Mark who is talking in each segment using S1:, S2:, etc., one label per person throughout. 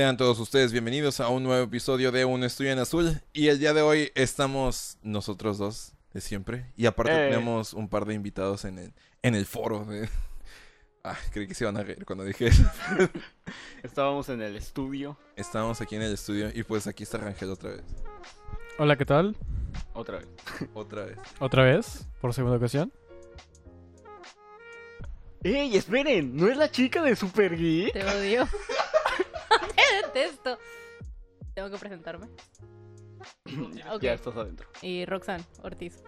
S1: Sean todos ustedes bienvenidos a un nuevo episodio de Un Estudio en Azul. Y el día de hoy estamos nosotros dos de siempre. Y aparte
S2: Eh.
S1: tenemos un par de invitados en el, en el foro. De... Ah, creí que se iban a reír cuando dije eso.
S2: Estábamos en el estudio
S1: Estábamos aquí en el estudio y pues aquí está Rangel otra vez.
S3: Hola, ¿qué tal?
S2: otra vez.
S1: Otra vez.
S3: Otra vez, por segunda ocasión.
S2: ¡Ey, esperen! ¿No es la chica de Super Geek?
S4: Te odio. Tengo que presentarme. Ok.
S2: Ya estás adentro.
S4: Y Roxanne Ortiz.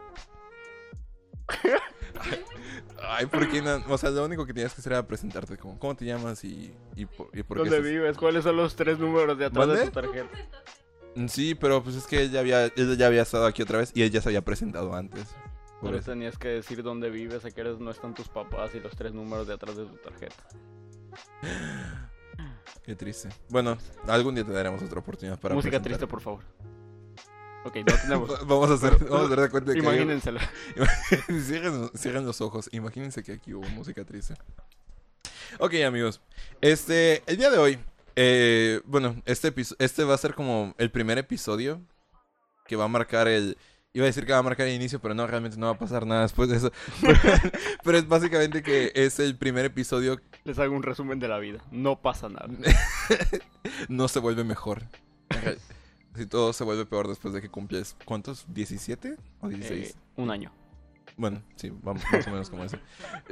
S1: Ay, ¿por qué no? O sea, lo único que tenías que hacer era presentarte. Como, ¿Cómo te llamas y, y, por, y por qué
S2: ¿Dónde
S1: estás-
S2: vives? ¿Cuáles son los tres números de atrás de tu tarjeta?
S1: Mm, Sí, pero pues es que él ya había, él ya había estado aquí otra vez y él ya se había presentado antes. Por
S2: Solo
S1: eso.
S2: tenías que decir dónde vives, a qué eres no están tus papás y los tres números de atrás de tu tarjeta.
S1: Qué triste. Bueno, algún día te daremos otra oportunidad para
S2: Música
S1: presentar.
S2: triste, por favor. Ok, no tenemos.
S1: Va- Vamos a hacer, vamos a hacer de cuenta que
S2: Imagínenselo.
S1: cierren, cierren los ojos. Imagínense que aquí hubo música triste. Ok, amigos. Este, el día de hoy, eh, bueno, este, este va a ser como el primer episodio que va a marcar el... Iba a decir que va a marcar el inicio, pero no, realmente no va a pasar nada después de eso. pero es básicamente que es el primer episodio
S2: Les hago un resumen de la vida. No pasa nada.
S1: no se vuelve mejor. Si todo se vuelve peor después de que cumples, ¿cuántos? ¿17 o 16?
S2: Eh, un año.
S1: Bueno, sí, vamos más o menos como eso.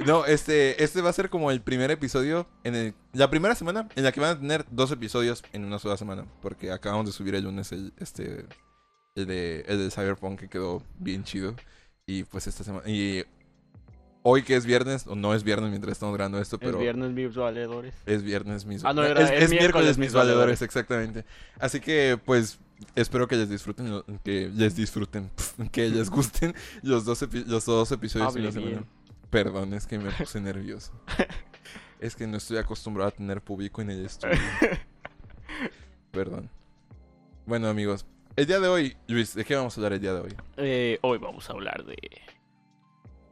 S1: No, este, este va a ser como el primer episodio en el, la primera semana en la que van a tener dos episodios en una sola semana, porque acabamos de subir el lunes el, este, el de, el de Cyberpunk que quedó bien chido y pues esta semana y hoy que es viernes o no es viernes mientras estamos grabando esto, pero
S2: El viernes mis valedores.
S1: es viernes mis
S2: Ah, no, era-
S1: es,
S2: es
S1: es miércoles
S2: miércoles
S1: mis valedores,
S2: valedores.
S1: exactamente. Así que pues espero que les disfruten, que les disfruten, que les gusten los dos, epi- los dos episodios de la semana. Perdón, es que me puse nervioso. Es que no estoy acostumbrado a tener público en el estudio. Perdón. Bueno, amigos, el día de hoy, Luis, ¿de qué vamos a hablar el día de hoy?
S2: Eh, hoy vamos a hablar de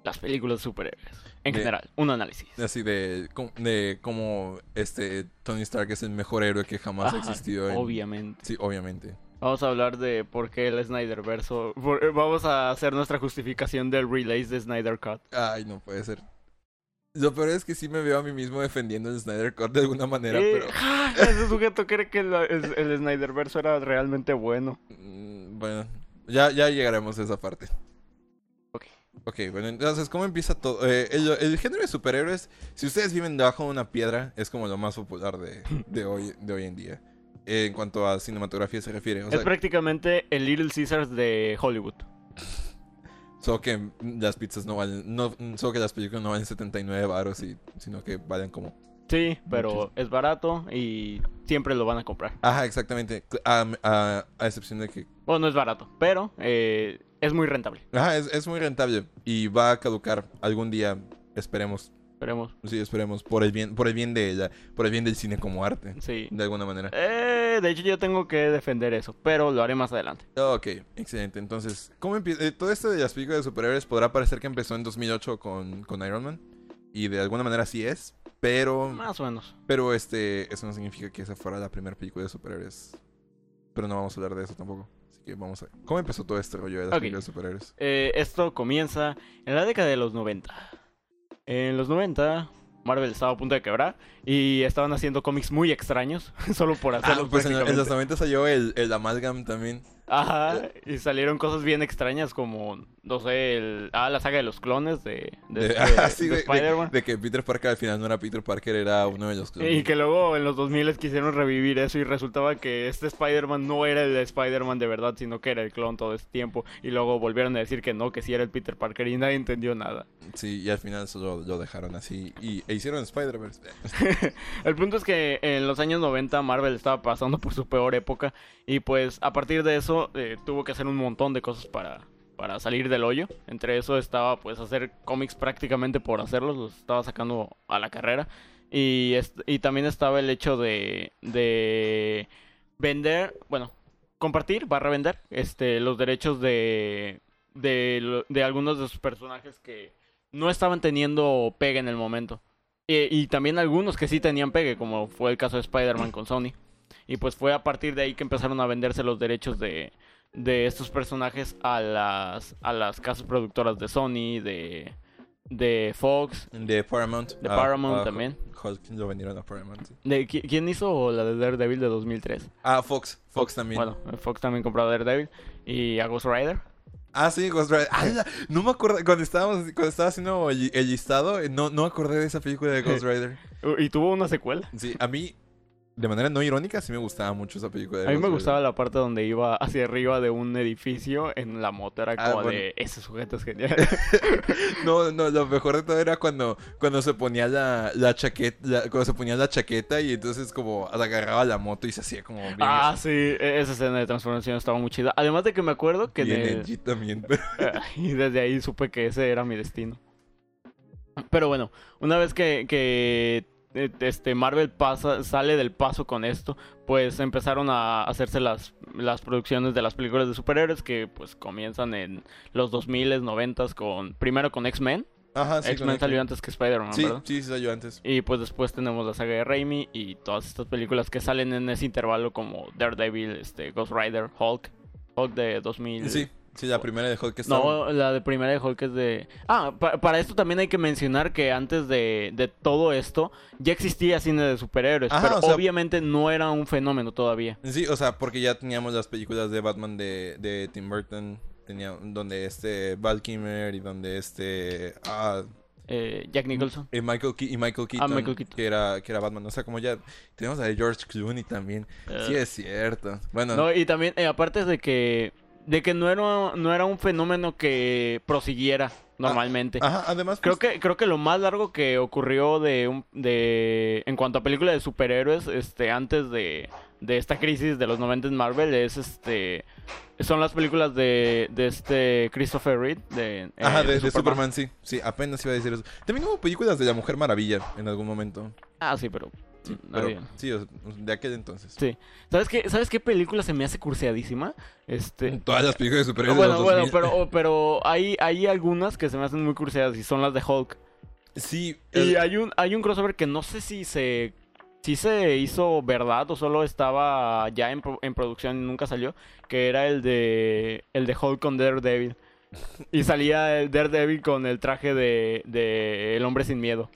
S2: las películas de superhéroes. En
S1: De-
S2: general, un análisis.
S1: Así de, de cómo este Tony Stark es el mejor héroe que jamás ha existido. en-
S2: Obviamente.
S1: Sí, obviamente.
S2: Vamos a hablar de por qué el Snyder verso. Vamos a hacer nuestra justificación del release de Snyder Cut.
S1: Ay, no puede ser. Lo peor es que sí me veo a mí mismo defendiendo el Snyder Cut de alguna manera,
S2: Eh,
S1: pero...
S2: ¡ah! Ese sujeto cree que el, el, el Snyder verso era realmente bueno.
S1: Mm, Bueno, ya, ya llegaremos a esa parte.
S2: Ok.
S1: Bueno, entonces, ¿cómo empieza todo? Eh, el, el género de superhéroes, si ustedes viven debajo de una piedra, es como lo más popular de, de, hoy, de hoy en día. Eh, en cuanto a cinematografía se refiere. O sea,
S2: es prácticamente el Little Caesars de Hollywood.
S1: solo que las pizzas no valen... No, solo que las películas no valen 79 baros, y, sino que valen como...
S2: Sí, pero
S1: Muchos.
S2: es barato y siempre lo van a comprar.
S1: Ajá, exactamente. A, a- a excepción de que
S2: Bueno, no es barato, pero eh, es muy rentable.
S1: Ajá, es, es muy rentable y va a caducar algún día, esperemos.
S2: Esperemos.
S1: Sí, esperemos por el bien por el bien de ella, por el bien del cine como arte,
S2: Sí.
S1: de alguna manera.
S2: Eh, de hecho, yo tengo que defender eso, pero lo haré más adelante.
S1: Ok, excelente. Entonces, ¿cómo empieza? eh, todo esto de las películas de superhéroes podrá parecer que empezó en 2008 con, con Iron Man y de alguna manera sí es, pero
S2: Más o menos.
S1: pero este eso no significa que esa fuera la primera película de superhéroes. Pero no vamos a hablar de eso tampoco. Así que vamos a ver. ¿Cómo empezó todo este rollo de las
S2: Ok.
S1: películas de superhéroes?
S2: Eh, esto comienza en la década de los 90. En los 90, Marvel estaba a punto de quebrar y estaban haciendo cómics muy extraños, solo por
S1: Ah,
S2: hacerlos
S1: pues en, en los
S2: prácticamente.
S1: 90 salió el, el Amalgam también.
S2: Ajá, y salieron cosas bien extrañas como, no sé, el, ah, la saga de los clones de, de,
S1: De,
S2: de-
S1: ah, sí,
S2: de
S1: de- de-
S2: Spider-Man.
S1: de que Peter Parker al final no era Peter Parker, era uno de los clones.
S2: Y que luego en los 2000 quisieron revivir eso y resultaba que este Spider-Man no era el Spider-Man de verdad, sino que era el clon todo este tiempo. Y luego volvieron a decir que no, que sí era el Peter Parker y nadie entendió nada.
S1: Sí, y al final solo lo dejaron así. Y, e hicieron Spider-Verse.
S2: El punto es que en los años 90 Marvel estaba pasando por su peor época y pues a partir de eso eh, tuvo que hacer un montón de cosas para, para salir del hoyo. Entre eso estaba pues hacer cómics prácticamente por hacerlos, los estaba sacando a la carrera. Y, y también estaba el hecho de, de vender, bueno, compartir, barra vender, este, los derechos de, de, algunos de sus personajes que no estaban teniendo pega en el momento. Y, y también algunos que sí tenían pegue, como fue el caso de Spider-Man con Sony. Y pues fue a partir de ahí que empezaron a venderse los derechos de, de estos personajes a las, a las casas productoras de Sony, de, de Fox,
S1: De Paramount.
S2: de
S1: Ah,
S2: Paramount
S1: ah,
S2: también.
S1: Lo vendieron a Paramount. sí.
S2: De, ¿qui- ¿Quién hizo la de Daredevil de 2003?
S1: Ah, Fox. Fox también.
S2: Bueno, Fox también compró a Daredevil y a Ghost Rider.
S1: Ah, sí, Ghost Rider. Ah, no me acuerdo. Cuando estábamos, cuando estaba haciendo el, listado, eh, no, no acordé de esa película de Ghost Rider.
S2: Y tuvo una secuela.
S1: Sí, a mí, de manera no irónica, sí me gustaba mucho esa película de
S2: A mí
S1: Ghost
S2: me
S1: Rider.
S2: gustaba la parte donde iba hacia arriba de un edificio en la moto. Era
S1: Ah,
S2: como
S1: bueno.
S2: de ese sujeto es genial.
S1: No, no, lo mejor de todo era cuando, cuando se ponía la, la chaqueta, la- cuando se ponía la chaqueta y entonces como agarraba la moto y se hacía como bien,
S2: ah, sí, e- esa escena de transformación estaba muy chida. Además de que me acuerdo que en el-
S1: edgy también. pero-
S2: y desde ahí supe que ese era mi destino. Pero bueno, una vez que, que este Marvel pasa, sale del paso con esto, pues empezaron a hacerse las, las producciones de las películas de superhéroes que pues comienzan en los 2000s, 90s con primero con X-Men.
S1: Ajá, sí.
S2: X-Men salió
S1: X-Men.
S2: antes que Spider-Man,
S1: Sí,
S2: ¿verdad?
S1: sí, sí salió antes.
S2: Y pues después tenemos la saga de Raimi y todas estas películas que salen en ese intervalo como Daredevil, este Ghost Rider, Hulk, Hulk de 2000.
S1: Sí, sí, la primera de Hulk estaba...
S2: No, la de primera de Hulk es de... Ah, pa- para esto también hay que mencionar que antes de, de todo esto ya existía cine de superhéroes,
S1: Ajá,
S2: pero
S1: o sea-
S2: obviamente no era un fenómeno todavía.
S1: Sí, o sea, porque ya teníamos las películas de Batman de, de Tim Burton, tenía, donde este Val Kilmer y donde este... Ah,
S2: Eh, Jack Nicholson.
S1: y Michael, Ke- y Michael Keaton,
S2: Ah, Michael Keaton.
S1: Que, era, que era Batman. O sea, como ya tenemos a George Clooney también. Sí,
S2: Eh,
S1: es cierto. Bueno,
S2: No, y también, eh, aparte de que... De que no era, no era un fenómeno que prosiguiera normalmente.
S1: ajá, además...
S2: Creo
S1: pues,
S2: que, creo que lo más largo que ocurrió de un, de en cuanto a películas de superhéroes, este, antes de, de esta crisis de los 90 en Marvel, es este son las películas de, de este Christopher Reed de, eh,
S1: Ajá, de, de Superman. sí. Sí, apenas iba a decir eso. También hubo películas de la Mujer Maravilla en algún momento.
S2: Ah, sí, pero
S1: Sí, pero de aquel entonces.
S2: Sí. ¿Sabes qué? ¿Sabes qué película se me hace curseadísima? Este
S1: Todas las películas de superhéroes
S2: bueno,
S1: de los
S2: bueno,
S1: 2000.
S2: pero pero hay hay algunas que se me hacen muy curseadas y son las de Hulk.
S1: Sí,
S2: Y hay un, hay un crossover que no sé si se, si se hizo verdad o solo estaba ya en, en producción y nunca salió, que era el de el de Hulk con Daredevil. Y salía el Daredevil con el traje de, de El Hombre Sin Miedo.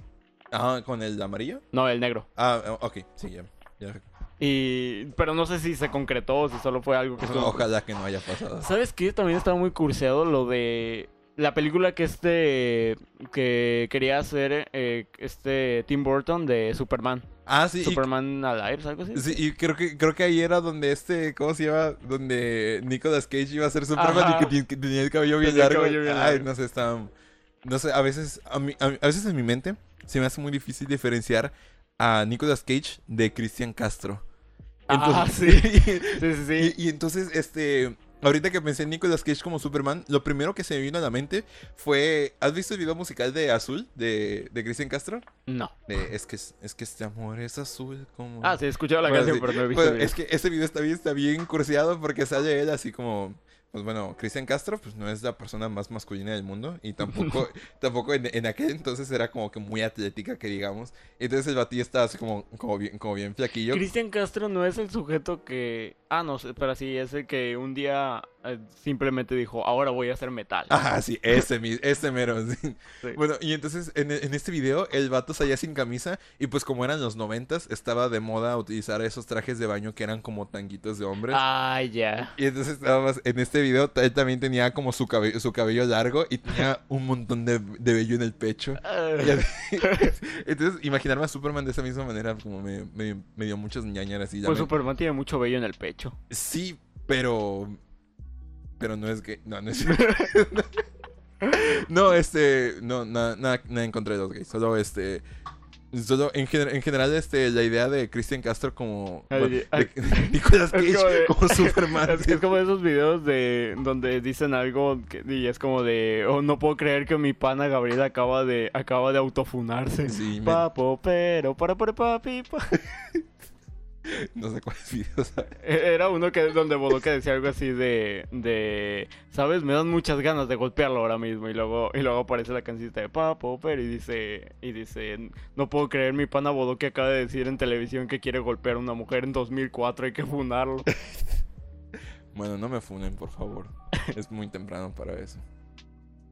S1: Ajá, con el amarillo.
S2: No, el negro.
S1: Ah, ok, sí, ya. ya.
S2: Y, pero no sé si se concretó o si solo fue algo que estuvo...
S1: Ojalá que no haya pasado.
S2: ¿Sabes qué? También estaba muy curseado lo de la película que este que quería hacer eh, este Tim Burton de Superman.
S1: Ah, sí, y-
S2: Superman Alive, algo así.
S1: Sí, y creo que, creo que ahí era donde este, ¿cómo se llama? Donde Nicolas Cage iba a ser Superman
S2: Ajá.
S1: y que, tenía el cabello bien
S2: Tenía
S1: largo.
S2: cabello bien
S1: Ay,
S2: largo.
S1: no sé, está... No sé, a veces, a, mí- a, mí- a veces en mi mente se me hace muy difícil diferenciar a Nicolas Cage de Cristian Castro.
S2: Ah,
S1: Entonces-
S2: sí. Sí, sí, sí.
S1: Y, y entonces, este, ahorita que pensé en Nicolas Cage como Superman, lo primero que se me vino a la mente fue, ¿has visto el video musical de Azul de, de Cristian Castro?
S2: No.
S1: De, es que es, es que este amor es azul como...
S2: Ah, sí, he escuchado la
S1: Bueno,
S2: canción,
S1: sí.
S2: pero no he visto
S1: Bueno,
S2: el video.
S1: es que ese video está bien, está bien curseado porque sale él así como... Pues bueno, Cristian Castro pues no es la persona más masculina del mundo y tampoco, tampoco en, en aquel entonces era como que muy atlética que digamos. Entonces el batillo estaba así como, como, bien, como bien flaquillo.
S2: Cristian Castro no es el sujeto que... Ah, no, sé, pero sí, es el que un día eh, simplemente dijo, ahora voy a hacer metal.
S1: Ajá, sí, ese, mi- ese mero. sí.
S2: Sí.
S1: Bueno, y entonces en, en este video el vato salía sin camisa y pues como eran los noventas estaba de moda utilizar esos trajes de baño que eran como tanguitos de hombres.
S2: Ay, ya.
S1: Y entonces estábamos en este video, él también tenía como su cabello, su cabello largo y tenía un montón de, de vello en el pecho. Y así- entonces imaginarme a Superman de esa misma manera como me, me- me dio muchas ñañaras y ya
S2: Pues Superman tiene mucho vello en el pecho.
S1: Sí, pero... Pero no es que... No, no es... no, este... No, nada, nada, nada en contra de los gays. Solo este... Solo en, gener- en general, este, la idea de Christian Castro como...
S2: Ay,
S1: bueno,
S2: ay.
S1: de- Nicolas
S2: Es
S1: Cage
S2: como de-
S1: como Superman.
S2: Es, es como esos videos de donde dicen algo que- y es como de oh, no puedo creer que mi pana Gabriel acaba de acaba de autofunarse.
S1: Sí, me-
S2: Papo, pero para para papi. pa".
S1: No sé cuáles videos.
S2: E- Era uno que donde Bodoque decía algo así de, de, ¿sabes? Me dan muchas ganas de golpearlo ahora mismo. Y luego, y luego aparece la cancionista de Pa Popper y dice, y dice, no puedo creer mi pana Bodoque acaba de decir en televisión que quiere golpear a una mujer en 2004, hay que fundarlo.
S1: Bueno, no me funen, por favor. Es muy temprano para eso.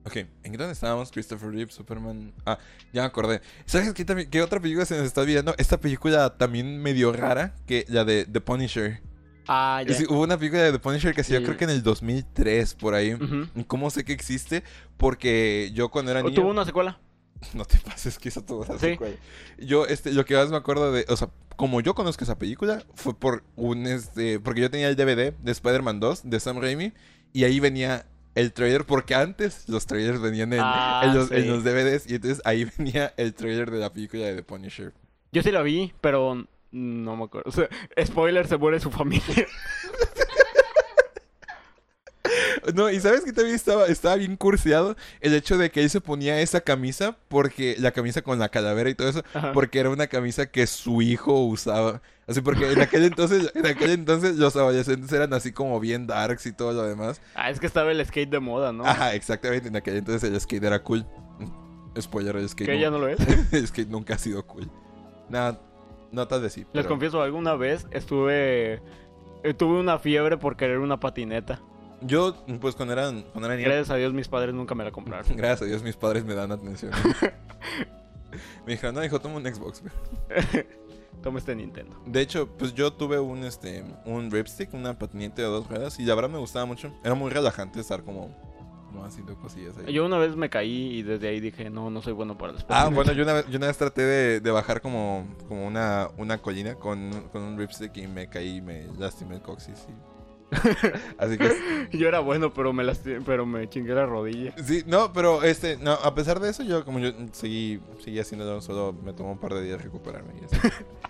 S1: Ok, ¿en dónde estábamos? Christopher Reeve, Superman. Ah, ya me acordé. ¿Sabes qué, también- qué otra película se nos está olvidando? Esta película también medio rara, que la de The Punisher.
S2: Ah, ya.
S1: Hubo una película de The Punisher que se
S2: Sí.
S1: creo que en el 2003, por ahí.
S2: Ujú.
S1: ¿Y cómo sé que existe? Porque yo cuando era
S2: ¿O
S1: niño...
S2: Tuvo una secuela.
S1: No te pases que tuvo una
S2: Sí.
S1: secuela. Yo, este, lo que más me acuerdo de... O sea, como yo conozco esa película, fue por un, este... Porque yo tenía el DVD de Spider-Man 2, de Sam Raimi, y ahí venía el trailer, porque antes los trailers venían en,
S2: Ah,
S1: en los, en
S2: sí.
S1: los DVDs, y entonces ahí venía el trailer de la película de The Punisher.
S2: Yo sí la vi, pero no me acuerdo. O sea, spoiler, se muere su familia.
S1: No, y sabes que también estaba, estaba bien curseado el hecho de que él se ponía esa camisa, porque la camisa con la calavera y todo eso,
S2: Ajá.
S1: porque era una camisa que su hijo usaba. Así porque en aquel entonces, en aquel entonces los adolescentes eran así como bien darks y todo lo demás.
S2: Ah, es que estaba el skate de moda, ¿no?
S1: Ajá, exactamente, en aquel entonces el skate era cool. Spoiler, el skate,
S2: que ya no lo es.
S1: el skate nunca ha sido cool. Nada, no tal vez sí.
S2: Les confieso, alguna vez estuve... eh, tuve una fiebre por querer una patineta.
S1: Yo, pues cuando era, cuando era niño,
S2: Gracias a Dios mis padres nunca me la compraron.
S1: gracias a Dios mis padres me dan atención. me dijeron, no, hijo, toma un Xbox, güey".
S2: Toma este Nintendo.
S1: De hecho, pues yo tuve un este un ripstick, una patineta de dos ruedas y la verdad me gustaba mucho. Era muy relajante estar como, como haciendo cosillas ahí.
S2: Yo una vez me caí y desde ahí dije, no, no soy bueno para las
S1: Ah, bueno, yo una vez, yo una vez traté de, de bajar como, como una, una colina con, con un ripstick y me caí y me lastimé el coxis. y- Así que
S2: Yo era bueno, pero me lasti- pero me chingué la rodilla.
S1: sí, no, pero este, no, a pesar de eso, yo como yo seguí, seguí haciéndolo, solo me tomó un par de días recuperarme y eso.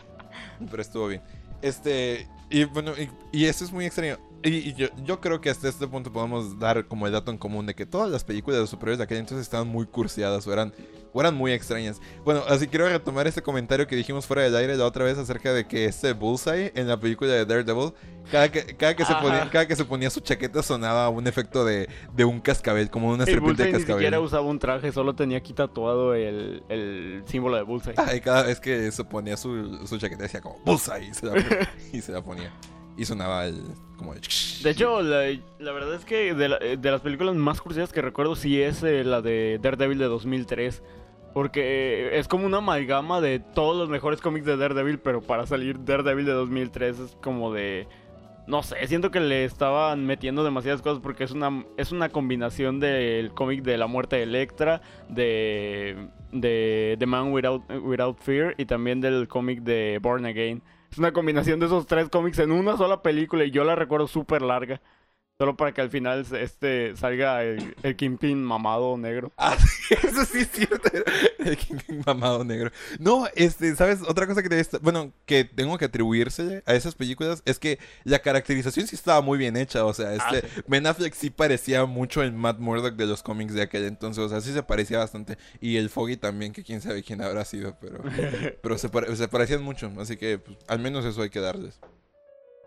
S1: pero estuvo bien. Este, y bueno, y, y eso es muy extraño. Y, yo, yo creo que hasta este punto podemos dar como el dato en común de que todas las películas de superhéroes de aquel entonces estaban muy cursiadas o eran, o eran muy extrañas. Bueno, así quiero retomar este comentario que dijimos fuera del aire la otra vez acerca de que este Bullseye en la película de Daredevil, cada que, cada que, se, ponía, cada que se ponía su chaqueta sonaba un efecto de, de un cascabel, como una serpiente
S2: Bullseye
S1: de
S2: ni
S1: cascabel.
S2: siquiera usaba un traje, solo tenía aquí tatuado el, el símbolo de Bullseye.
S1: Ah, y cada vez que se ponía su, su chaqueta decía como Bullseye y se la, y se la ponía. Y sonaba el, como el...
S2: De hecho, la, la verdad es que de, de las películas más cursidas que recuerdo sí es eh, la de Daredevil de 2003. Porque es como una amalgama de todos los mejores cómics de Daredevil, pero para salir Daredevil de 2003 es como de... No sé, siento que le estaban metiendo demasiadas cosas porque es una, es una combinación del cómic de la muerte de Electra, de, de The Man Without, Without Fear y también del cómic de Born Again. Es una combinación de esos tres cómics en una sola película y yo la recuerdo súper larga. Solo para que al final este salga el, el Kingpin mamado negro.
S1: Ah, sí, eso sí es cierto. El King Kong mamado negro. No, este, ¿sabes? Otra cosa que estar- bueno, que tengo que atribuirse a esas películas es que la caracterización sí estaba muy bien hecha. O sea, este, Ben Affleck sí parecía mucho el Matt Murdock de los cómics de aquel entonces. O sea, sí se parecía bastante. Y el Foggy también, que quién sabe quién habrá sido, pero, pero se, pare- se parecían mucho. Así que, pues, al menos eso hay que darles.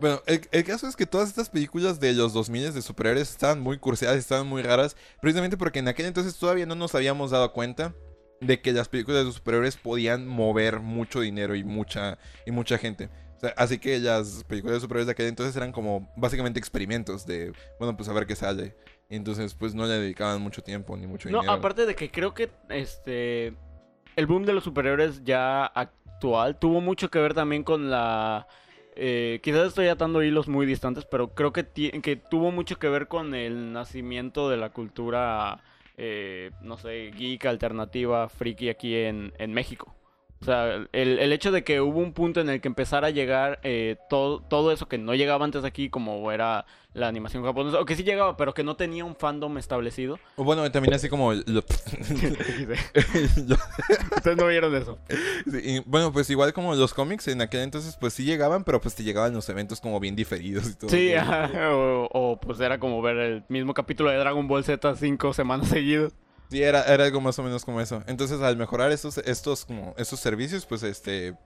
S1: Bueno, el, el caso es que todas estas películas de los 2000 de superhéroes estaban muy curseadas, estaban muy raras, precisamente porque en aquel entonces todavía no nos habíamos dado cuenta de que las películas de superhéroes podían mover mucho dinero y mucha, y mucha gente. O sea, así que las películas de superhéroes de aquel entonces eran como básicamente experimentos de, bueno, pues a ver qué sale. Y entonces pues no le dedicaban mucho tiempo ni mucho
S2: No,
S1: dinero.
S2: aparte de que creo que este el boom de los superhéroes ya actual tuvo mucho que ver también con la eh, quizás estoy atando hilos muy distantes, pero creo que, tuvo mucho que ver con el nacimiento de la cultura, eh, no sé, geek, alternativa, friki aquí en México. O sea, el, el hecho de que hubo un punto en el que empezara a llegar eh, todo, todo eso que no llegaba antes aquí, como era la animación japonesa, o que sí llegaba, pero que no tenía un fandom establecido.
S1: O bueno, también así como...
S2: Ustedes no vieron eso.
S1: Sí, y, bueno, pues igual como los cómics en aquel entonces pues sí llegaban, pero pues te llegaban los eventos como bien diferidos y todo.
S2: Sí, ajá, o, o, pues era como ver el mismo capítulo de Dragon Ball Z cinco semanas seguidas.
S1: Sí, era, era algo más o menos como eso. Entonces, al mejorar estos, estos, como, estos servicios, pues este.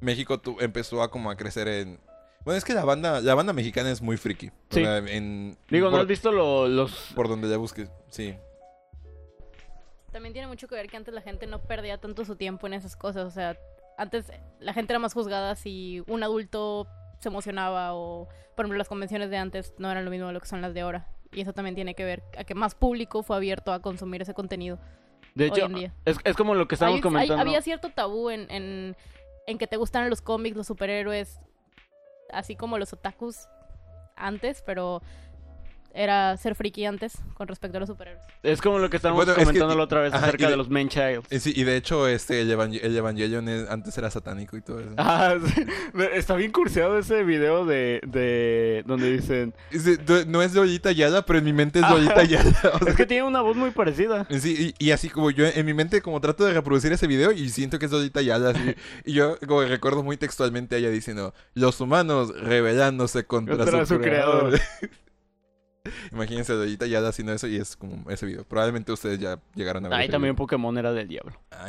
S1: México tu- empezó a como a crecer en... Bueno, es que la banda, la banda mexicana es muy friki.
S2: Sí.
S1: En,
S2: Digo, ¿no has visto lo- los...
S1: por donde ya busques, sí.
S4: También tiene mucho que ver que antes la gente no perdía tanto su tiempo en esas cosas. O sea, antes la gente era más juzgada si un adulto se emocionaba o, por ejemplo, las convenciones de antes no eran lo mismo de lo que son las de ahora. Y eso también tiene que ver a que más público fue abierto a consumir ese contenido
S2: De
S4: hoy
S2: hecho,
S4: en día.
S2: es, es como lo que estábamos
S4: Hay- hay-
S2: comentando.
S4: había cierto tabú en, en, en que te gustan los cómics, los superhéroes, así como los otakus antes, pero era ser friki antes con respecto a los superhéroes.
S2: Es como lo que estábamos
S1: Bueno, es que-
S2: comentando la otra vez
S1: ajá,
S2: acerca de...
S1: de-
S2: los main childs.
S1: Y, sí, y de hecho, este, el, Evang- el Evangelion es- antes era satánico y todo eso.
S2: Ah, sí. Está bien curseado ese video de, de donde dicen...
S1: Es de- de- no es Lolita Yala, pero en mi mente es. Lolita Yala. o sea,
S2: Es que tiene una voz muy parecida.
S1: Sí, y, y así como yo en mi mente como trato de reproducir ese video y siento que es Lolita Yala así, y yo como recuerdo muy textualmente a ella diciendo los humanos rebelándose contra,
S2: Contra
S1: su,
S2: su
S1: creador. Imagínense a Lolita Yala haciendo eso y es como ese video. Probablemente ustedes ya llegaron a ver.
S2: Ahí también
S1: video.
S2: Pokémon era del diablo.
S1: Ah,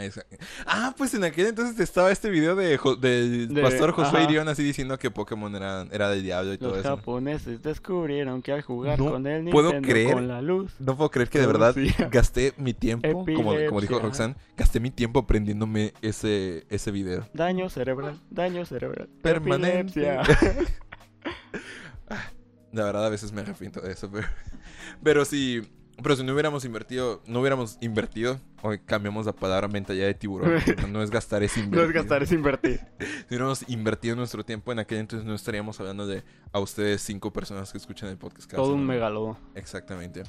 S1: ah, pues en aquel entonces estaba este video de Jo- del
S2: De-
S1: pastor Josué. Irión así diciendo que Pokémon era, era del diablo y todo
S2: Los
S1: eso.
S2: japoneses descubrieron que al jugar
S1: No
S2: con el
S1: puedo
S2: Nintendo
S1: creer
S2: con la luz...
S1: No puedo creer que de verdad gasté mi tiempo, como, como dijo. Roxanne, gasté mi tiempo aprendiéndome ese, ese video.
S2: Daño cerebral, daño cerebral.
S1: Permanente. La verdad, a veces me arrepiento de eso, pero, pero sí. Pero si no hubiéramos invertido, no hubiéramos invertido, hoy cambiamos la palabra mentalidad de tiburón. no es gastar, es
S2: No
S1: invertir.
S2: es gastar, es invertir.
S1: Si hubiéramos invertido nuestro tiempo en aquel entonces, no estaríamos hablando de a ustedes cinco personas que escuchan el podcast. cada
S2: Todo un megalodo.
S1: Exactamente.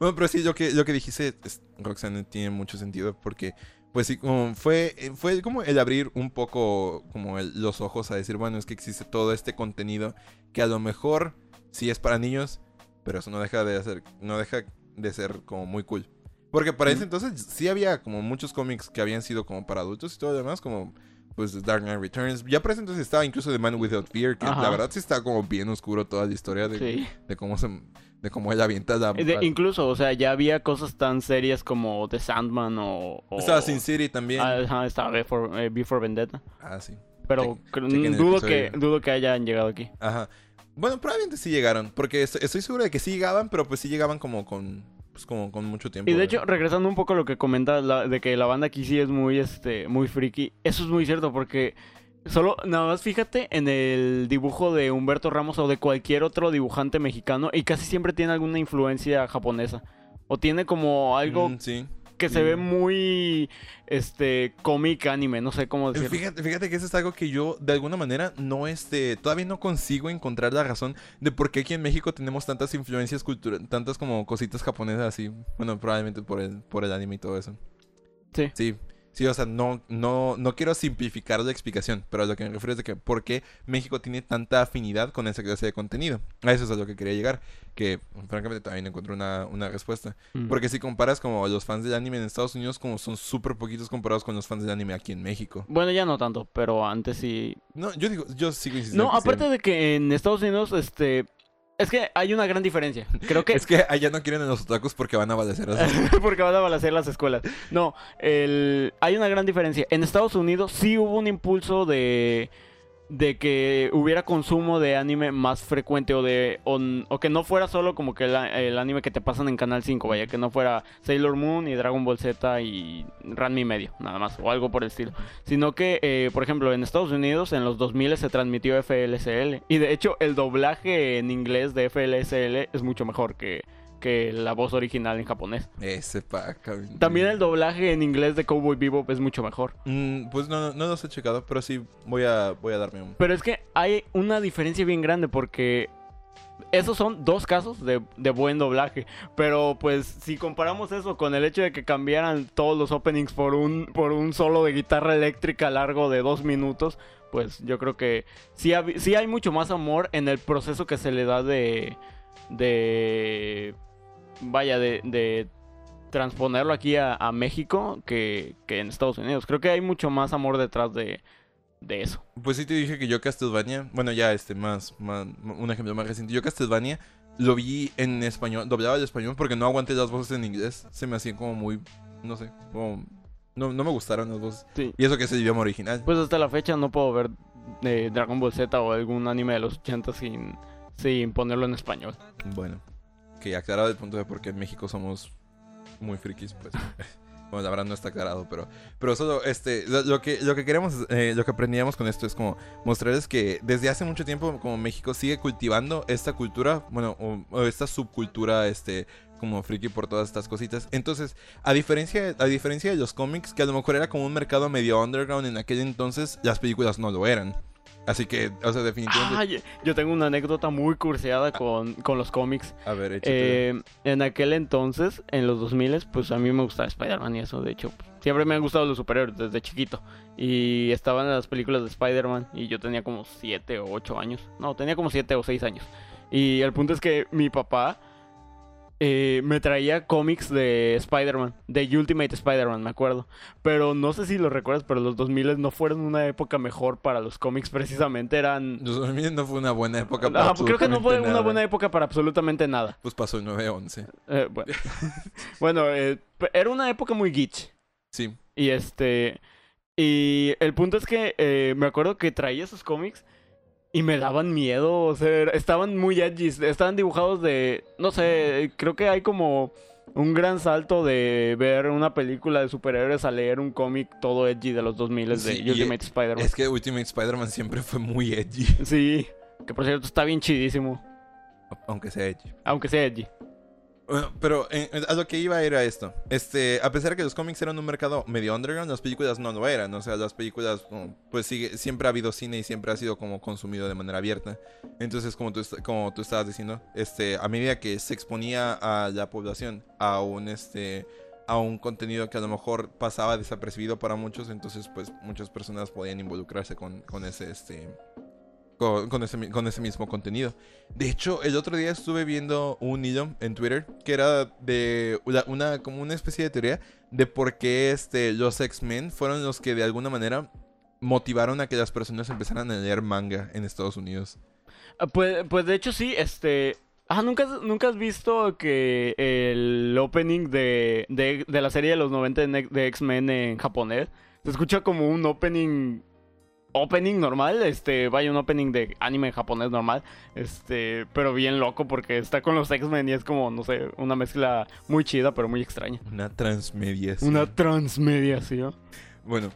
S1: Bueno, pero sí, lo que, lo que dijiste, es- Roxanne, tiene mucho sentido porque, pues sí, como fue, fue como el abrir un poco como el- los ojos a decir, bueno, es que existe todo este contenido que a lo mejor sí es para niños, pero eso no deja de ser, no deja de ser como muy cool. Porque para ese
S2: Ujú.
S1: entonces sí había como muchos cómics que habían sido como para adultos y todo lo demás, como pues Dark Knight Returns. Ya para ese entonces estaba incluso The Man Without Fear, que
S2: Ajá.
S1: la verdad sí está como bien oscuro toda la historia de,
S2: Sí.
S1: de cómo se de cómo él avienta la
S2: De- incluso, o sea, ya había cosas tan serias como The Sandman o... o-
S1: estaba Sin City también
S2: Ajá, estaba Before, eh, Before Vendetta.
S1: ah sí
S2: Pero dudo, que, dudo que hayan llegado aquí.
S1: ajá bueno probablemente sí llegaron porque est- estoy seguro de que sí llegaban pero pues sí llegaban como con pues como con mucho tiempo
S2: Y de hecho, regresando un poco a lo que comentas de que la banda aquí sí es muy, este, muy friki, eso es muy cierto porque solo, nada más fíjate en el dibujo de Humberto Ramos o de cualquier otro dibujante mexicano y casi siempre tiene alguna influencia japonesa. O tiene como algo
S1: Mm, sí
S2: que se ve muy, este, cómic anime, no sé cómo decirlo.
S1: Fíjate, fíjate que eso es algo que yo de alguna manera no este todavía no consigo encontrar la razón de por qué aquí en México tenemos tantas influencias culturales, tantas como cositas japonesas así. Bueno, probablemente por el por el anime y todo eso.
S2: Sí.
S1: Sí. Sí, o sea, no, no, no quiero simplificar la explicación, pero a lo que me refiero es de que por qué México tiene tanta afinidad con esa clase de contenido. A eso es a lo que quería llegar, que francamente también encontré una, una respuesta.
S2: Mm.
S1: Porque si comparas como los fans del anime en Estados Unidos, como son súper poquitos comparados con los fans del anime aquí en México.
S2: Bueno, ya no tanto, pero antes sí.
S1: No, yo digo, yo sigo insistiendo.
S2: No, aparte de que en Estados Unidos, este, es que hay una gran diferencia. Creo que
S1: Es que allá no quieren a los otakus porque van a balaceras.
S2: Porque van a balacer las escuelas. No, el... hay una gran diferencia. En Estados Unidos sí hubo un impulso de de que hubiera consumo de anime más frecuente o de o, que no fuera solo como que el, el anime que te pasan en Canal 5, vaya, que no fuera Sailor Moon y Dragon Ball Z y Ranma y medio, nada más, o algo por el estilo. Sino que, eh, por ejemplo, en Estados Unidos en los 2000 se transmitió FLSL y de hecho el doblaje en inglés de FLSL es mucho mejor que, que la voz original en japonés.
S1: Ese paca.
S2: También el doblaje en inglés de Cowboy Bebop es mucho mejor.
S1: Mm, pues no, no, los he checado, pero sí voy a, voy a darme un...
S2: Pero es que hay una diferencia bien grande porque esos son dos casos de, de buen doblaje. Pero pues si comparamos eso con el hecho de que cambiaran todos los openings por un, por un solo de guitarra eléctrica largo de dos minutos, pues yo creo que sí, sí hay mucho más amor en el proceso que se le da de... de vaya, de, de transponerlo aquí a, a México que, que en Estados Unidos. Creo que hay mucho más amor detrás de, de eso.
S1: Pues sí te dije que yo Castlevania, bueno ya este más, más un ejemplo más reciente, yo Castlevania lo vi en español, doblado al español porque no aguanté las voces en inglés, se me hacían como muy, no sé, como No, no me gustaron dos.
S2: Sí.
S1: Y eso que es el idioma original.
S2: Pues hasta la fecha no puedo ver eh, Dragon Ball Z o algún anime de los 80 sin, sin ponerlo en español.
S1: Bueno, que aclarado el punto de por qué en México somos muy frikis, pues. Bueno, la verdad no está aclarado, pero, pero solo este, lo, lo que, lo que queremos, eh, lo que aprendíamos con esto es como mostrarles que desde hace mucho tiempo como México sigue cultivando esta cultura, bueno, o, o esta subcultura, este, como friki por todas estas cositas. Entonces, a diferencia, a diferencia de los cómics, que a lo mejor era como un mercado medio underground en aquel entonces, las películas no lo eran. Así que, o sea, definitivamente...
S2: Ay, yo tengo una anécdota muy curseada con, con los cómics.
S1: a ver.
S2: Eh, en aquel entonces, en los 2000, pues a mí me gustaba Spider-Man y eso, de hecho, pues, siempre me han gustado los superhéroes desde chiquito. Y estaban en las películas de Spider-Man y yo tenía como 7 o 8 años. No, tenía como 7 o 6 años. Y el punto es que mi papá eh, me traía cómics de Spider-Man, de Ultimate Spider-Man, me acuerdo. Pero no sé si lo recuerdas, pero los 2000 no fueron una época mejor para los cómics, precisamente eran...
S1: Los 2000 no fue una buena época para
S2: Ah, creo que no fue una buena época para absolutamente nada.
S1: Pues pasó el 9-11.
S2: Eh, bueno, bueno eh, era una época muy geek.
S1: Sí.
S2: Y este. Y el punto es que eh, me acuerdo que traía esos cómics y me daban miedo. O sea, estaban muy edgy. Estaban dibujados de. No sé, creo que hay como un gran salto de ver una película de superhéroes a leer un cómic todo edgy de los 2000
S1: Sí,
S2: de Ultimate Spider-Man.
S1: Es que Ultimate Spider-Man siempre fue muy edgy.
S2: Sí, que por cierto está bien chidísimo.
S1: Aunque sea edgy.
S2: Aunque sea edgy.
S1: Pero eh, a lo que iba era esto. Este, a pesar de que los cómics eran un mercado medio underground, las películas no lo eran. O sea, las películas, como, pues siempre ha habido cine y siempre ha sido como consumido de manera abierta. Entonces, como tú, como tú estabas diciendo, este, a medida que se exponía a la población a un este a un contenido que a lo mejor pasaba desapercibido para muchos, entonces pues muchas personas podían involucrarse con, con ese este con, ese, con ese mismo contenido. De hecho, el otro día estuve viendo un hilo en Twitter que era de una, como una especie de teoría de por qué este, los X-Men fueron los que de alguna manera motivaron a que las personas empezaran a leer manga en Estados Unidos.
S2: Ah, Pues, pues de hecho sí, este... Ah, ¿nunca, ¿nunca has visto que el opening de, de, de la serie de los 90 de, Ne- de X-Men en japonés se escucha como un opening... Opening normal, este, vaya un opening de anime en japonés normal, este, pero bien loco porque está con los X-Men y es como, no sé, una mezcla muy chida pero muy extraña.
S1: Una transmediación.
S2: Una transmediación.
S1: Bueno,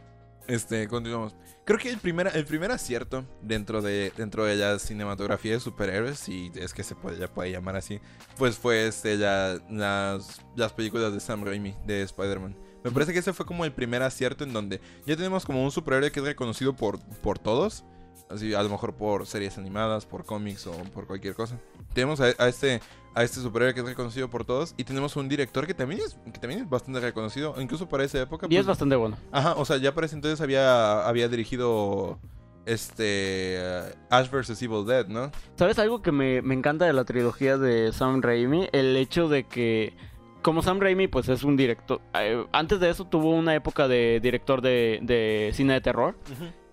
S1: este, continuamos. Creo que el primer, el primer acierto dentro de, dentro de la cinematografía de superhéroes, si es que se puede, ya puede llamar así, pues fue este, la- las, las películas de Sam Raimi, de Spider-Man. Me parece que ese fue como el primer acierto en donde ya tenemos como un superhéroe que es reconocido por, por todos. Así, a lo mejor por series animadas, por cómics o por cualquier cosa. Tenemos a, a este, a este superhéroe que es reconocido por todos. Y tenemos un director que también es, que también es bastante reconocido. Incluso para esa época.
S2: Y es
S1: pues,
S2: bastante bueno.
S1: Ajá, o sea, ya para ese entonces había, había dirigido este Ash vs. Evil Dead, ¿no?
S2: ¿Sabes algo que me, me encanta de la trilogía de Sam Raimi? El hecho de que, como Sam Raimi, pues es un director. eh, antes de eso tuvo una época de director de, de cine de terror.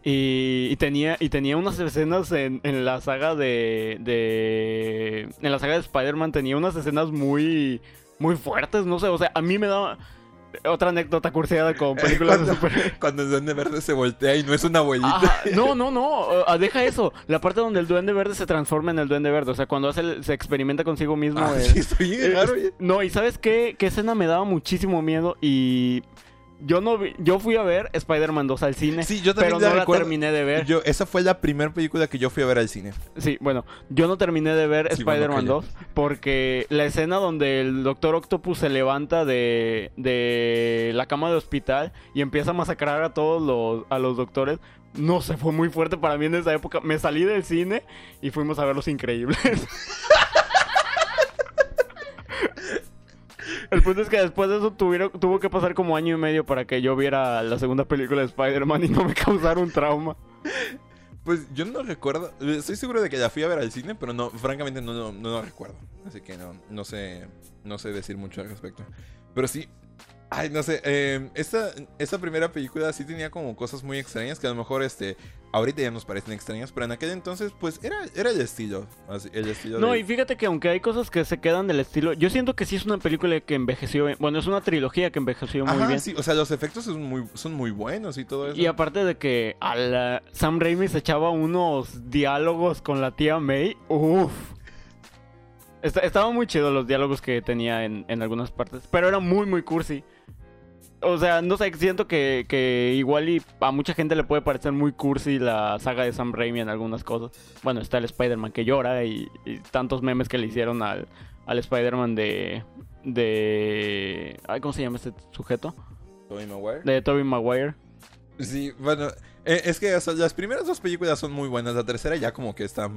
S2: Y, y tenía, y tenía unas escenas en, en la saga de, de. En la saga de Spider-Man tenía unas escenas muy. Muy fuertes, no sé. O sea, a mí me da. Otra anécdota curseada con películas de
S1: Cuando-
S2: super.
S1: Cuando el duende verde se voltea y no es una abuelita.
S2: No, no, no, ah, deja eso. La parte donde el duende verde se transforma en el duende verde. O sea, cuando hace el- se experimenta consigo mismo.
S1: Ah,
S2: el-
S1: sí, raro.
S2: es- no, y ¿sabes qué? ¿Qué escena me daba muchísimo miedo? Y yo no vi- yo fui a ver Spider-Man 2 al cine,
S1: Sí, yo también
S2: pero no la
S1: recuerdo.
S2: terminé de ver.
S1: Yo, esa fue la primera película que yo fui a ver al cine.
S2: Sí, bueno, yo no terminé de ver
S1: Sí,
S2: Spider-Man
S1: calla.
S2: 2 porque la escena donde el Doctor Octopus se levanta de, de la cama de hospital y empieza a masacrar a todos los, a los doctores, no sé, fue muy fuerte para mí en esa época. Me salí del cine y fuimos a ver Los Increíbles. El punto es que después de eso tuvieron, tuvo que pasar como año y medio para que yo viera la segunda película de Spider-Man y no me causara un trauma.
S1: Pues yo no recuerdo. Estoy seguro de que la fui a ver al cine, pero no, francamente no, no, no lo recuerdo. Así que no, no sé, no sé decir mucho al respecto. Pero sí, Ay, no sé, eh, esta, esta primera película sí tenía como cosas muy extrañas que a lo mejor este ahorita ya nos parecen extrañas, pero en aquel entonces pues era, era el estilo, así, el estilo
S2: No,
S1: de-
S2: y fíjate que aunque hay cosas que se quedan del estilo, yo siento que sí es una película que envejeció, bien- bueno, es una trilogía que envejeció muy bien.
S1: sí, o sea, los efectos son muy, son muy buenos y todo eso.
S2: Y aparte de que a la- Sam Raimi se echaba unos diálogos con la tía May, uff. Estaban muy chidos los diálogos que tenía en, en algunas partes, pero era muy, muy cursi. O sea, no sé, siento que, que igual y a mucha gente le puede parecer muy cursi la saga de Sam Raimi en algunas cosas. Bueno, está el Spider-Man que llora y, y tantos memes que le hicieron al, al Spider-Man de... de... ay, ¿Cómo se llama este sujeto?
S1: Tobey Maguire.
S2: De Tobey Maguire.
S1: Sí, bueno, eh, es que o sea, las primeras dos películas son muy buenas, la tercera ya como que está...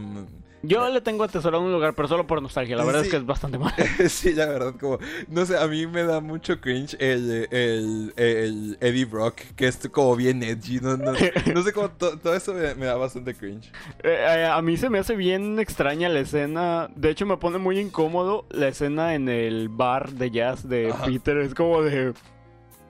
S2: Yo le tengo atesorado un lugar, pero solo por nostalgia. La verdad es que es bastante mal.
S1: sí, la verdad, como, no sé, a mí me da mucho cringe el, el, el Eddie Brock, que es como bien edgy, no, no, no sé cómo, to- todo eso me, me da bastante cringe.
S2: Eh, eh, a mí se me hace bien extraña la escena. De hecho, me pone muy incómodo la escena en el bar de jazz de
S1: Ajá.
S2: Peter. Es como de.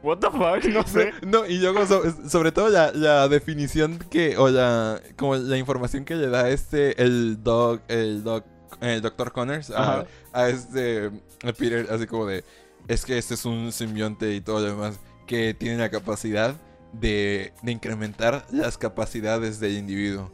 S2: ¿What the fuck? No sé.
S1: No, y so- sobre todo la, la definición que, o la, como la información que le da este, el dog, el Dr. Connors a este, a Peter, así como de, es que este es un simbionte y todo lo demás, que tiene la capacidad de, de incrementar las capacidades del individuo.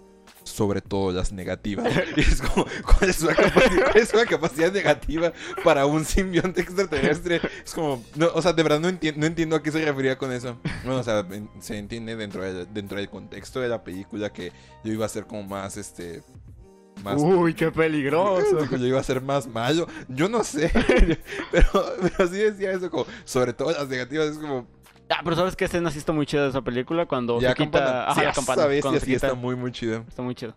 S1: Sobre todo las negativas. Y es como, ¿cuál es una capacidad, cuál es una capacidad negativa para un simbionte extraterrestre? Es como, no, o sea, de verdad no, enti- no entiendo a qué se refería con eso. Bueno, o sea, se entiende dentro, del- dentro del contexto de la película que yo iba a ser como más, este, más...
S2: Uy, qué peligroso.
S1: Yo iba a ser más malo. Yo no sé. pero, pero sí decía eso como, sobre todo las negativas, es como...
S2: Ah, pero ¿sabes qué escena sí está muy chida de esa película? Cuando
S1: Ya
S2: se quita... Ajá,
S1: Sí,
S2: la campana.
S1: esa bestia
S2: cuando se
S1: sí
S2: quita-
S1: está muy, muy chido.
S2: Está muy chido.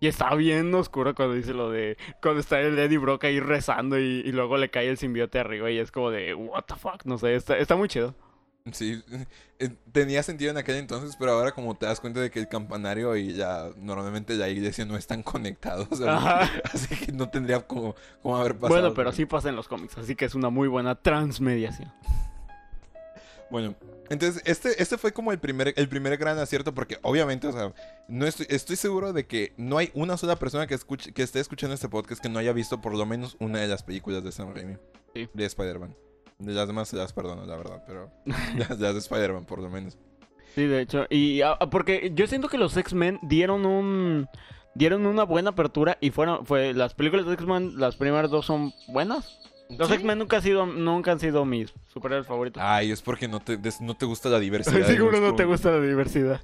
S2: Y está bien oscuro cuando dice lo de... Cuando está el Eddie Brock ahí rezando y, y luego le cae el simbiote arriba y es como de... What the fuck? No sé, está, está muy chido.
S1: Sí, eh, tenía sentido en aquel entonces, pero ahora como te das cuenta de que el campanario y ya normalmente la iglesia no están conectados, así que no tendría como, como haber pasado.
S2: Bueno, pero así pasa en los cómics, así que es una muy buena transmediación.
S1: Bueno, entonces este, este fue como el primer, el primer gran acierto porque obviamente, o sea, no estoy, estoy seguro de que no hay una sola persona que, escuche, que esté escuchando este podcast que no haya visto por lo menos una de las películas de Sam Raimi.
S2: Sí.
S1: De Spider-Man. De las demás se las perdono, la verdad, pero las, las de Spider-Man por lo menos.
S2: Sí, de hecho. Y ah, porque yo siento que los X-Men dieron un. Dieron una buena apertura y fueron. Fue, las películas de X-Men, las primeras dos son buenas. Los. X-Men nunca, ha sido, nunca han sido mis superhéroes favoritos.
S1: Ay, es porque no te, no te gusta la diversidad.
S2: Seguro no te gusta la diversidad.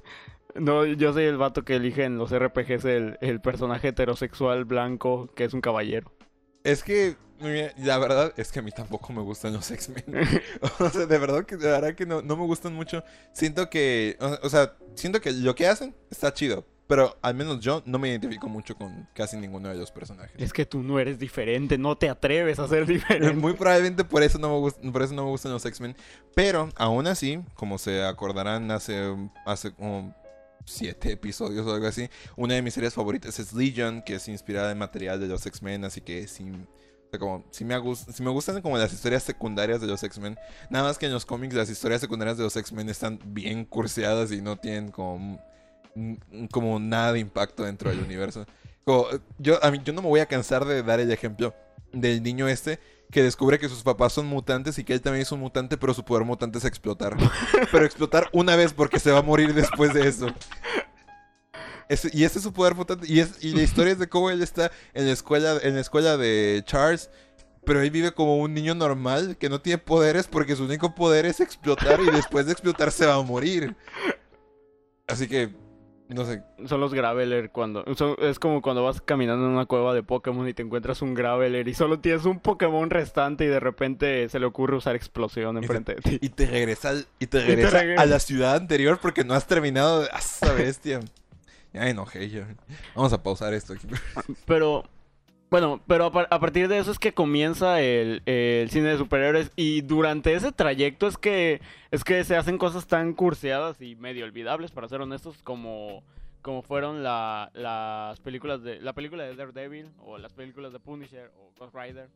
S2: No, yo soy el vato que elige en los RPGs el, el personaje heterosexual blanco que es un caballero.
S1: Es que, la verdad es que a mí tampoco me gustan los X-Men. o sea, de verdad que, de verdad que no, no me gustan mucho. Siento que, o, o sea, siento que lo que hacen está chido. Pero al menos yo no me identifico mucho con casi ninguno de los personajes.
S2: Es que tú no eres diferente, no te atreves a ser diferente.
S1: Muy probablemente por eso no me gustan, por eso no me gustan los X-Men. Pero aún así, como se acordarán hace, hace como siete episodios o algo así, una de mis series favoritas es Legion, que es inspirada en material de los X-Men, así que sí. o sea, como, sí me, sí me gustan como las historias secundarias de los X-Men. Nada más que en los cómics las historias secundarias de los X-Men están bien curseadas y no tienen como, como nada de impacto dentro del universo. Yo, a mí, yo no me voy a cansar de dar el ejemplo del niño este que descubre que sus papás son mutantes y que él también es un mutante, pero su poder mutante es explotar. pero explotar una vez porque se va a morir después de eso. Ese- y ese es su poder mutante. Y, es, y la historia es de cómo él está en la escuela, en la escuela de Charles. Pero él vive como un niño normal que no tiene poderes porque su único poder es explotar y después de explotar se va a morir. Así que, no sé,
S2: Son los Graveler cuando... son- es como cuando vas caminando en una cueva de Pokémon y te encuentras un Graveler y solo tienes un Pokémon restante y de repente se le ocurre usar explosión
S1: Y te-
S2: enfrente de ti.
S1: Y te regresa, al- y te
S2: te
S1: regresa a la ciudad anterior porque no has terminado de... ¡Ah, esa bestia! Ya enojé yo. Vamos a pausar esto aquí.
S2: Pero... Bueno, pero a, par- a partir de eso es que comienza el, el cine de superhéroes y durante ese trayecto es que es que se hacen cosas tan curseadas y medio olvidables, para ser honestos, como, como fueron la- las películas de la película de Daredevil o las películas de Punisher o Ghost Rider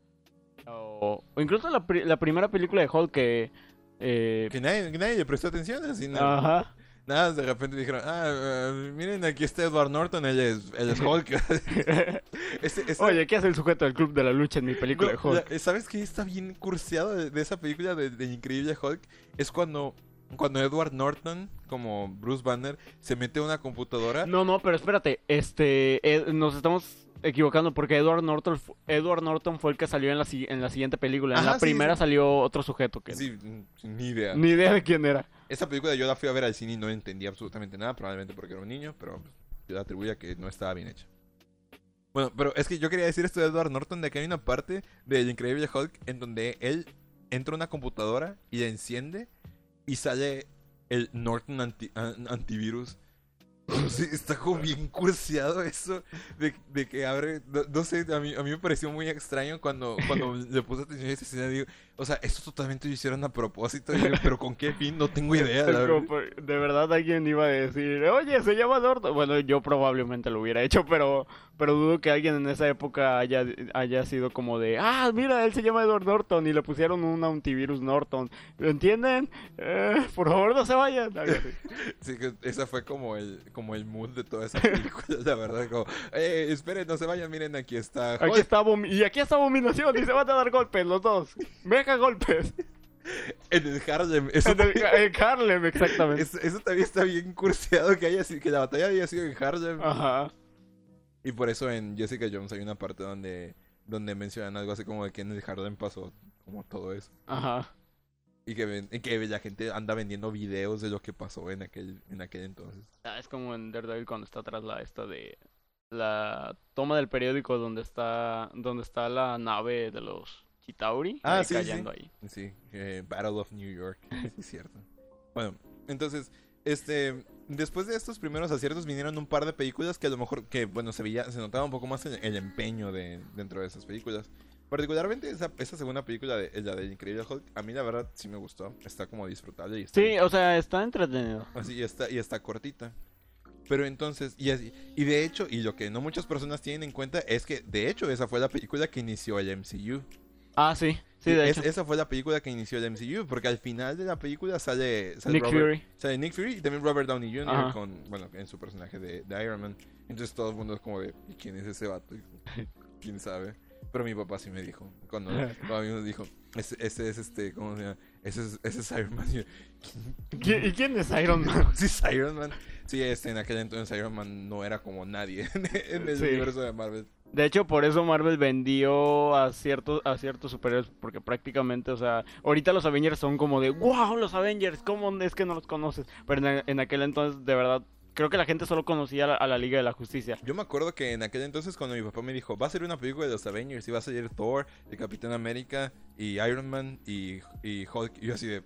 S2: o, o incluso la, pri- la primera película de Hulk que Eh,
S1: Que nadie, que nadie le prestó atención, así no-
S2: Ajá.
S1: Nada, de repente dijeron, ah, eh, miren, aquí está Edward Norton, él es, él es Hulk. Este- este-
S2: Oye, ¿qué hace el sujeto del club de la lucha en mi película de Hulk?
S1: la- ¿Sabes qué está bien curseado de, de esa película de, de Increíble Hulk? Es cuando, cuando Edward Norton, como Bruce Banner, se mete a una computadora.
S2: No, no, pero espérate, este, eh, nos estamos equivocando porque Edward Norton, Edward Norton fue el que salió en la, en la siguiente película. En
S1: Ajá,
S2: la
S1: sí,
S2: primera
S1: sí.
S2: salió otro sujeto que
S1: Sí, mm, ni idea.
S2: ni idea de quién era.
S1: Esa película yo la fui a ver al cine y no entendía absolutamente nada, probablemente porque era un niño, pero yo la atribuyo a que no estaba bien hecha. Bueno, pero es que yo quería decir esto de Edward Norton, de que hay una parte del Increíble Hulk en donde él entra a una computadora y la enciende y sale el Norton anti- an- antivirus. Sí, está como bien curseado eso de, de que abre, no, no sé, a mí, a mí me pareció muy extraño cuando, cuando le puse atención a esa escena, digo, o sea, esto totalmente lo hicieron a propósito, yo, pero con qué fin, no tengo idea. la
S2: Es como
S1: verdad.
S2: por- de verdad alguien iba a decir, oye, se llama Norton. Bueno, yo probablemente lo hubiera hecho, pero, pero dudo que alguien en esa época haya, haya sido como de, ah, mira, él se llama Edward Norton y le pusieron un antivirus Norton. ¿Lo entienden? Eh, por favor, no se vayan.
S1: Sí, que esa fue como el, como el mood de toda esa película, la verdad, como, eh, esperen, no se vayan, miren, aquí está
S2: Aquí
S1: Hulk".
S2: está y aquí está Abominación y se van a dar golpes los dos. Golpes.
S1: en el Harlem. Eso,
S2: En el, en Harlem, exactamente.
S1: eso- eso también está bien curseado que haya sido, que la batalla haya sido en Harlem.
S2: Ajá.
S1: Y por eso en Jessica Jones hay una parte donde, donde mencionan algo así como de que en el Harlem pasó como todo eso.
S2: Ajá.
S1: Y que, ven- y que la gente anda vendiendo videos de lo que pasó en aquel, en aquel entonces.
S2: Ah, es como en Daredevil cuando está atrás la esta de la toma del periódico donde está donde está la nave de los Chitauri
S1: Ah,
S2: ahí
S1: sí,
S2: ahí.
S1: Sí, eh, Battle of New York, sí, es cierto. Bueno, entonces, este, después de estos primeros aciertos vinieron un par de películas que a lo mejor, que bueno, se veía, se notaba un poco más el, el empeño de, dentro de esas películas. Particularmente esa, esa segunda película, de, la del Increíble Hulk, a mí la verdad sí me gustó. Está como disfrutable y está,
S2: Sí, o sea, está entretenido.
S1: así, y está, y está cortita. Pero entonces, y, así- y de hecho, y lo que no muchas personas tienen en cuenta es que, de hecho, esa fue la película que inició el MCU.
S2: Ah, sí. Sí, de
S1: Es-
S2: hecho.
S1: esa fue la película que inició el MCU, porque al final de la película sale, sale
S2: Nick
S1: Robert,
S2: Fury.
S1: sale Nick Fury y también Robert Downey Jr.
S2: Ajá.
S1: con, bueno, en su personaje de, de Iron Man. Entonces todo el mundo es como de, ¿y quién es ese vato? ¿Quién sabe? Pero mi papá sí me dijo, cuando, cuando a mí me dijo, ese, ese es este, ¿cómo se llama? Ese es, ese es Iron Man. Y yo,
S2: ¿Qui- ¿Y quién es Iron Man?
S1: ¿Sí es Iron Man? Sí, este, en aquel entonces Iron Man no era como nadie en, en el
S2: Sí.
S1: universo de Marvel.
S2: De hecho, por eso Marvel vendió a ciertos, a ciertos superhéroes, porque prácticamente, o sea, ahorita los Avengers son como de, wow, los Avengers, ¿cómo es que no los conoces? Pero en, en aquel entonces, de verdad, creo que la gente solo conocía a la, a la Liga de la Justicia.
S1: Yo me acuerdo que en aquel entonces cuando mi papá me dijo, va a ser una película de los Avengers y va a salir Thor, el Capitán América y Iron Man y, y Hulk, y yo así de...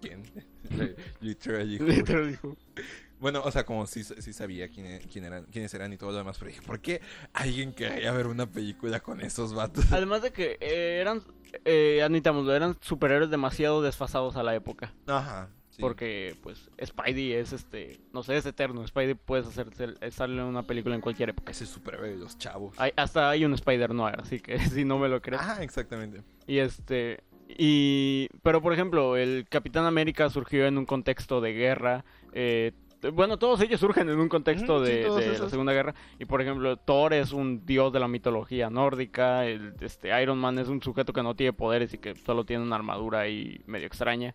S1: ¿Quién?
S2: Literal dijo.
S1: Bueno, o sea, como sí, sí sabía quién, e- quién eran, quiénes eran y todo lo demás, pero dije, ¿por qué alguien quería ver una película con esos vatos?
S2: Además de que eh, eran, eh, admitámoslo, eran superhéroes demasiado desfasados a la época.
S1: Ajá. sí.
S2: Porque, pues, Spidey es este, no sé, es eterno. Spidey puedes hacerse, sale en una película en cualquier época.
S1: Ese superhéroe de los chavos.
S2: Hay- hasta hay un Spider Noir, así que si no me lo crees.
S1: Ah, exactamente.
S2: Y este. Y. Pero por ejemplo, el Capitán América surgió en un contexto de guerra. eh, bueno, todos ellos surgen en un contexto de, la. Segunda Guerra. Y por ejemplo, Thor es un dios de la mitología nórdica. El, este, Iron Man es un sujeto que no tiene poderes y que solo tiene una armadura ahí medio extraña.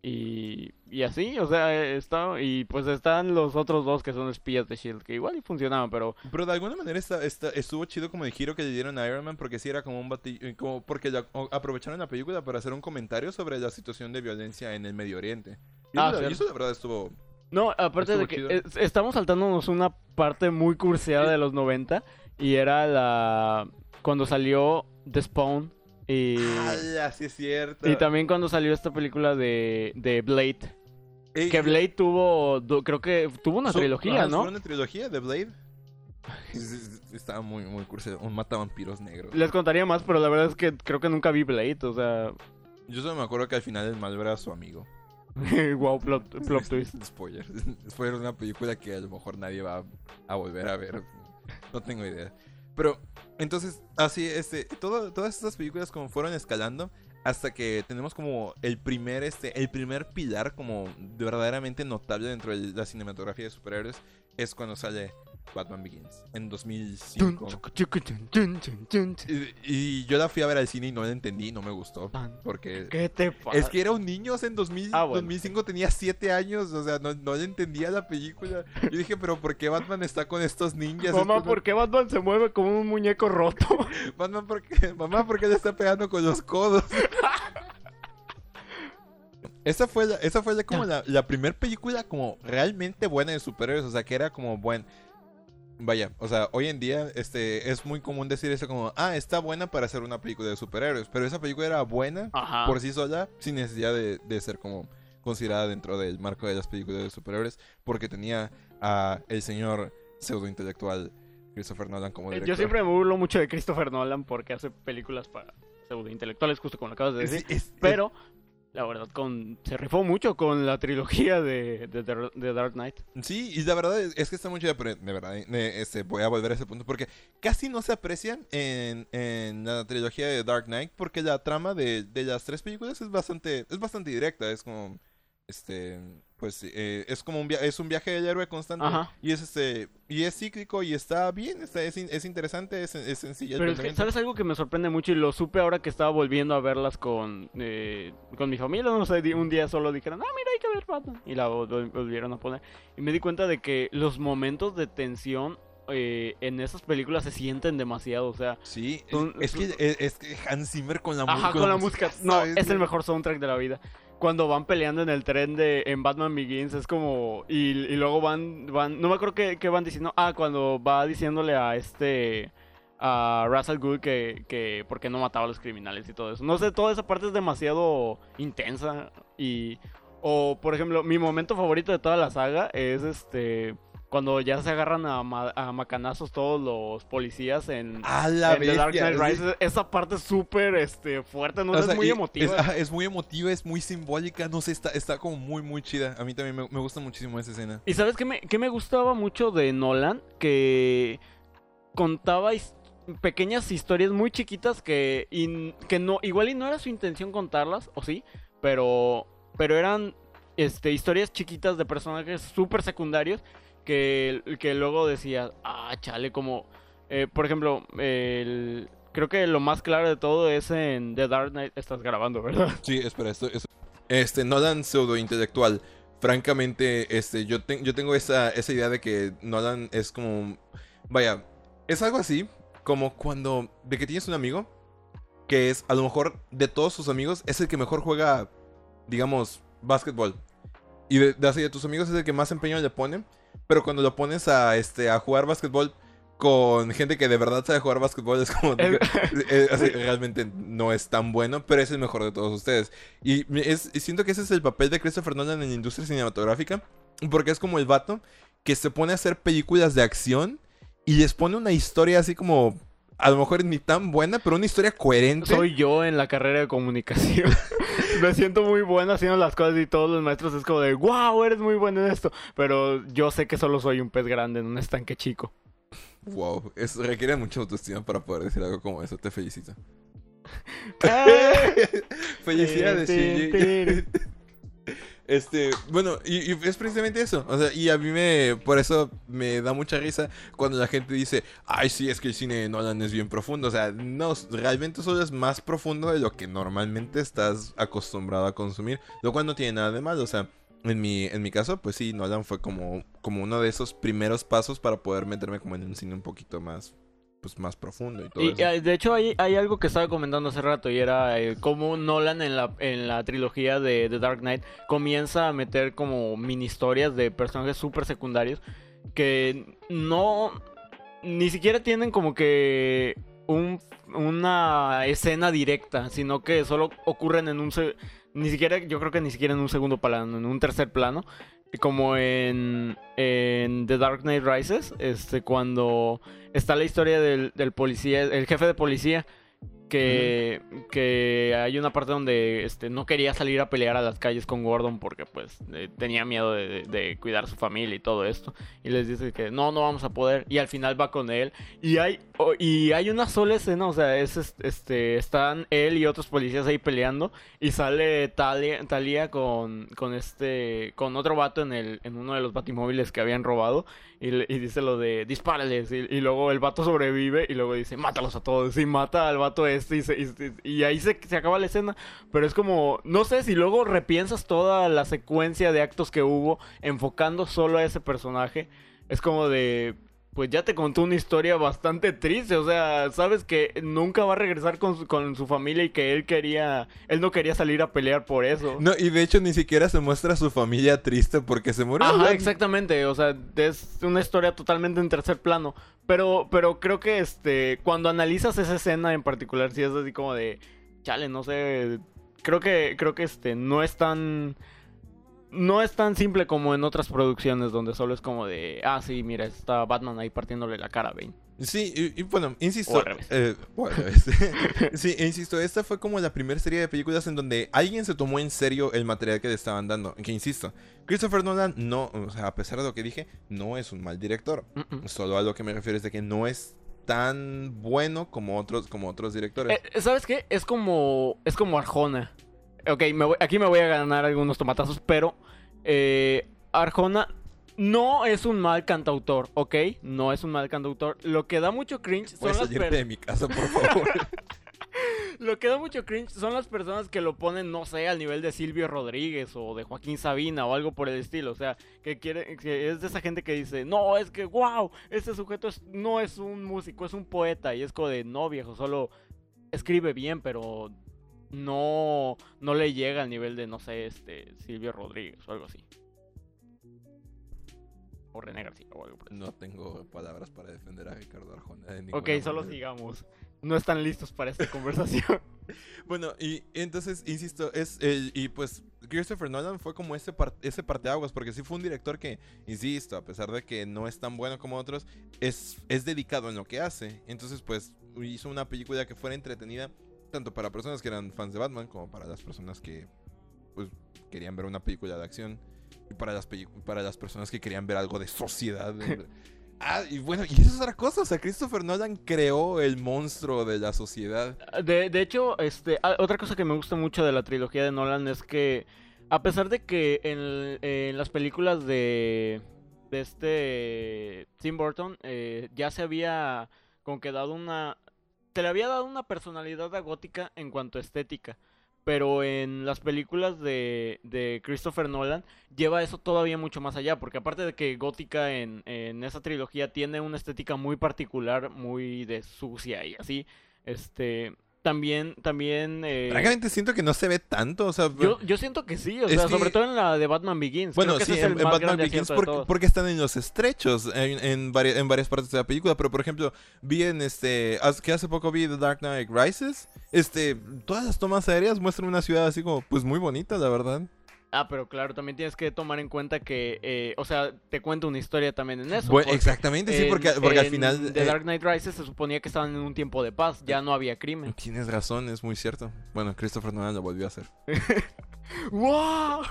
S2: Y, y así, o sea, eh, está. Y pues están los otros dos que son espías de Shield, que igual y funcionaban, pero.
S1: Pero de alguna manera está, está- estuvo chido como el giro que le dieron a Iron Man porque sí era como un batillo, como porque la- aprovecharon la película para hacer un comentario sobre la situación de violencia en el Medio Oriente. Y,
S2: Ah,
S1: eso, y eso de verdad estuvo...
S2: No, aparte
S1: Estuvo
S2: de que
S1: chido.
S2: es- estamos saltándonos una parte muy curseada de los 90 y era la cuando salió The Spawn y,
S1: ¡Hala! Sí es cierto.
S2: y también cuando salió esta película de, de Blade.
S1: Ey,
S2: Que Blade tuvo, do- creo que tuvo una trilogía,
S1: ajá,
S2: ¿no?
S1: Fue una trilogía de Blade. Estaba muy, muy curioso. Un matavampiros negro.
S2: Les contaría más, pero la verdad es que creo que nunca vi Blade, o sea,
S1: Yo solo me acuerdo que al final el malo era su amigo.
S2: wow, plot, plot twist.
S1: Spoiler. Spoiler es una película que a lo mejor nadie va a volver a ver. No tengo idea. Pero, entonces, así, este, todo, todas estas películas como fueron escalando, hasta que tenemos como el primer, este, el primer pilar como verdaderamente notable dentro de la cinematografía de superhéroes es cuando sale Batman Begins en 2005. Y, y yo la fui a ver al cine y no la entendí, no me gustó. Porque
S2: ¿Qué te pasa?
S1: es que era un niño, o sea, en 2000,
S2: Ah, bueno.
S1: 2005 tenía 7 años, o sea, no, no le entendía la película. Yo dije, pero ¿por qué Batman está con estos ninjas?
S2: Mamá,
S1: Estos-
S2: ¿por qué Batman se mueve como un muñeco roto?
S1: Batman, ¿por qué? Mamá, ¿por qué le está pegando con los codos? Esa fue, la, esa fue la- como la, la primera película como realmente buena de superhéroes, o sea, que era como buen... Vaya, o sea, hoy en día este, es muy común decir eso como, ah, está buena para hacer una película de superhéroes, pero esa película era buena
S2: Ajá.
S1: por sí sola, sin necesidad de, de ser como considerada dentro del marco de las películas de superhéroes, porque tenía a el señor pseudointelectual Christopher Nolan como
S2: Eh,
S1: director.
S2: Yo siempre me burlo mucho de Christopher Nolan porque hace películas para pseudointelectuales, justo como lo acabas de decir.
S1: es-
S2: Pero, la verdad, con se rifó mucho con la trilogía de, de, Dark Knight.
S1: Sí, y la verdad es, que está muy chida, pero de verdad, eh, este, voy a volver a ese punto porque casi no se aprecia en, en la trilogía de Dark Knight porque la trama de, de las tres películas es bastante, es bastante directa, es como, este, pues, eh, es como un, via- es un viaje del héroe constante
S2: Ajá.
S1: y es este, y es cíclico y está bien, está, es, es interesante, es, es sencillo.
S2: Pero es que,
S1: planteamiento.
S2: ¿sabes algo que me sorprende mucho? Y lo supe ahora que estaba volviendo a verlas con, eh, con mi familia. No sé, un día solo dijeron, ah, mira, hay que ver Batman. Y la vol- vol- volvieron a poner. Y me di cuenta de que los momentos de tensión eh, en esas películas se sienten demasiado. O sea,
S1: Sí, es-
S2: son-
S1: es, que, es, que Hans Zimmer con la,
S2: Ajá, con la música. No, es el mejor soundtrack de la vida. Cuando van peleando en el tren de en Batman Begins es como y, luego van van no me acuerdo qué, qué van diciendo. Ah, cuando va diciéndole a este a Russell Gould que que por qué no mataba a los criminales y todo eso. No sé, toda esa parte es demasiado intensa y o por ejemplo, mi momento favorito de toda la saga es este cuando ya se agarran a, ma- a macanazos todos los policías en
S1: A la
S2: en The Dark Knight. Rises, esa parte es súper este, fuerte, no
S1: O
S2: es muy emotiva.
S1: Es, muy emotiva, es muy simbólica, no sé, está, está como muy, muy chida. A mí también me, me gusta muchísimo esa escena.
S2: Y sabes qué me, qué me gustaba mucho de Nolan? Que contaba pequeñas historias muy chiquitas que, que no, igual y no era su intención contarlas, o sí, pero, pero eran este, historias chiquitas de personajes súper secundarios que, que luego decías, ah, chale, como, eh, por ejemplo, el... Creo que lo más claro de todo es en The Dark Knight. Estás grabando, ¿verdad?
S1: Sí, espera, esto, esto- Este, Nolan pseudo-intelectual. Francamente, este, yo, te- yo tengo esa, esa idea de que Nolan es como... Vaya, es algo así como cuando... De que tienes un amigo que es, a lo mejor, de todos sus amigos, es el que mejor juega, digamos, básquetbol. Y de, de de tus amigos es el que más empeño le pone. Pero cuando lo pones a, este, a jugar básquetbol con gente que de verdad sabe jugar básquetbol, es como... eh, realmente no es tan bueno, pero es el mejor de todos ustedes. Y, es, y siento que ese es el papel de Christopher Nolan en la industria cinematográfica, porque es como el vato que se pone a hacer películas de acción y les pone una historia así como, a lo mejor ni tan buena, pero una historia coherente.
S2: Soy yo en la carrera de comunicación. Me siento muy bueno haciendo las cosas y todos los maestros es como de, wow, eres muy bueno en esto. Pero yo sé que solo soy un pez grande en un estanque chico.
S1: Wow, eso requiere mucha autoestima para poder decir algo como eso. Te felicito. Felicidades, Shinji. Este, bueno, y, es precisamente eso. O sea, y a mí me, por eso me da mucha risa cuando la gente dice, ay, sí, es que el cine de Nolan es bien profundo. O sea, no, realmente solo es más profundo de lo que normalmente estás acostumbrado a consumir, lo cual no tiene nada de malo. O sea, en mi, en mi caso, pues sí, Nolan fue como, como uno de esos primeros pasos para poder meterme como en un cine un poquito más, pues más profundo y todo
S2: Y
S1: eso.
S2: eh, de hecho hay, hay algo que estaba comentando hace rato y era eh, cómo Nolan en la, en la trilogía de The Dark Knight comienza a meter como mini historias de personajes súper secundarios que no ni siquiera tienen como que un, una escena directa, sino que solo ocurren en un ni siquiera yo creo que ni siquiera en un segundo plano, en un tercer plano, como en, The Dark Knight Rises, este cuando está la historia del, del policía, el jefe de policía, que, que hay una parte donde este, no quería salir a pelear a las calles con Gordon porque pues eh, tenía miedo de, cuidar a su familia y todo esto. Y les dice que no, no vamos a poder. Y al final va con él. Y hay, oh, y hay una sola escena, o sea, es- este, están él y otros policías ahí peleando. Y sale Talia, Talia con, con este, con otro vato en, el, en uno de los batimóviles que habían robado. Y, dice lo de dispárales. Y, luego el vato sobrevive. Y luego dice, mátalos a todos. Y mata al vato este. Y ahí se, se acaba la escena. Pero es como, no sé si luego repiensas toda la secuencia de actos que hubo. Enfocando solo a ese personaje. Es como de. Pues ya te contó una historia bastante triste. O sea, sabes que nunca va a regresar con su, con su familia. Y que él quería. Él no quería salir a pelear por eso.
S1: No, y de hecho ni siquiera se muestra a su familia triste porque se murió.
S2: Ajá, exactamente. O sea, es una historia totalmente en tercer plano. Pero, pero creo que este. Cuando analizas esa escena en particular, sí es así como de. Chale, no sé. Creo que. Creo que este. No es tan. No es tan simple como en otras producciones donde solo es como de. Ah, sí, mira, está Batman ahí partiéndole la cara a Bane.
S1: Sí, y, y bueno, insisto.
S2: O al revés.
S1: eh, o al revés. sí, e insisto, esta fue como la primera serie de películas en donde alguien se tomó en serio el material que le estaban dando. Que insisto, Christopher Nolan no, o sea, a pesar de lo que dije, no es un mal director. Solo a lo que me refiero es de que no es tan bueno como otros, como otros directores.
S2: Eh, ¿Sabes qué? Es como. Es como Arjona. Ok, me voy- aquí me voy a ganar algunos tomatazos, pero. eh, Arjona no es un mal cantautor, ¿ok? No es un mal cantautor. Lo que da mucho cringe son las
S1: salirte
S2: per-
S1: de mi casa, por favor.
S2: Lo que da mucho cringe son las personas que lo ponen, no sé, al nivel de Silvio Rodríguez o de Joaquín Sabina o algo por el estilo. O sea, que quiere, que es de esa gente que dice, no, es que, wow, este sujeto es- no es un músico, es un poeta. Y es como de, no, viejo, solo escribe bien, pero no, no le llega al nivel de, no sé, este, Silvio Rodríguez o algo así. O René García o algo por
S1: no tengo palabras para defender a Ricardo Arjona. de
S2: Ok, solo
S1: manera.
S2: sigamos. No están listos para esta conversación.
S1: Bueno, y entonces, insisto, es el, y pues Christopher Nolan fue como ese, par- ese parteaguas, porque sí fue un director que, insisto, a pesar de que no es tan bueno como otros, es, es dedicado en lo que hace. Entonces, pues, hizo una película que fuera entretenida, tanto para personas que eran fans de Batman, como para las personas que, pues, querían ver una película de acción, y para las, para las personas que querían ver algo de sociedad. Ah, y bueno, y eso es otra cosa, o sea, Christopher Nolan creó el monstruo de la sociedad.
S2: De, de hecho, este, ah, otra cosa que me gusta mucho de la trilogía de Nolan es que, a pesar de que en, en las películas de, de este Tim Burton eh, ya se había como que dado una... Se le había dado una personalidad a gótica en cuanto a estética. Pero en las películas de, de Christopher Nolan lleva eso todavía mucho más allá. Porque aparte de que Gótica en, en esa trilogía tiene una estética muy particular, muy de sucia y así. Este. También, también. eh,
S1: Francamente siento que no se ve tanto, o sea,
S2: yo, yo siento que sí, o sea,
S1: que-
S2: sobre todo en la de Batman Begins.
S1: bueno,
S2: Creo que
S1: sí, en, Batman Begins porque, porque están en los estrechos en, en, vari- en varias partes de la película, pero por ejemplo, vi en este, que hace poco vi The Dark Knight Rises, este, todas las tomas aéreas muestran una ciudad así como, pues muy bonita, la verdad.
S2: Ah, pero claro, también tienes que tomar en cuenta que, eh, o sea, te cuento una historia también en eso.
S1: Bueno,
S2: porque
S1: exactamente, sí,
S2: en-
S1: porque, al final...
S2: The
S1: eh,
S2: Dark Knight Rises se suponía que estaban en un tiempo de paz, ya no había crimen.
S1: Tienes razón, es muy cierto. Bueno, Christopher Nolan lo volvió a hacer.
S2: ¡Wow!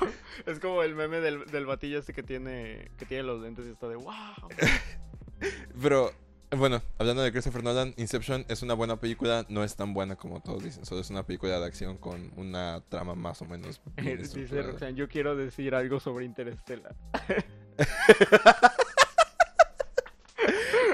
S2: Es como el meme del, del batillo este que tiene, que tiene los lentes y está de ¡Wow!
S1: Pero, bueno, hablando de Christopher Nolan, Inception es una buena película, no es tan buena como todos dicen, solo es una película de acción con una trama más o menos
S2: Dice. Roxanne, yo quiero decir algo sobre Interstellar.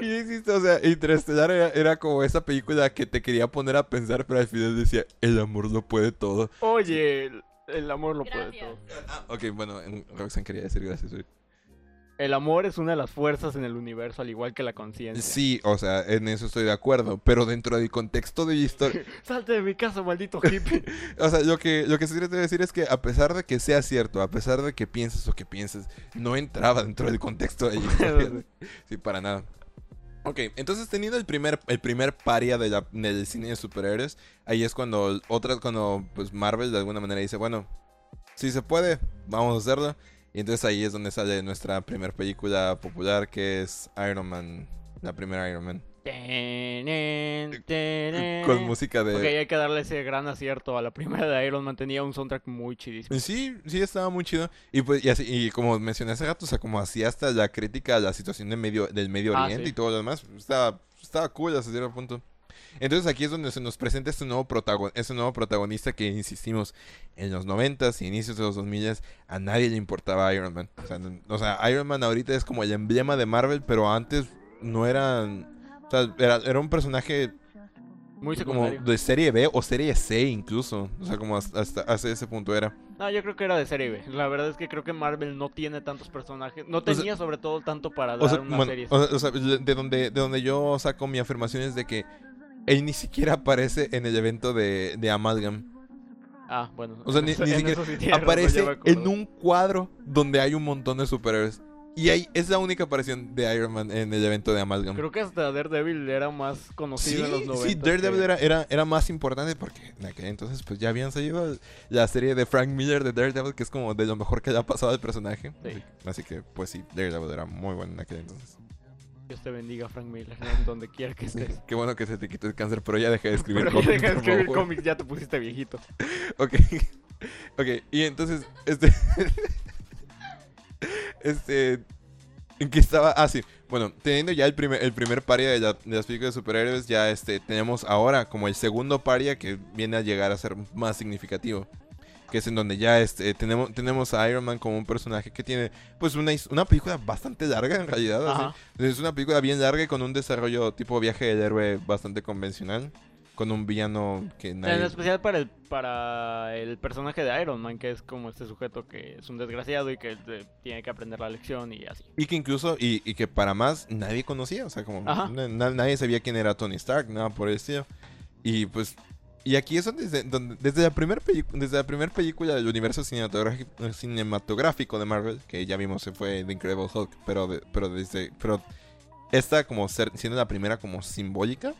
S1: Y insisto, o sea, Interestelar era, era como esa película que te quería poner a pensar, pero al final decía, el amor lo puede todo.
S2: Oye, el, el amor lo puede todo.
S1: Ah, ok, bueno, en- Roxanne quería decir gracias. güey.
S2: El amor es una de las fuerzas en el universo, al igual que la conciencia.
S1: Sí, o sea, en eso estoy de acuerdo, pero dentro del contexto de historia,
S2: Salte de mi casa, maldito hippie.
S1: o sea, lo que, lo que sí te voy a decir es que a pesar de que sea cierto, a pesar de que pienses o que pienses, no entraba dentro del contexto de historia. Sí, para nada. Ok, entonces teniendo el primer, el primer paria de la- del cine de superhéroes, ahí es cuando otras, cuando pues Marvel de alguna manera dice, bueno, si se puede, vamos a hacerlo. Y entonces ahí es donde sale nuestra primera película popular que es Iron Man, la primera Iron Man.
S2: Tenen, tenen.
S1: Con música de...
S2: Ok, hay que darle ese gran acierto a la primera de Iron Man. Tenía un soundtrack muy chidísimo.
S1: Sí, sí, estaba muy chido. Y pues, y así, y como mencioné hace rato, o sea, como hacía hasta la crítica a la situación de medio, del Medio
S2: Ah,
S1: Oriente
S2: sí.
S1: y todo lo demás, estaba, estaba cool hasta cierto punto. Entonces aquí es donde se nos presenta este nuevo, protagon este nuevo protagonista que, insistimos, en los 90s y inicios de los 2000 a nadie le importaba Iron Man. O sea, no- o sea, Iron Man ahorita es como el emblema de Marvel, pero antes no eran... O sea, era, era un personaje
S2: Muy
S1: como de serie B o serie C incluso. O sea, como hasta, hasta, ese punto era.
S2: No, yo creo que era de serie B. La verdad es que creo que Marvel no tiene tantos personajes. No
S1: sea-
S2: tenía sobre todo tanto para dar
S1: O sea,
S2: una
S1: bueno,
S2: serie.
S1: o sea, de donde, de donde yo saco mi afirmación es de que él ni siquiera aparece en el evento de, de Amalgam.
S2: Ah, bueno.
S1: O sea, ni-
S2: eso-
S1: ni siquiera
S2: sí
S1: Aparece en un cuadro donde hay un montón de superhéroes. Y ahí es la única aparición de Iron Man en el evento de Amalgam.
S2: Creo que hasta Daredevil era más
S1: Sí,
S2: conocido en los 90.
S1: sí, Daredevil era, era, era más importante porque en aquel entonces pues ya habían salido la serie de Frank Miller de Daredevil que es como de lo mejor que le ha pasado al personaje.
S2: Sí.
S1: Así, así que pues sí, Daredevil era muy bueno en aquel entonces.
S2: Dios te bendiga, Frank Miller, donde quiera que estés.
S1: Qué bueno que se te quitó el cáncer, pero ya dejé de escribir
S2: Pero ya
S1: cómics,
S2: deja de escribir
S1: favor.
S2: cómics, ya te pusiste viejito.
S1: Ok. Ok, y entonces, este. este. ¿En qué estaba? Ah, sí. Bueno, teniendo ya el primer, el primer paria de, la- de las películas de superhéroes, ya este, tenemos ahora como el segundo paria que viene a llegar a ser más significativo. Que es en donde ya este, tenemos, tenemos a Iron Man como un personaje que tiene, pues, una, una película bastante larga en realidad. así. Es una película bien larga y con un desarrollo tipo viaje del héroe bastante convencional. Con un villano que nadie...
S2: En especial para el, para el personaje de Iron Man, que es como este sujeto que es un desgraciado y que eh, tiene que aprender la lección y así.
S1: Y que incluso, y, y que para más nadie conocía, o sea, como na- nadie sabía quién era Tony Stark, nada por el estilo. Y pues, y aquí es donde, desde, donde- desde la primera desde la primera película del universo cinematográfico, cinematográfico de Marvel, que ya vimos se fue The Incredible Hulk, pero, de- pero desde, pero esta como ser, siendo la primera como simbólica,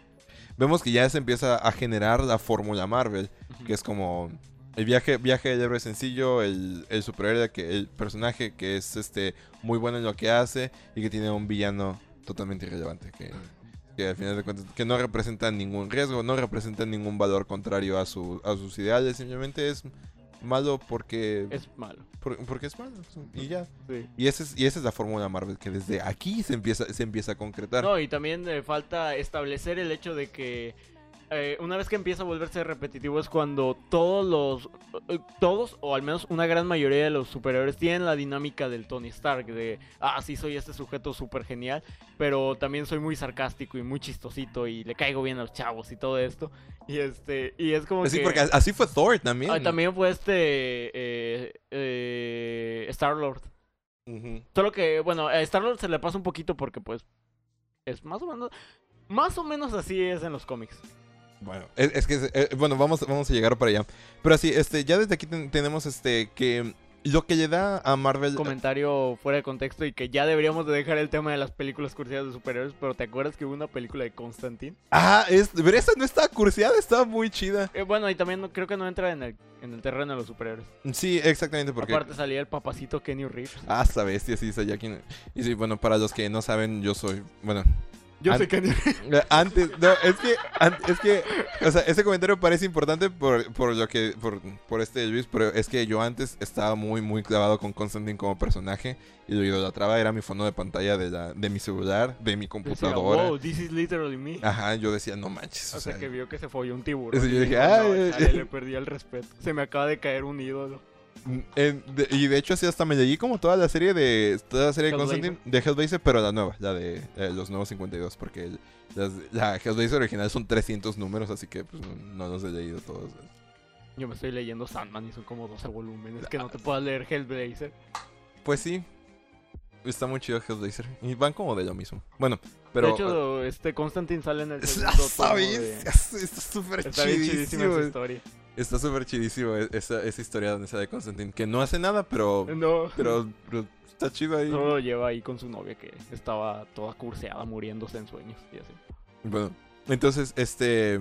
S1: vemos que ya se empieza a generar la fórmula Marvel, que es como el viaje, viaje del héroe sencillo, el, el superhéroe, que, el personaje que es este muy bueno en lo que hace y que tiene un villano totalmente irrelevante, que, que al final de cuentas que no representa ningún riesgo, no representa ningún valor contrario a, su, a sus ideales, simplemente es malo porque
S2: Es malo.
S1: por- porque es malo y ya.
S2: Sí.
S1: Y esa es, y esa es la fórmula Marvel que desde aquí se empieza, se empieza a concretar.
S2: No, y también eh, falta establecer el hecho de que eh, una vez que empieza a volverse repetitivo es cuando todos los eh, todos o al menos una gran mayoría de los superhéroes tienen la dinámica del Tony Stark de ah sí soy este sujeto súper genial pero también soy muy sarcástico y muy chistosito y le caigo bien a los chavos y todo esto y este y es como
S1: Pues sí,
S2: que
S1: porque así fue Thor también.
S2: Ah, también fue este eh, eh, Star Lord. Solo que, bueno, a Star-Lord se le pasa un poquito porque, pues, es más o menos... Más o menos así es en los cómics.
S1: Bueno, es, es que, eh, bueno, vamos, vamos a llegar para allá. Pero así, este, ya desde aquí ten- tenemos este, que lo que le da a Marvel...
S2: Comentario fuera de contexto y que ya deberíamos de dejar el tema de las películas cursidas de superhéroes, pero ¿te acuerdas que hubo una película de Constantine?
S1: Ah, es, pero esa no estaba curseada, estaba muy chida.
S2: Eh, bueno, y también no- creo que no entra en el, en el terreno de los superhéroes.
S1: Sí, exactamente, porque...
S2: Aparte salía el papacito Kenny Reeves.
S1: Ah, esa bestia, sí, sabía quién... Y sí, bueno, para los que no saben, yo soy... Bueno,
S2: Yo
S1: An-
S2: sé.
S1: Eh, Antes, no, es que, an- es que, o sea, ese comentario parece importante por, por lo que, por, por este Luis, pero es que yo antes estaba muy, muy clavado con Constantine como personaje y lo idolatraba, era mi fondo de pantalla de, la, de mi celular, de mi
S2: Decía,
S1: computadora.
S2: wow, this is literally me.
S1: Ajá, yo decía, no manches, o sea,
S2: que vio que se folló un tiburón.
S1: Eso yo dije,
S2: "No,
S1: "Ay".
S2: chale, le perdí el respeto. Se me acaba de caer un ídolo.
S1: Mm, en- de- y de hecho así hasta me leí como toda la serie de, toda la serie de
S2: Hellblazer.
S1: Constantine, de Hellblazer, pero la nueva, la de eh, los nuevos 52, porque el- las- la Hellblazer original son 300 números, así que pues, no, los he leído todos.
S2: Yo me estoy leyendo Sandman y son como 12 volúmenes. Que no te puedas leer Hellblazer.
S1: Pues sí. Está muy chido Hellblazer. Y van como de lo mismo. Bueno, pero.
S2: de hecho, este Constantine sale en el segundo tomo
S1: ¿sabes?
S2: de-
S1: Está súper
S2: Está bien chidísima
S1: chidísimo.
S2: esa historia.
S1: Está súper chidísimo e- esa, esa historia donde sale Constantine. Que no hace nada, pero.
S2: No.
S1: Pero, pero está chido ahí.
S2: Solo lo lleva ahí con su novia que estaba toda curseada, muriéndose en sueños y así.
S1: Bueno, entonces, este.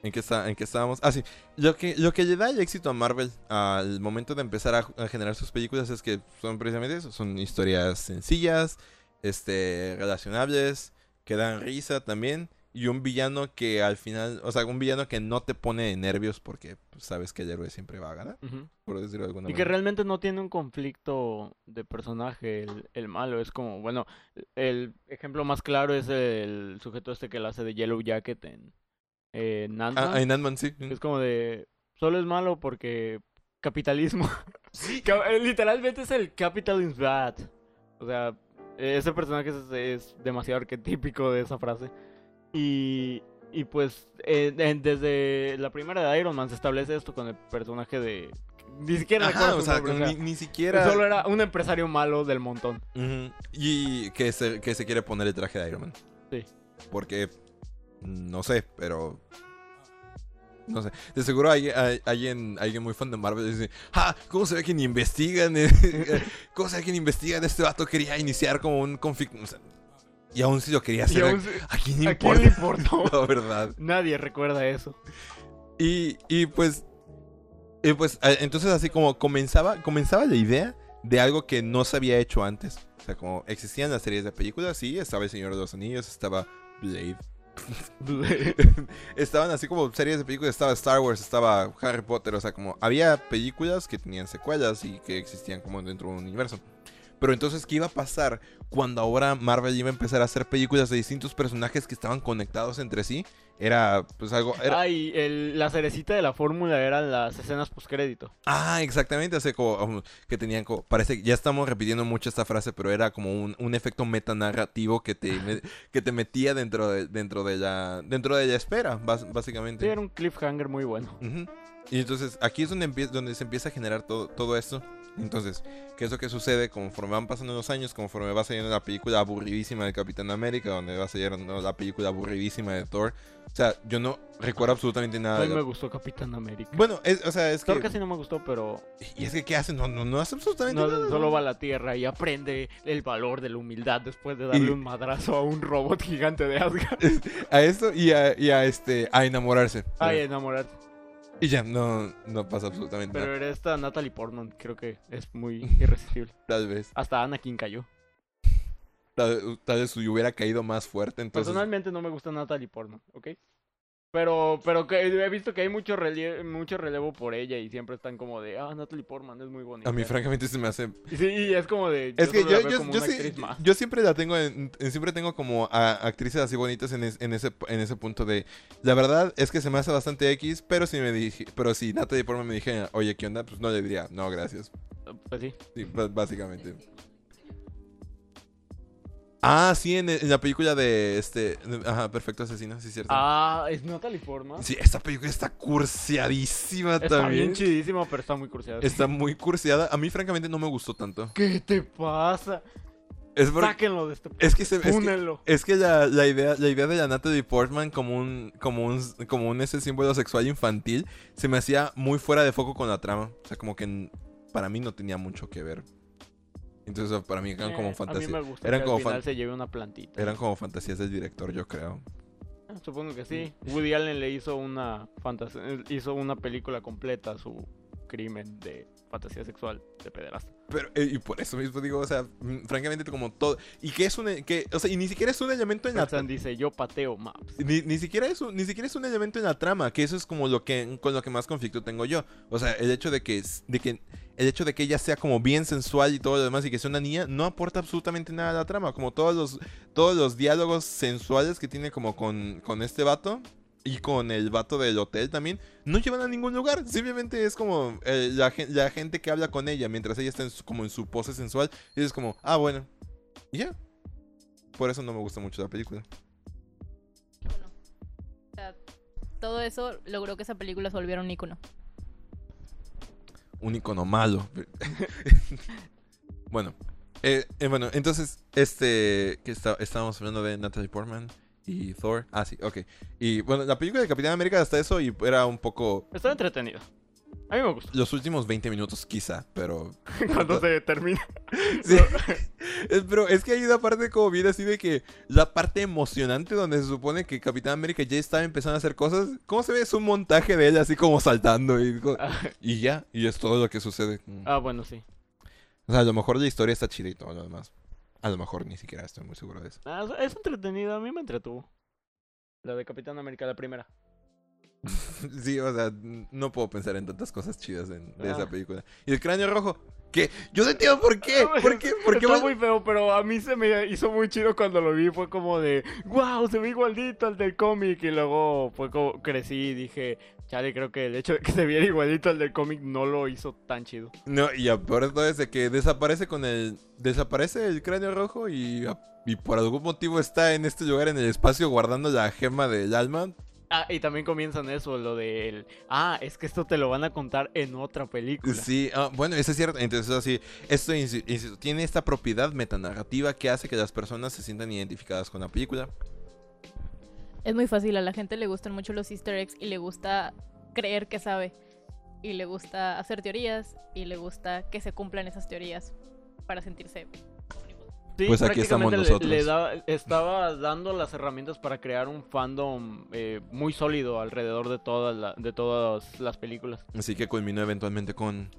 S1: ¿En qué, está, ¿En qué estábamos? Ah, sí. Lo que, lo que le da el éxito a Marvel al momento de empezar a, a generar sus películas es que son precisamente eso. Son historias sencillas, este, relacionables, que dan risa también. Y un villano que al final, o sea, un villano que no te pone de nervios porque sabes que el héroe siempre va a ganar, por decirlo de alguna
S2: Y que
S1: manera.
S2: realmente no tiene un conflicto de personaje el, el malo. Es como, bueno, el ejemplo más claro es el sujeto este que lo hace de Yellow Jacket en, en Ant-Man.
S1: Ah, en Ant-Man, sí.
S2: Es como de, solo es malo porque capitalismo. Ca- eh, Literalmente es el capitalism bad. O sea, ese personaje es, es demasiado arquetípico de esa frase. Y, y pues eh, en- desde la primera de Iron Man se establece esto con el personaje de... Ni siquiera
S1: Ajá, o sea,
S2: nombre, o sea,
S1: ni, siquiera...
S2: Solo era un empresario malo del montón.
S1: Y que se, que se quiere poner el traje de Iron Man.
S2: Sí.
S1: Porque, no sé, pero... No sé. De seguro hay, hay- alguien, alguien muy fan de Marvel dice, ¡Ah! ¿Cómo se ve que ni investigan? ¿Cómo se ve que ni investigan? Este vato quería iniciar como un conflicto. Sea, y aún si lo quería hacer.
S2: aún
S1: ¿A quién le
S2: ¿A quién
S1: importa?
S2: le importó?
S1: La verdad.
S2: Nadie recuerda eso.
S1: Y, y pues, y pues, eh, entonces así como comenzaba, comenzaba la idea de algo que no se había hecho antes. O sea, como existían las series de películas, sí, estaba El Señor de los Anillos, estaba Blade. Estaban así como series de películas, estaba Star Wars, estaba Harry Potter, o sea, como había películas que tenían secuelas y que existían como dentro de un universo. Pero entonces, ¿qué iba a pasar cuando ahora Marvel iba a empezar a hacer películas de distintos personajes que estaban conectados entre sí? Era pues algo... Era...
S2: Ay, el- la cerecita de la fórmula eran las escenas postcrédito.
S1: Ah, exactamente, como um, que tenían como, parece que ya estamos repitiendo mucho esta frase, pero era como un, un efecto metanarrativo que te, me- que te metía dentro de, dentro de la, dentro de la espera, básicamente.
S2: Sí, era un cliffhanger muy bueno.
S1: Y entonces aquí es donde, donde se empieza a generar todo, todo esto. Entonces, ¿qué es lo que sucede? Conforme van pasando los años, conforme va saliendo la película aburridísima de Capitán América, donde va saliendo la película aburridísima de Thor. O sea, yo no recuerdo absolutamente nada.
S2: A
S1: de
S2: mí
S1: la-
S2: me gustó Capitán América.
S1: Bueno, es, o sea, es
S2: Thor
S1: que...
S2: casi no me gustó, pero
S1: Y es que, ¿qué hace? No, no, no hace absolutamente
S2: no,
S1: nada.
S2: solo va a la Tierra y aprende el valor de la humildad después de darle
S1: Y-
S2: un madrazo a un robot gigante de Asgard.
S1: A esto y a, y a, este, a enamorarse.
S2: Ay, enamorarte.
S1: Y ya, no, no pasa absolutamente
S2: Pero
S1: nada.
S2: era esta Natalie Portman, creo que es muy irresistible.
S1: Tal vez.
S2: Hasta Anakin cayó.
S1: Tal, tal vez hubiera caído más fuerte, entonces...
S2: Personalmente no me gusta Natalie Portman, ¿ok? Pero, pero que he visto que hay mucho, relie- mucho relevo por ella y siempre están como de, ah, Natalie Portman es muy bonita.
S1: A mí, francamente, se me hace
S2: Y sí, y es como de.
S1: Es que yo,
S2: veo
S1: yo, yo sí- yo siempre la tengo en, en- siempre tengo como a actrices así bonitas en, es- en ese en ese punto de la verdad es que se me hace bastante X, pero si me dije, pero si Natalie Portman me dijera, "Oye, ¿qué onda?" pues no le diría, "No, gracias."
S2: Pues sí.
S1: Sí, básicamente. Ah, sí, en, en la película de este, ajá, Perfecto Asesino, sí es cierto.
S2: Ah, es Natalie Portman.
S1: Sí, esta película está cursiadísima
S2: Está
S1: también.
S2: bien chidísimo, pero está muy cursiada.
S1: Está muy cursiada. A mí francamente no me gustó tanto.
S2: ¿Qué te pasa?
S1: Es
S2: Sáquenlo de este.
S1: es que se es que-. Es que la, la idea, la idea de la Natalie Portman como un, como un, como un ese símbolo sexual infantil se me hacía muy fuera de foco con la trama. O sea, como que para mí no tenía mucho que ver. Entonces para mí eran
S2: Eh,
S1: como
S2: A mí
S1: fantasías.
S2: me gusta
S1: eran
S2: que
S1: como
S2: al final se lleve una plantita.
S1: Eran como fantasías del director, yo creo.
S2: Ah, Supongo que sí. Woody Allen le hizo una fantasía, hizo una película completa a su crimen de fantasía sexual de pederasta.
S1: Pero, eh, y por eso mismo digo, o sea, mm, francamente como todo. Y que es un, que, o sea, y ni siquiera es un elemento en la
S2: Tarzan dice, yo pateo maps.
S1: Ni, ni siquiera es un, ni siquiera es un elemento en la trama, que eso es como lo que con lo que más conflicto tengo yo. O sea, el hecho de que de que el hecho de que ella sea como bien sensual y todo lo demás y que sea una niña no aporta absolutamente nada a la trama, como todos los todos los diálogos sensuales que tiene como con, con este vato y con el vato del hotel también no llevan a ningún lugar, simplemente es como eh, la, gen- la gente que habla con ella mientras ella está en su- como en su pose sensual y es como, ah, bueno. Y ya. Por eso no me gusta mucho la película.
S4: Bueno, o sea, todo eso logró que esa película se volviera un ícono.
S1: un icono malo. bueno, eh, eh, bueno, entonces, este, que está, estábamos hablando de Natalie Portman y Thor. Ah, sí, ok. Y bueno, la película de Capitán América hasta eso y era un poco
S2: Estaba entretenido. A mí me gustó.
S1: los últimos 20 minutos quizá, pero...
S2: Cuando se termina.
S1: Sí. Pero es que hay una parte como bien así de que la parte emocionante donde se supone que Capitán América ya estaba empezando a hacer cosas. ¿Cómo se ve? Es un montaje de él así como saltando y,
S2: Ah,
S1: y ya, y es todo lo que sucede.
S2: ah, bueno, sí.
S1: O sea, a lo mejor la historia está chida y todo lo demás. A lo mejor ni siquiera estoy muy seguro de eso.
S2: Ah, es entretenido, a mí me entretuvo. La de Capitán América, la primera.
S1: Sí, o sea, no puedo pensar en tantas cosas chidas en- de esa
S2: Ah.
S1: película. Y el cráneo rojo, que yo no entiendo por qué. ¿Por qué? ¿Por qué
S2: Está muy feo, pero a mí se me hizo muy chido cuando lo vi. Fue como de, wow, se ve igualito al del cómic. Y luego fue como crecí y dije, chale, creo que el hecho de que se viera igualito al del cómic no lo hizo tan chido.
S1: No, y a peor de todo es de que desaparece con el. Desaparece el cráneo rojo y, y por algún motivo está en este lugar en el espacio guardando la gema del alma.
S2: Ah, y también comienzan eso, lo del, ah, es que esto te lo van a contar en otra película.
S1: Sí, ah, bueno, eso es cierto. Entonces, así, esto tiene esta propiedad metanarrativa que hace que las personas se sientan identificadas con la película.
S4: Es muy fácil, a la gente le gustan mucho los easter eggs y le gusta creer que sabe. Y le gusta hacer teorías y le gusta que se cumplan esas teorías para sentirse
S2: Sí,
S1: Pues aquí estamos
S2: le-
S1: nosotros.
S2: Le, estaba dando las herramientas para crear un fandom eh, muy sólido alrededor de todas, la- de todas las películas.
S1: Así que culminó eventualmente con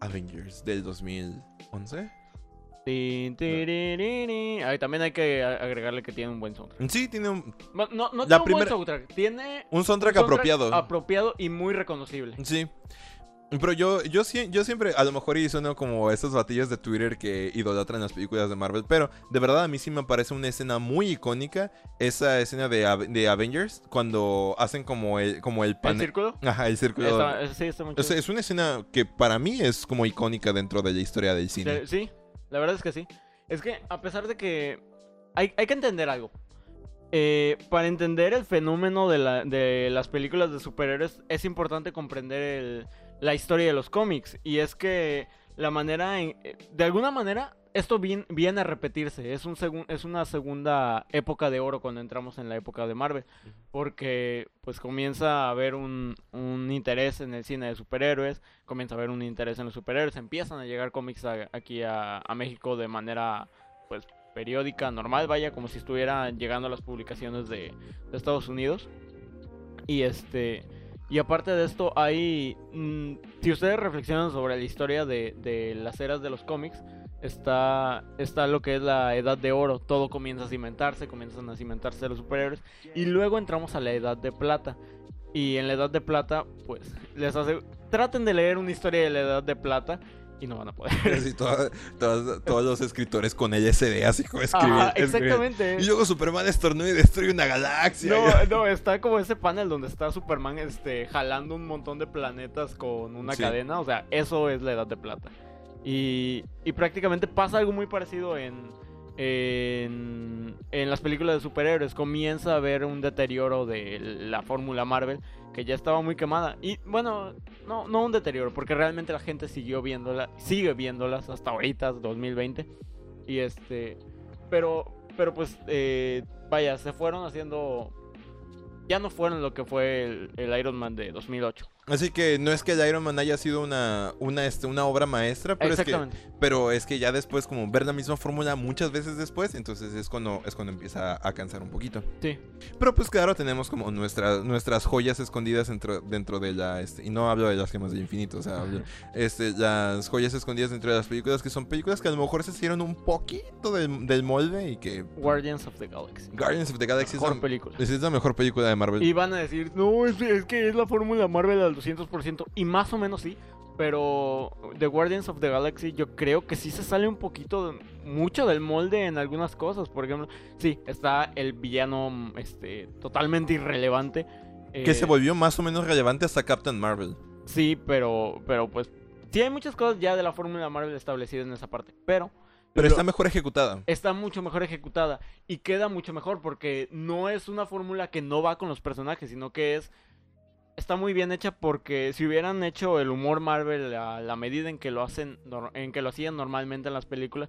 S1: Avengers del 2011.
S2: También hay que agregarle que tiene un buen soundtrack.
S1: Sí, tiene un,
S2: No, no
S1: La
S2: tiene un buen soundtrack, tiene
S1: un
S2: un
S1: soundtrack, apropiado.
S2: apropiado y muy reconocible.
S1: Sí. Pero yo, yo, yo siempre, a lo mejor y sueno como esos batillos de Twitter que idolatran las películas de Marvel, pero de verdad a mí sí me parece una escena muy icónica, esa escena de, de Avengers, cuando hacen como el, como el
S2: ¿El
S1: panel.
S2: círculo?
S1: Ajá, el círculo.
S2: Está- sí, está muy
S1: O sea, es una escena que para mí es como icónica dentro de la historia del cine.
S2: Sí, la verdad es que sí. Es que a pesar de que hay, hay que entender algo. Eh, para entender el fenómeno de, la- de las películas de superhéroes es importante comprender el- la historia de los cómics. Y es que la manera, en- eh, de alguna manera, esto vien- viene a repetirse. Es, un segun- es una segunda época de oro cuando entramos en la época de Marvel. Porque pues comienza a haber un, un interés en el cine de superhéroes, comienza a haber un interés en los superhéroes, empiezan a llegar cómics a- aquí a, a México de manera pues periódica, normal, vaya, como si estuvieran llegando las publicaciones de, de Estados Unidos. Y este... Y aparte de esto, hay... mm, si ustedes reflexionan sobre la historia de, de las eras de los cómics, está, está lo que es la edad de oro. Todo comienza a cimentarse, comienzan a cimentarse los superhéroes. Y luego entramos a la edad de plata. Y en la edad de plata, pues, les hace... Traten de leer una historia de la edad de plata y no van a poder.
S1: Todas- todos los escritores con LSD, así como escribiendo.
S2: Ajá, exactamente.
S1: Y luego Superman estornuda y destruye una galaxia.
S2: No, no, está como ese panel donde está Superman este, jalando un montón de planetas con una
S1: Sí.
S2: cadena. O sea, eso es la edad de plata. Y, prácticamente pasa algo muy parecido en, en, las películas de superhéroes. Comienza a haber un deterioro de la fórmula Marvel que ya estaba muy quemada. Y bueno, no, no un deterioro, porque realmente la gente siguió viéndola, sigue viéndolas hasta ahorita, 2020. Y este, pero, pero pues, eh, vaya, se fueron haciendo, ya no fueron lo que fue el, el Iron Man de 2008.
S1: Así que no es que el Iron Man haya sido una, una, este, una obra maestra, pero es, que,
S2: Exactamente.
S1: pero es que ya después, como ver la misma fórmula muchas veces después, entonces es cuando, es cuando empieza a cansar un poquito.
S2: Sí.
S1: Pero pues claro, tenemos como nuestras nuestras joyas escondidas dentro, dentro de la... Este, y no hablo de las gemas del infinito, o sea, hablo- este, las joyas escondidas dentro de las películas, que son películas que a lo mejor se hicieron un poquito del, del molde y que...
S2: Guardians of the Galaxy.
S1: Guardians of the Galaxy es
S2: Mejor
S1: la,
S2: película.
S1: es la mejor película de Marvel.
S2: Y van a decir, no, es, es que es la fórmula Marvel al 200%. Y más o menos sí. Pero The Guardians of the Galaxy yo creo que sí se sale un poquito, de- mucho del molde en algunas cosas. Por ejemplo, sí, está el villano este, totalmente irrelevante.
S1: Que
S2: eh,
S1: se volvió más o menos relevante hasta Captain Marvel.
S2: Sí, pero, pero pues sí hay muchas cosas ya de la fórmula Marvel establecidas en esa parte. Pero...
S1: Pero está mejor ejecutada.
S2: está mucho mejor ejecutada y queda mucho mejor porque no es una fórmula que no va con los personajes, sino que es está muy bien hecha porque si hubieran hecho el humor Marvel a la medida en que lo hacen en que lo hacían normalmente en las películas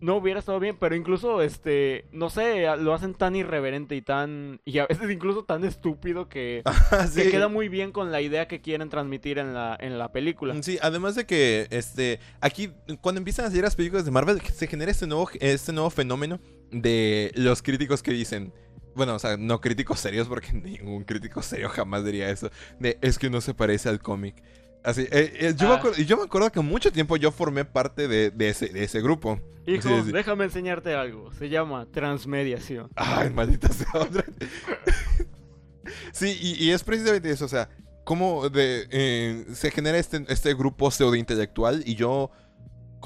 S2: no hubiera estado bien, pero incluso este, no sé, lo hacen tan irreverente y tan y a veces incluso tan estúpido que
S1: Sí.
S2: que queda muy bien con la idea que quieren transmitir en la en la película.
S1: Sí, además de que este aquí cuando empiezan a salir las películas de Marvel se genera este nuevo este nuevo fenómeno de los críticos que dicen bueno, o sea, no críticos serios porque ningún crítico serio jamás diría eso. De es que no se parece al cómic. Así, eh, eh, yo, me
S2: Ah.
S1: acuerdo, yo me acuerdo que mucho tiempo yo formé parte de, de ese, de ese grupo.
S2: Hijo,
S1: Sí, sí.
S2: déjame enseñarte algo. Se llama transmediación.
S1: Ay, maldita sea otra. sí, y, y es precisamente eso, o sea, cómo de, eh, se genera este, este grupo pseudo-intelectual y yo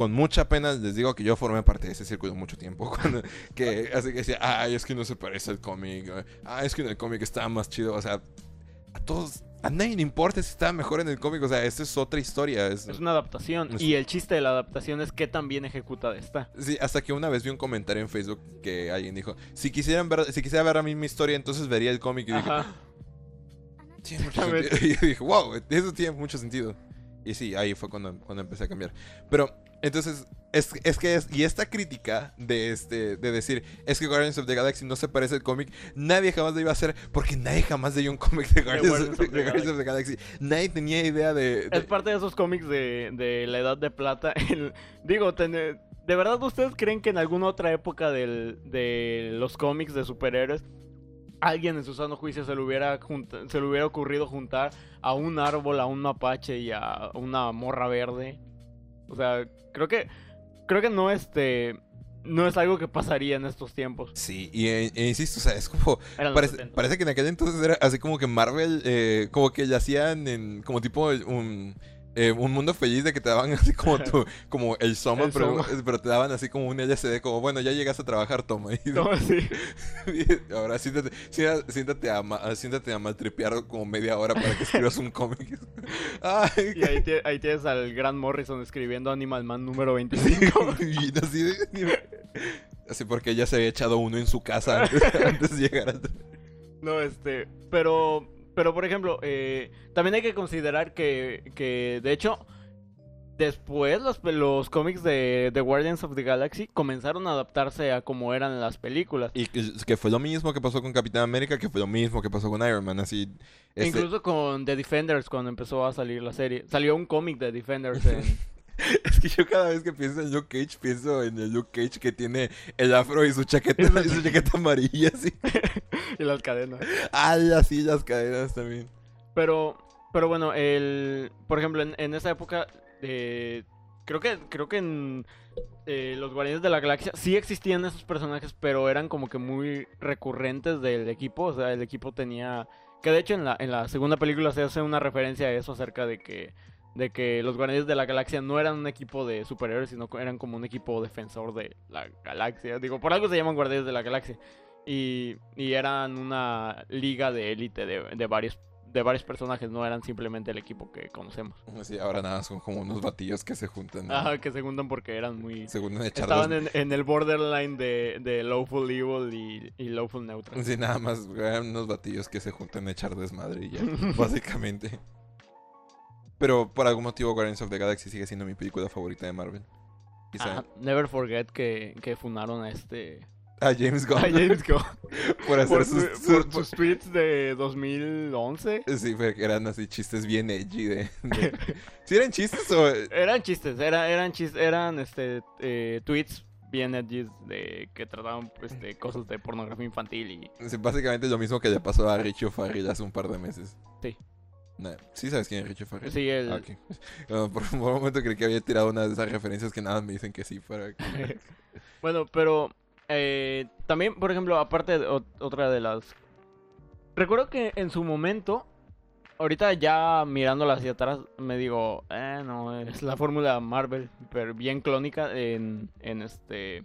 S1: con mucha pena les digo que yo formé parte de ese círculo mucho tiempo. Cuando, que, así que decía, ay, es que no se parece al cómic. Ah, es que en el cómic estaba más chido. O sea, a todos, a nadie le importa si estaba mejor en el cómic. O sea, esta es otra historia. es-
S2: Es una adaptación.
S1: Es-
S2: Y el chiste de la adaptación es qué tan bien ejecutada está.
S1: Sí, hasta que una vez vi un comentario en Facebook que alguien dijo, si quisieran ver, si quisiera ver la misma historia, entonces vería el cómic y dije,
S2: Ajá.
S1: tiene mucho
S2: Exactamente.
S1: sentido. Y yo dije, wow, eso tiene mucho sentido. Y sí, ahí fue cuando, cuando empecé a cambiar. Pero, entonces, es, es que es, y esta crítica de este, de decir, es que Guardians of the Galaxy no se parece al cómic, nadie jamás lo iba a hacer, porque nadie jamás leyó un cómic de Guardians,
S2: Guardians
S1: of,
S2: of the
S1: de Guardians of the Galaxy. Nadie tenía idea de... de-
S2: Es parte de esos cómics de, de la Edad de Plata. El- digo, ten- ¿de verdad ustedes creen que en alguna otra época del- de los cómics de superhéroes alguien en su sano juicio se le, hubiera junta- se le hubiera ocurrido juntar a un árbol, a un mapache y a una morra verde? O sea, creo que creo que no este no es algo que pasaría en estos tiempos.
S1: Sí, y e- e insisto, o sea, es como... Parece,
S2: 70.
S1: parece que en aquel entonces era así como que Marvel, eh, como que le hacían en, como tipo un, eh, un mundo feliz de que te daban así como tu, como el soma,
S2: El
S1: pero,
S2: soma.
S1: pero te daban así como un LCD, como bueno, ya llegaste a trabajar, toma. Y,
S2: No, sí.
S1: y ahora siéntate, siéntate, siéntate a, ma- siéntate a maltripear como media hora para que escribas un cómic. Ay,
S2: Y ahí, tie- ahí tienes al gran Morrison escribiendo Animal Man número 25.
S1: y así, porque ya se había echado uno en su casa antes, antes de llegar a...
S2: No, este, pero, pero por ejemplo, eh, también hay que considerar que, que de hecho, después los, los cómics de The Guardians of the Galaxy comenzaron a adaptarse a como eran las películas.
S1: Y que, que fue lo mismo que pasó con Capitán América, que fue lo mismo que pasó con Iron Man, así... este-
S2: Incluso con The Defenders cuando empezó a salir la serie. Salió un cómic de Defenders en...
S1: Es que yo cada vez que pienso en Luke Cage, pienso en el Luke Cage que tiene el afro y su chaqueta, y su chaqueta amarilla, así.
S2: y las cadenas.
S1: Ah, así las cadenas también.
S2: Pero, pero bueno, el, por ejemplo, en, en esa época, eh, creo que, creo que en eh, los Guardianes de la Galaxia sí existían esos personajes, pero eran como que muy recurrentes del equipo. O sea, el equipo tenía, que de hecho en la, en la segunda película se hace una referencia a eso acerca de que, de que los Guardianes de la Galaxia no eran un equipo de superhéroes, sino que eran como un equipo defensor de la galaxia. Digo, por algo se llaman Guardianes de la Galaxia. Y, y eran una liga de élite de, de varios de varios personajes, no eran simplemente el equipo que conocemos.
S1: Así, ahora nada, son como unos batillos que se juntan. ¿no?
S2: Ajá, que se juntan porque eran muy...
S1: Se juntan
S2: Estaban en el borderline de, de Lawful Evil y, y Lawful Neutral.
S1: Sí, nada más, eran unos batillos que se juntan a echar desmadre y ya, básicamente. Pero por algún motivo Guardians of the Galaxy sigue siendo mi película favorita de Marvel.
S2: Ah, never forget que, que funaron a este...
S1: A James Gunn.
S2: A James Gunn
S1: por hacer
S2: por,
S1: sus,
S2: su-
S1: sus-
S2: por sus tweets de 2011.
S1: Sí, fue que eran así chistes bien edgy de... de- ¿Sí eran chistes o...?
S2: Eran chistes, era, eran chistes, eran este eh, tweets bien edgy de que trataban de cosas de pornografía infantil y
S1: Sí, básicamente lo mismo que le pasó a Richie O'Farrell hace un par de meses.
S2: Sí.
S1: Nah, ¿Sí sabes quién es Richie O'Farrell?
S2: sí el
S1: Ah. No, por, por un momento creí que había tirado una de esas referencias que nada me dicen que sí para...
S2: Bueno, pero eh, también, por ejemplo, aparte de ot- otra de las... Recuerdo que en su momento, ahorita ya mirándola hacia atrás, me digo, eh, no, es la fórmula Marvel, pero bien clónica en, en este,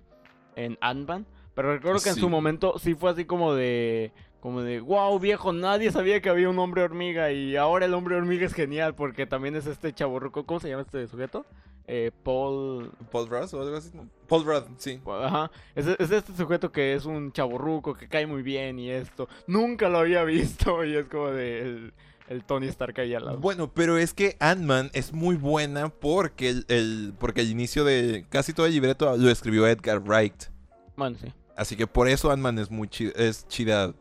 S2: en Ant-Man. Pero recuerdo que en
S1: Sí.
S2: su momento sí fue así como de, como de, wow, viejo, nadie sabía que había un hombre hormiga y ahora el hombre hormiga es genial porque también es este chaborruco, ¿cómo se llama este sujeto? Eh, Paul,
S1: ¿Paul Rudd o algo así? Paul Rudd, sí.
S2: Ajá, es, es este sujeto que es un chaborruco, que cae muy bien y esto. Nunca lo había visto y es como de el, el Tony Stark ahí al lado.
S1: Bueno, pero es que Ant-Man es muy buena porque el, el- porque el inicio de casi todo el libreto lo escribió Edgar Wright.
S2: Bueno, sí.
S1: Así que por eso Ant-Man es muy chida, es chida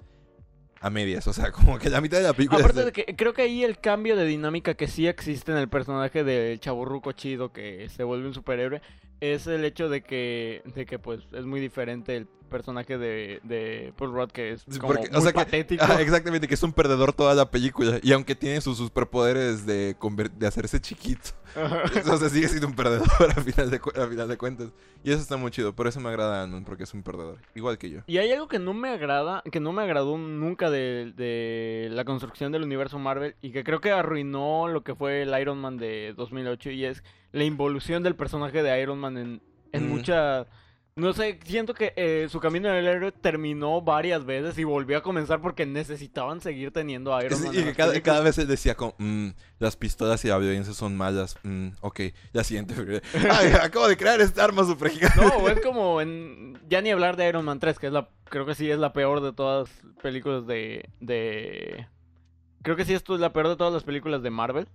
S1: a medias. O sea, como que la mitad de la película
S2: Aparte
S1: de-
S2: de que creo que ahí el cambio de dinámica que sí existe en el personaje del chaborruco chido que se vuelve un superhéroe es el hecho de que, de que pues es muy diferente el personaje de, de Paul Rudd, que es como
S1: porque- o
S2: muy
S1: sea que-
S2: patético.
S1: Ah, exactamente, que es un perdedor toda la película. Y aunque tiene sus superpoderes de, de hacerse chiquito, o sea, sigue siendo un perdedor a final, de, a final de cuentas. Y eso está muy chido. Por eso me agrada Ant-Man, porque es un perdedor. Igual que yo.
S2: Y hay algo que no me agrada, que no me agradó nunca de, de la construcción del universo Marvel y que creo que arruinó lo que fue el Iron Man de 2008 y es la involución del personaje de Iron Man en, en
S1: Mm.
S2: mucha... No sé, siento que eh, su camino en el héroe terminó varias veces y volvió a comenzar porque necesitaban seguir teniendo a Iron Man.
S1: y que cada, cada vez él decía como, "Mm, las pistolas y la violencia son malas. Mm, ok, la siguiente. Ay, acabo de crear esta arma super gigante.
S2: No, es como en... Ya ni hablar de Iron Man 3, que es la... Creo que sí es la peor de todas las películas de... de... Creo que sí esto es la peor de todas las películas de Marvel.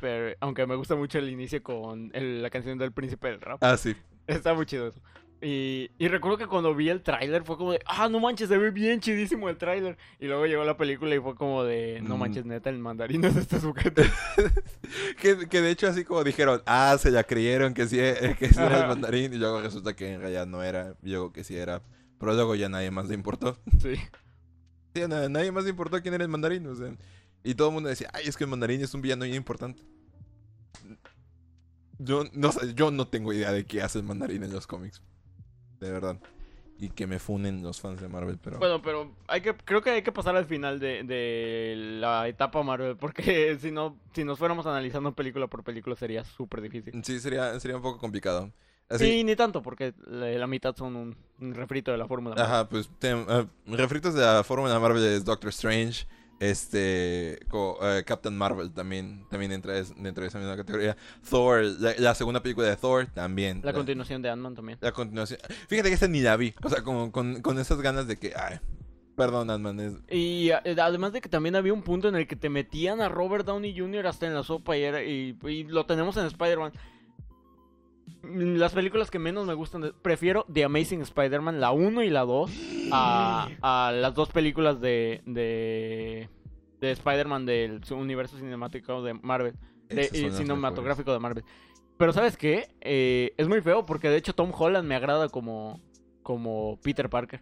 S2: Pero, aunque me gusta mucho el inicio con el- la canción del príncipe del rap.
S1: Ah, sí.
S2: Está muy chido eso. Y, y recuerdo que cuando vi el tráiler fue como de, ah, no manches, se ve bien chidísimo el tráiler. Y luego llegó la película y fue como de, no
S1: Mm.
S2: manches, neta, el mandarín es este sujeto.
S1: Que, que de hecho así como dijeron, ah, se la creyeron que sí, eh, que sí era el mandarín. Y luego resulta que en realidad no era. Y luego que sí era. Pero luego ya nadie más le importó.
S2: sí.
S1: Sí, a nadie más le importó quién era el mandarín. O sea, y todo el mundo decía, ay, es que el mandarín es un villano muy importante. Yo no, yo no tengo idea de qué hace el mandarín en los cómics. De verdad. Y que me funen los fans de Marvel, pero...
S2: Bueno, pero hay que, creo que hay que pasar al final de, de la etapa Marvel, porque si no, si nos fuéramos analizando película por película sería súper difícil.
S1: Sí, sería, sería un poco complicado. Así,
S2: Y ni tanto, porque la, mitad son un, refrito de la fórmula. Marvel.
S1: Ajá, pues te- ah, refritos de la fórmula Marvel es Doctor Strange, este eh, Captain Marvel también también entra es- dentro de esa misma categoría. Thor, la, la segunda película de Thor también.
S2: La continuación de Ant-Man también.
S1: la continuación. Fíjate que esta ni la vi, o sea, con, con, con esas ganas de que, ay, perdón, Ant-Man, es-
S2: Y eh, además de que también había un punto en el que te metían a Robert Downey Jr. hasta en la sopa y, era- y, y lo tenemos en Spider-Man. Mm, Las películas que menos me gustan, de- prefiero The Amazing Spider-Man, la 1 y la 2, a, a las dos películas de, de, de Spider-Man del su universo cinemático de Marvel, de, y cinematográfico de Marvel. Pero ¿sabes qué? Eh, es muy feo porque de hecho Tom Holland me agrada como, como Peter Parker.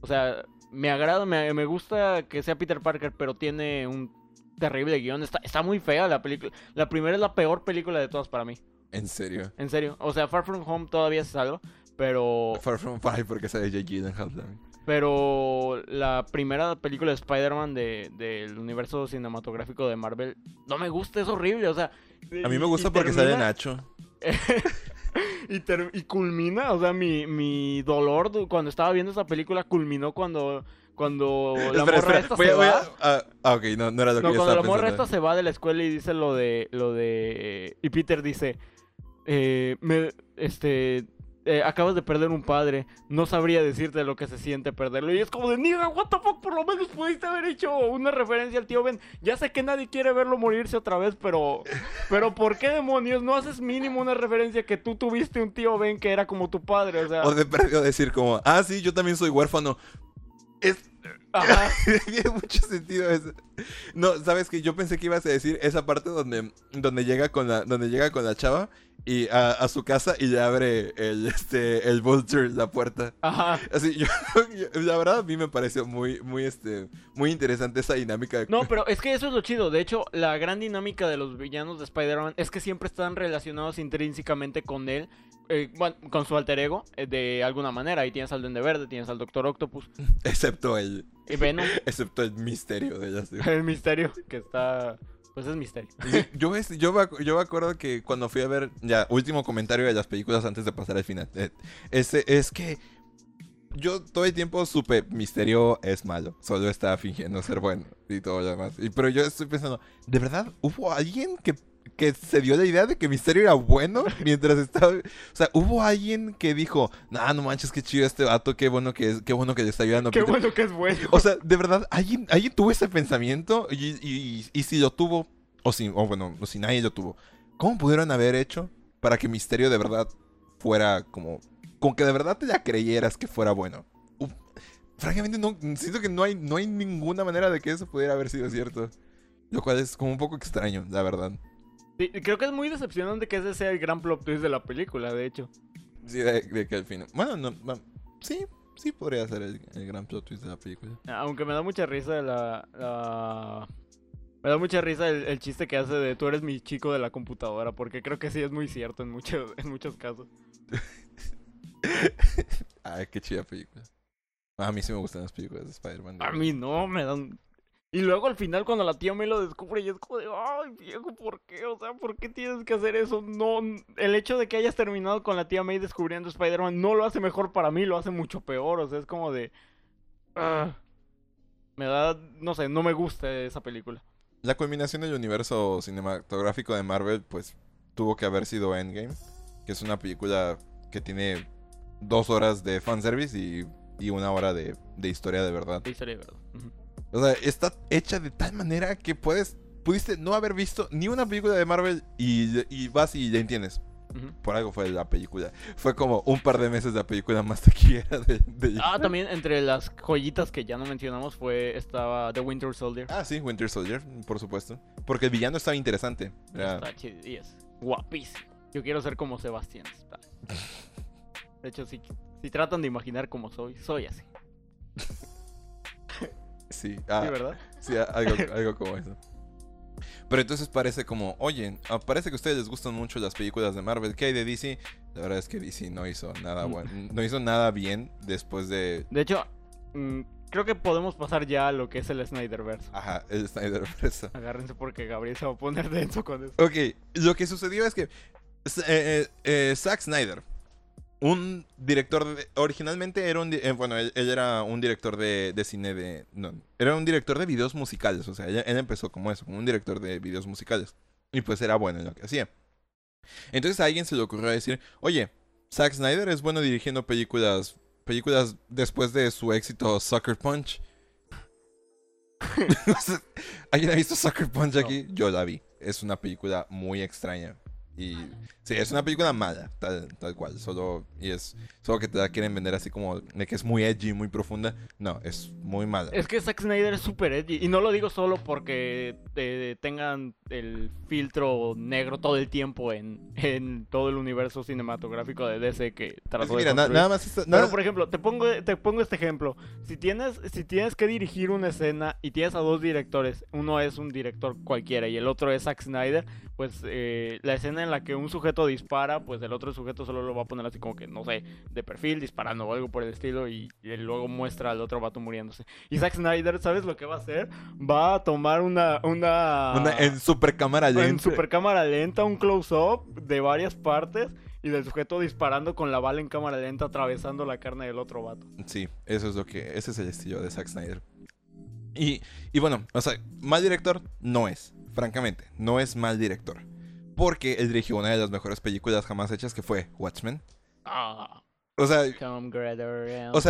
S2: O sea, me agrada, me, me gusta que sea Peter Parker, pero tiene un terrible guion. Está, está muy fea la película. La primera es la peor película de todas para mí.
S1: En serio.
S2: En serio. O sea, Far From Home todavía se salva. Pero,
S1: Far From Five porque sale Jake Gyllenhaal también.
S2: pero la primera película de Spider-Man de- del universo cinematográfico de Marvel no me gusta, es horrible. O sea,
S1: A mí me gusta porque sale
S2: termina-
S1: Nacho.
S2: y, y culmina, o sea, mi, mi dolor cuando estaba viendo esa película culminó cuando, cuando la
S1: Espera,
S2: morra
S1: espera,
S2: esta
S1: voy
S2: se
S1: voy
S2: va.
S1: ah, ah, ok, no, no era lo que yo
S2: cuando la morra
S1: pensando.
S2: esta se va de la escuela y dice lo de, lo de, y Peter dice, eh, me, este, eh, acabas de perder un padre, no sabría decirte lo que se siente perderlo. Y es como de, niga, what the fuck, por lo menos pudiste haber hecho una referencia al tío Ben. Ya sé que nadie quiere verlo morirse otra vez, pero, pero ¿por qué demonios no haces mínimo una referencia que tú tuviste un tío Ben que era como tu padre? O sea,
S1: O de perdido decir como, ah, sí, yo también soy huérfano. Es...
S2: ajá.
S1: Tiene mucho sentido eso. No, sabes que yo pensé que ibas a decir esa parte donde, donde llega con la, donde llega con la chava y a, a su casa y le abre el este el vulture la puerta.
S2: Ajá.
S1: Así, yo, yo- la verdad a mí me pareció muy, muy este, muy interesante esa dinámica. de-
S2: No, pero es que eso es lo chido. De hecho, la gran dinámica de los villanos de Spider-Man es que siempre están relacionados intrínsecamente con él, eh, bueno, con su alter ego, eh, de alguna manera. Ahí tienes al Duende Verde, tienes al Doctor Octopus,
S1: excepto el,
S2: y Venom,
S1: excepto el misterio de ella. sí.
S2: el misterio, que está... Pues es misterio.
S1: Yo, es- yo, me yo me acuerdo que cuando fui a ver, ya, último comentario de las películas antes de pasar al final. eh, ese, es que yo todo el tiempo supe, Misterio es malo, solo está fingiendo ser bueno y todo lo demás. Y, pero yo estoy pensando, ¿de verdad hubo alguien que, que se dio la idea de que Misterio era bueno mientras estaba... O sea, hubo alguien que dijo, nah, no manches, qué chido este vato, qué bueno que, es, qué bueno que le está ayudando.
S2: Qué
S1: Peter".
S2: bueno que es bueno.
S1: O sea, de verdad, ¿alguien, alguien tuvo ese pensamiento? Y, y- y si lo tuvo, o si, o bueno, o si nadie lo tuvo, ¿cómo pudieron haber hecho para que Misterio de verdad fuera como... Como que de verdad te la creyeras que fuera bueno? Uf, francamente, no, siento que no hay, no hay ninguna manera de que eso pudiera haber sido cierto. Lo cual es como un poco extraño, la verdad.
S2: Sí, creo que es muy decepcionante que ese sea el gran plot twist de la película, de hecho.
S1: Sí, de, de que al final. Bueno, no, sí, sí podría ser el, el gran plot twist de la película.
S2: Aunque me da mucha risa la... la- Me da mucha risa el, el chiste que hace de tú eres mi chico de la computadora, porque creo que sí es muy cierto en muchos, en muchos casos.
S1: Ay, qué chida película. A mí sí me gustan las películas de Spider-Man.
S2: A mí no, me dan... Y luego al final cuando la tía me lo descubre y es como de, ay viejo, ¿por qué? O sea, ¿por qué tienes que hacer eso? No, el hecho de que hayas terminado con la tía May descubriendo Spider-Man no lo hace mejor para mí, lo hace mucho peor. O sea, es como de... ah. me da, no sé, no me gusta esa película.
S1: La culminación del universo cinematográfico de Marvel, pues, tuvo que haber sido Endgame. Que es una película que tiene dos horas de fanservice y, y una hora de, de historia de verdad.
S2: Sí, sería verdad.
S1: O sea, está hecha de tal manera que puedes, pudiste no haber visto ni una película de Marvel y, y vas y ya entiendes. Por algo fue la película. Fue como un par de meses la película más taquillera de, de-
S2: Ah, también entre las joyitas que ya no mencionamos fue estaba The Winter Soldier.
S1: Ah, sí, Winter Soldier, por supuesto. Porque el villano estaba interesante. Era-
S2: Está chido y es guapísimo. Yo quiero ser como Sebastián. De hecho, si, si tratan de imaginar cómo soy, soy así.
S1: Sí, ah,
S2: Sí, ¿verdad?
S1: sí, a- algo, algo como eso. Pero entonces parece como, oye, ah, parece que a ustedes les gustan mucho las películas de Marvel. ¿Qué hay de DC? La verdad es que DC no hizo nada
S2: Mm.
S1: bueno. No hizo nada bien después de.
S2: De hecho, mm, creo que podemos pasar ya a lo que es el Snyderverse.
S1: Ajá, el Snyderverse.
S2: Agárrense porque Gabriel se va a poner denso con eso.
S1: Ok, lo que sucedió es que eh, eh, eh, Zack Snyder, un director de- originalmente era un eh, bueno, él, él era un director de, de cine de no, era un director de videos musicales, o sea, él, él empezó como eso, como un director de videos musicales y pues era bueno en lo que hacía. Entonces a alguien se le ocurrió decir, "Oye, Zack Snyder es bueno dirigiendo películas películas después de su éxito Sucker Punch." ¿Alguien ha visto Sucker Punch aquí? Yo la vi. Es una película muy extraña. Y sí, es una película mala, tal, tal cual. Solo, y es, solo que te la quieren vender así como de que es muy edgy, muy profunda. No, es muy mala.
S2: Es que Zack Snyder es super edgy. Y no lo digo solo porque eh, tengan el filtro negro todo el tiempo en, en todo el universo cinematográfico de DC que
S1: Es
S2: trató
S1: que
S2: de
S1: mira, na-
S2: construir.
S1: nada más esta-
S2: Pero
S1: nada-
S2: por ejemplo, te pongo, te pongo este ejemplo. Si tienes, si tienes que dirigir una escena y tienes a dos directores, uno es un director cualquiera y el otro es Zack Snyder, pues eh, la escena en la que un sujeto dispara, pues el otro sujeto solo lo va a poner así como que, no sé, de perfil, disparando o algo por el estilo y, luego muestra al otro vato muriéndose. Y Zack Snyder, ¿sabes lo que va a hacer? Va a tomar una... Una,
S1: una- en super cámara lenta.
S2: en super cámara lenta, un close-up de varias partes y del sujeto disparando con la bala en cámara lenta atravesando la carne del otro vato.
S1: Sí, eso es lo que. Ese es el estilo de Zack Snyder. Y, y bueno, o sea, mal director no es. Francamente, no es mal director. Porque él dirigió una de las mejores películas jamás hechas que fue Watchmen.
S2: Ah,
S1: O sea, O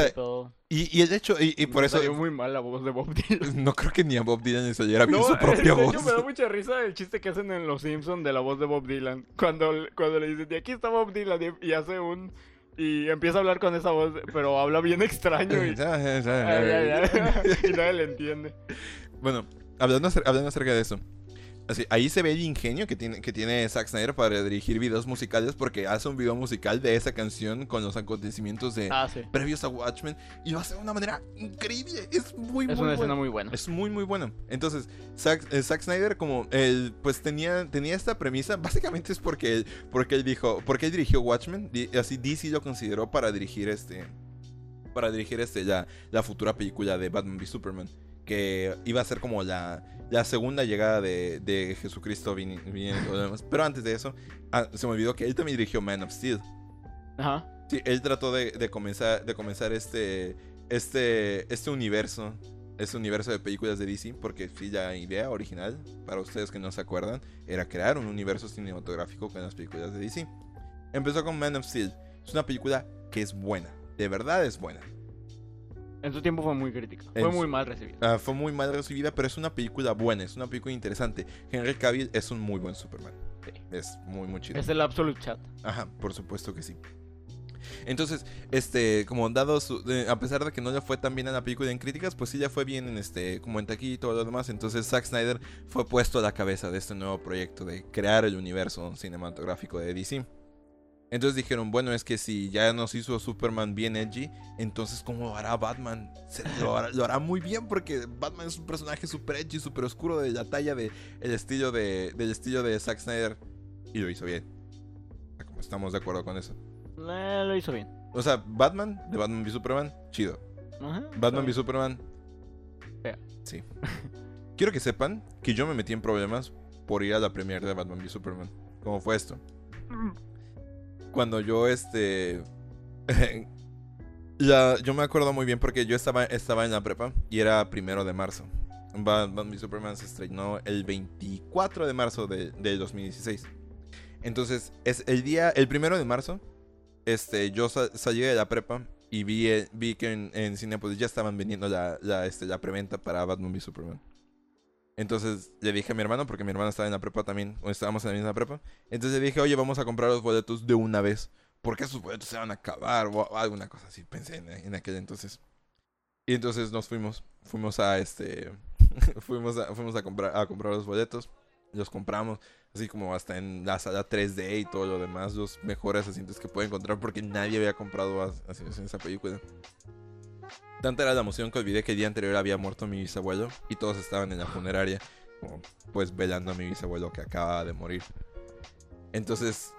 S1: y, y el hecho, y, y por
S2: Me
S1: eso.
S2: salió muy mal la voz de Bob Dylan.
S1: No creo que ni a Bob Dylan le saliera bien
S2: No,
S1: su propia
S2: de
S1: voz.
S2: hecho me da mucha risa el chiste que hacen en Los Simpsons de la voz de Bob Dylan. Cuando, cuando le dicen, de aquí está Bob Dylan y, y hace un... Y empieza a hablar con esa voz, pero habla bien extraño y... Y nadie le entiende.
S1: Bueno, hablando, hablando acerca de eso. Así, ahí se ve el ingenio que tiene, que tiene Zack Snyder para dirigir videos musicales porque hace un video musical de esa canción con los acontecimientos de
S2: Ah, sí.
S1: previos a Watchmen y lo hace de una manera increíble. Es muy,
S2: Es
S1: muy
S2: una escena
S1: bueno.
S2: muy buena.
S1: Es muy, muy bueno. Entonces, Zack, eh, Zack Snyder, como él, pues tenía, tenía esta premisa, básicamente es porque él, porque él dijo, porque él dirigió Watchmen, di- así DC lo consideró para dirigir este, para dirigir este, la, la futura película de Batman v Superman, que iba a ser como la, la segunda llegada de, de Jesucristo vini- viniendo. Pero antes de eso, ah, se me olvidó que él también dirigió Man of Steel.
S2: Ajá.
S1: Sí, él trató de, de comenzar, de comenzar este, este, este universo, este universo de películas de DC, porque sí, la idea original, para ustedes que no se acuerdan, era crear un universo cinematográfico con las películas de DC. Empezó con Man of Steel. Es una película que es buena, de verdad es buena.
S2: En su tiempo fue muy crítica. Fue muy mal recibida.
S1: Ah, fue muy mal recibida, pero es una película buena, es una película interesante. Henry Cavill es un muy buen Superman.
S2: Sí.
S1: Es muy, muy chido.
S2: Es el Absolute Chat.
S1: Ajá, por supuesto que sí. Entonces, este, como dado su- eh, a pesar de que no le fue tan bien a la película en críticas, pues sí ya fue bien en este, como en taquilla y todo lo demás. Entonces Zack Snyder fue puesto a la cabeza de este nuevo proyecto de crear el universo cinematográfico de DC. Entonces dijeron, bueno, es que si ya nos hizo Superman bien edgy, entonces ¿cómo lo hará Batman? Se- lo, hará, lo hará muy bien porque Batman es un personaje super edgy, super oscuro de la talla de el estilo de, del estilo de Zack Snyder. Y lo hizo bien. Estamos de acuerdo con eso.
S2: Eh, lo hizo bien.
S1: O sea, Batman, de Batman v Superman, chido.
S2: Ajá,
S1: Batman v Superman.
S2: Fea.
S1: Sí. Quiero que sepan que yo me metí en problemas por ir a la premiere de Batman v Superman. ¿Cómo fue esto? Cuando yo, este. la- yo me acuerdo muy bien porque yo estaba, estaba en la prepa y era primero de marzo. Batman v Superman se estrenó el 24 de marzo de, del 2016. Entonces, es el día, el primero de marzo, este, yo sa- salí de la prepa y vi, eh, vi que en, en Cinepolis ya estaban vendiendo la, la, este, la preventa para Batman v Superman. Entonces le dije a mi hermano, porque mi hermano estaba en la prepa también, o estábamos en la misma prepa. Entonces le dije, oye, vamos a comprar los boletos de una vez, porque esos boletos se van a acabar, o, alguna cosa así, pensé en, en aquel entonces. Y entonces nos fuimos, fuimos a este, fuimos a, fuimos a comprar, a comprar los boletos, los compramos, así como hasta en la sala 3D y todo lo demás, los mejores asientos que puede encontrar, porque nadie había comprado as- asientos en esa película. Tanta era la emoción que olvidé que el día anterior había muerto mi bisabuelo y todos estaban en la funeraria, pues velando a mi bisabuelo que acaba de morir. Entonces,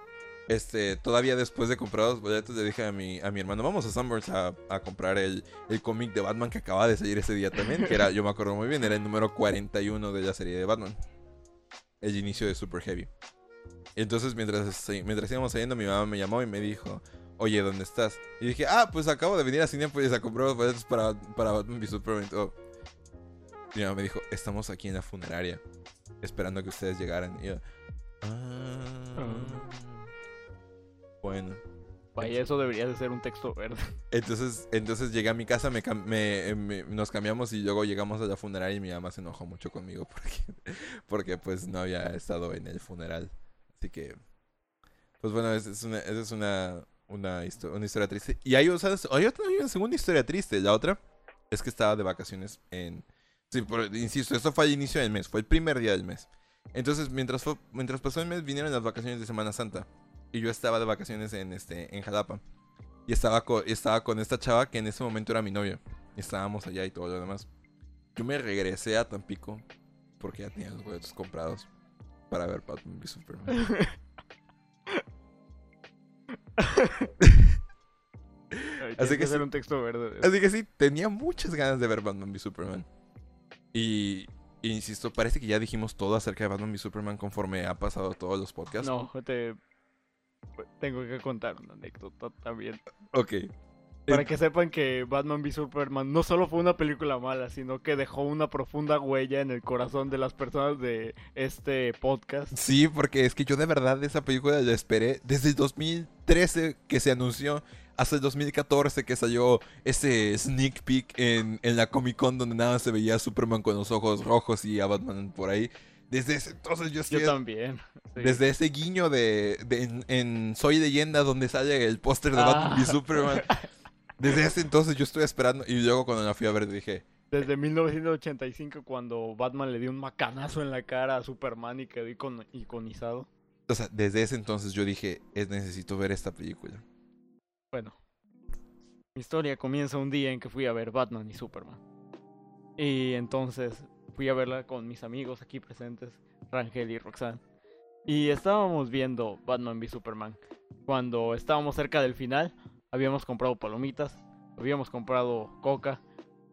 S1: este, todavía después de comprar los boletos le dije a mi, a mi hermano, vamos a Sunburst a, a comprar el, el cómic de Batman que acaba de salir ese día también, que era, yo me acuerdo muy bien, era el número 41 de la serie de Batman. El inicio de Super Heavy. Entonces, mientras, sí, mientras íbamos saliendo, mi mamá me llamó y me dijo, oye, ¿dónde estás? Y dije, ah, pues acabo de venir a Cinepolis a comprar los boletos para, para Batman v Superman y mamá me dijo, estamos aquí en la funeraria, esperando a que ustedes llegaran. Y yo, ah, bueno.
S2: Vaya, eso debería de ser un texto verde.
S1: Entonces, entonces llegué a mi casa, me, me- me- nos cambiamos y luego llegamos a la funeraria y mi mamá se enojó mucho conmigo porque, porque pues no había estado en el funeral. Así que, pues bueno, esa es una, esa es una, una, histo- una historia triste. Y hay, o hay otra, hay una segunda historia triste. La otra es que estaba de vacaciones en... Sí, insisto, esto fue al inicio del mes, fue el primer día del mes. Entonces, mientras, mientras pasó el mes, vinieron las vacaciones de Semana Santa. Y yo estaba de vacaciones en, este, en Jalapa. Y estaba, co- estaba con esta chava que en ese momento era mi novia. Estábamos allá y todo lo demás. Yo me regresé a Tampico porque ya tenía los boletos comprados para ver Batman v Superman. Así que sí.
S2: un texto verde.
S1: Así que sí, tenía muchas ganas de ver Batman v Superman. Y, y insisto, parece que ya dijimos todo acerca de Batman v Superman conforme ha pasado todos los podcasts.
S2: No, te... Tengo que contar una anécdota también.
S1: Ok.
S2: Para que sepan que Batman v Superman no solo fue una película mala, sino que dejó una profunda huella en el corazón de las personas de este podcast.
S1: Sí, porque es que yo de verdad esa película la esperé desde el 2013 que se anunció hasta el 2014 que salió ese sneak peek en, en la Comic Con donde nada se veía a Superman con los ojos rojos y a Batman por ahí. Desde ese entonces yo
S2: Yo también. sí.
S1: Desde ese guiño de, de- en, en Soy Leyenda donde sale el póster de
S2: Ah.
S1: Batman v Superman. Desde ese entonces yo estoy esperando y luego cuando la fui a ver dije,
S2: Desde 1985 cuando Batman le dio un macanazo en la cara a Superman y quedó icon- iconizado.
S1: o sea, desde ese entonces yo dije, es necesito ver esta película.
S2: Bueno, mi historia comienza un día en que fui a ver Batman y Superman. Y entonces fui a verla con mis amigos aquí presentes, Rangel y Roxanne. Y estábamos viendo Batman v Superman. Cuando estábamos cerca del final, habíamos comprado palomitas, habíamos comprado coca,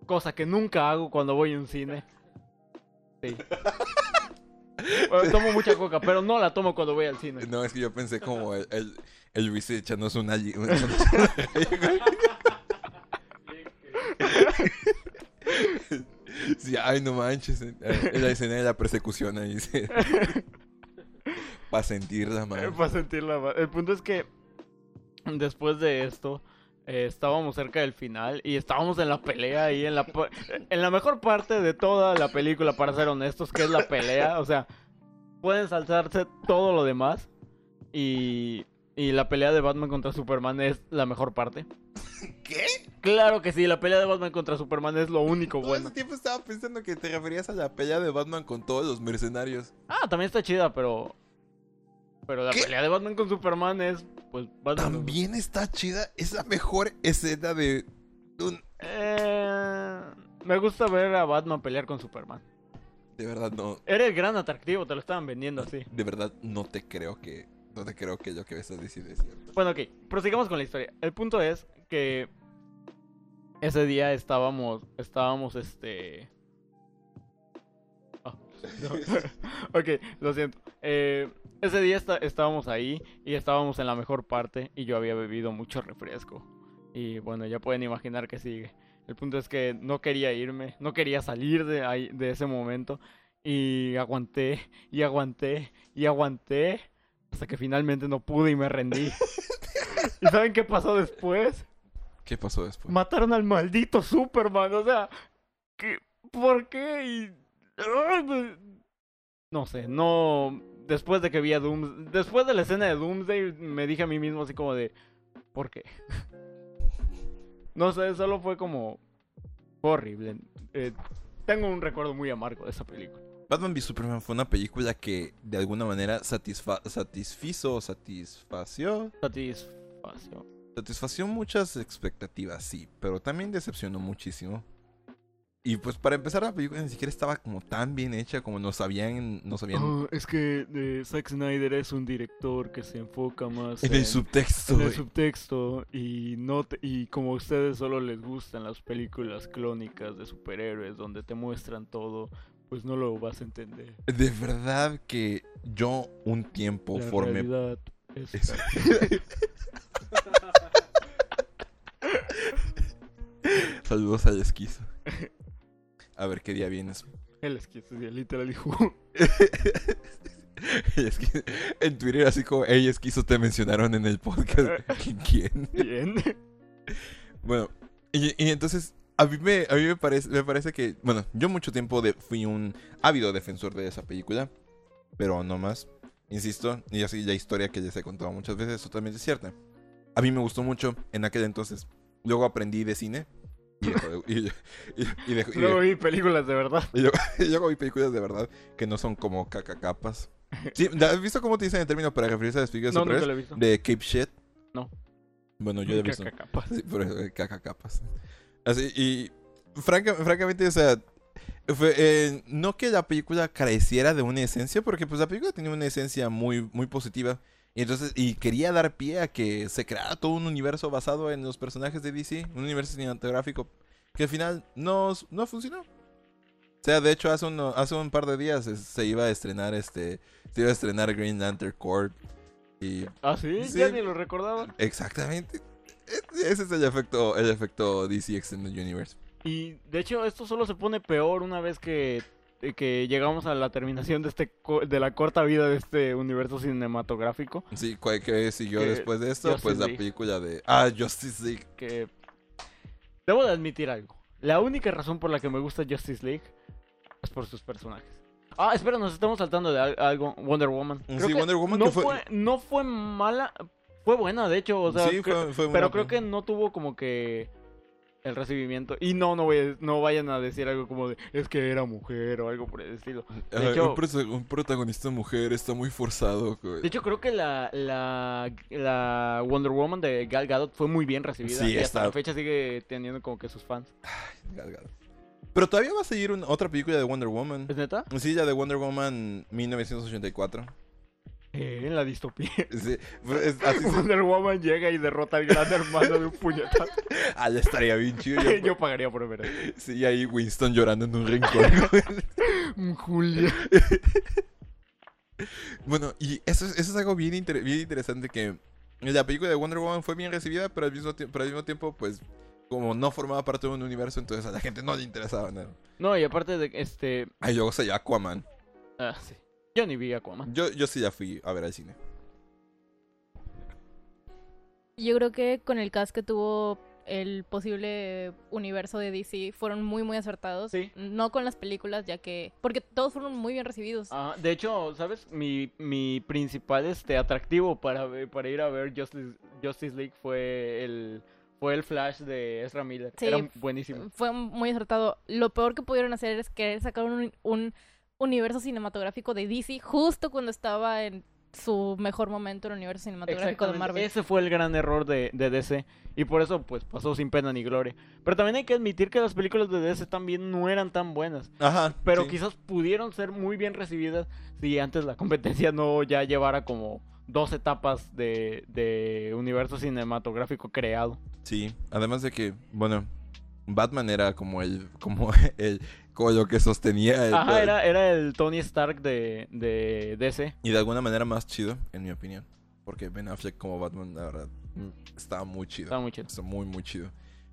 S2: cosa que nunca hago cuando voy a un cine. Sí. Bueno, tomo mucha coca, pero no la tomo cuando voy al cine.
S1: No, es que yo pensé como el, el, el Luis li- una- Sí, ay, no manches. eh, eh, La escena de la persecución ahí. Para sentirla, man.
S2: Para sentirla más. El punto es que después de esto eh, estábamos cerca del final y estábamos en la pelea ahí en la en la mejor parte de toda la película para ser honestos que es la pelea, o sea, pueden saltarse todo lo demás y Y la pelea de Batman contra Superman es la mejor parte.
S1: ¿Qué?
S2: Claro que sí, la pelea de Batman contra Superman es lo único
S1: Todo
S2: bueno.
S1: ese tiempo estaba pensando que te referías a la pelea de Batman con todos los mercenarios.
S2: Ah, también está chida, pero. Pero la
S1: ¿Qué?
S2: pelea de Batman con Superman es. Pues.
S1: También está chida. Es la mejor escena de un...
S2: Eh, me gusta ver a Batman pelear con Superman.
S1: De verdad no...
S2: Era el gran atractivo, te lo estaban vendiendo así.
S1: De verdad no te creo que... No te creo que lo que me estás diciendo es cierto.
S2: Bueno, ok, prosigamos con la historia. El punto es que ese día estábamos, estábamos, este... No. ok, lo siento. Eh, ese día estábamos ahí y estábamos en la mejor parte y yo había bebido mucho refresco. Y bueno, ya pueden imaginar que sigue. El punto es que no quería irme, no quería salir de, ahí, de ese momento. Y aguanté, y aguanté, y aguanté. Hasta que finalmente no pude y me rendí. ¿Y saben qué pasó después?
S1: ¿Qué pasó después?
S2: Mataron al maldito Superman. O sea, ¿qué? ¿por qué? Y... ¡Ay, me- No sé, no... Después de que vi a Doom... Después de la escena de Doomsday, me dije a mí mismo así como de... ¿Por qué? No sé, solo fue como... Horrible. Eh, tengo un recuerdo muy amargo de esa película.
S1: Batman v Superman fue una película que de alguna manera satisfa satisfizo, satisfació,
S2: Satisfacción.
S1: satisfació muchas expectativas, sí, pero también decepcionó muchísimo. Y pues para empezar la película ni siquiera estaba como tan bien hecha como nos habían, nos habían
S2: Ah, es que eh, Zack Snyder es un director que se enfoca más
S1: en el subtexto.
S2: en el subtexto y no te- y como a ustedes solo les gustan las películas clónicas de superhéroes donde te muestran todo, pues no lo vas a entender.
S1: De verdad que yo un tiempo
S2: La
S1: formé
S2: realidad es
S1: Es- Saludos al esquizo. A ver qué día vienes.
S2: el esquizo, sí, literal dijo.
S1: En Twitter, así como, hey, esquizo, te mencionaron en el podcast. ¿Quién?
S2: Bien.
S1: Bueno, y, y entonces, a mí, me, a mí me, parece, me parece que, bueno, yo mucho tiempo de- fui un ávido defensor de esa película, pero no más. Insisto, y así la historia que les he contado muchas veces es totalmente cierta. A mí me gustó mucho en aquel entonces. Luego aprendí de cine. Y, dejó de- y, y- y dejó- y
S2: Luego vi películas de verdad.
S1: y luego, y luego vi películas de verdad que no son como cacacapas. Sí, ¿Has visto cómo te dicen el término para referirse a las películas
S2: No, nunca
S1: superhéroes?
S2: lo he visto.
S1: De Cape Shit.
S2: No.
S1: Bueno, yo he visto.
S2: Caca, capaz.
S1: Sí. Así, y franca- francamente, o sea, fue, eh, no que la película careciera de una esencia, porque pues la película tenía una esencia muy, muy positiva. Y entonces, y quería dar pie a que se creara todo un universo basado en los personajes de DC, un universo cinematográfico que al final no, no funcionó. O sea, de hecho, hace, uno- hace un par de días se iba a estrenar este, se iba a estrenar Green Lantern Corps. Y
S2: Ah, sí,
S1: Sí.
S2: ya ni lo recordaba.
S1: Exactamente. E- Ese es el efecto, el efecto DC Extended Universe.
S2: Y de hecho esto solo se pone peor una vez que, que llegamos a la terminación de este de la corta vida de este universo cinematográfico.
S1: Sí, ¿cuál que siguió
S2: Que
S1: después de esto?
S2: Justice
S1: pues la película de... Ah, Justice League.
S2: Que debo de admitir algo. La única razón por la que me gusta Justice League es por sus personajes. Ah, espera, nos estamos saltando de al- algo. Wonder Woman. Creo
S1: Sí,
S2: que
S1: Wonder Woman
S2: no
S1: que fue-
S2: fue... no fue mala, fue buena, de hecho, o sea,
S1: sí, fue, fue
S2: pero creo que no tuvo como que el recibimiento. Y no, no, voy a- no vayan a decir algo como de es que era mujer o algo por el estilo. De hecho-
S1: un, protagonista mujer está muy forzado. güey.
S2: De hecho, creo que la, la, la Wonder Woman de Gal Gadot fue muy bien recibida.
S1: Sí,
S2: y hasta
S1: está-
S2: la fecha sigue teniendo como que sus fans.
S1: Gal Gadot. Pero todavía va a seguir un- otra película de Wonder Woman.
S2: ¿Es neta?
S1: Sí, la de Wonder Woman 1984.
S2: Eh, en la distopía.
S1: Sí, es- así se-
S2: Wonder Woman llega y derrota al gran hermano de un puñetazo.
S1: Ah, ya estaría bien chido.
S2: Yo pagaría por ver eso.
S1: Sí, y ahí Winston llorando en un rincón.
S2: Mm, Julia.
S1: Bueno, y eso, es- eso es algo bien, inter- bien interesante que la película de Wonder Woman fue bien recibida, pero al, mismo tie- pero al mismo tiempo, pues, como no formaba parte de un universo, entonces a la gente no le interesaba nada.
S2: No, y aparte de este.
S1: Ay, luego salió Aquaman.
S2: Ah, sí. Yo ni vi Aquaman.
S1: Yo, yo sí ya fui a ver al cine.
S4: Yo creo que con el cast que tuvo el posible universo de DC fueron muy, muy acertados.
S2: Sí.
S4: No con las películas, ya que... Porque todos fueron muy bien recibidos.
S2: Ah, de hecho, ¿sabes? Mi, mi principal este, atractivo para, para ir a ver Justice, Justice League fue el, fue el Flash de Ezra Miller.
S4: Sí,
S2: Era buenísimo.
S4: Fue muy acertado. Lo peor que pudieron hacer es querer sacar un, un universo cinematográfico de DC justo cuando estaba en su mejor momento el universo cinematográfico de Marvel.
S2: Ese fue el gran error de, de DC. Y por eso, pues, pasó sin pena ni gloria. Pero también hay que admitir que las películas de DC también no eran tan buenas.
S1: Ajá.
S2: Pero
S1: sí.
S2: quizás pudieron ser muy bien recibidas si antes la competencia no ya llevara como dos etapas de, de universo cinematográfico creado.
S1: Sí, además de que, bueno, Batman era como el, como el, como lo que sostenía el,
S2: Ajá, era, era el Tony Stark de, de DC.
S1: y de alguna manera más chido, en mi opinión, porque Ben Affleck como Batman, la verdad, estaba muy chido,
S2: Estaba muy chido.
S1: Está muy muy chido.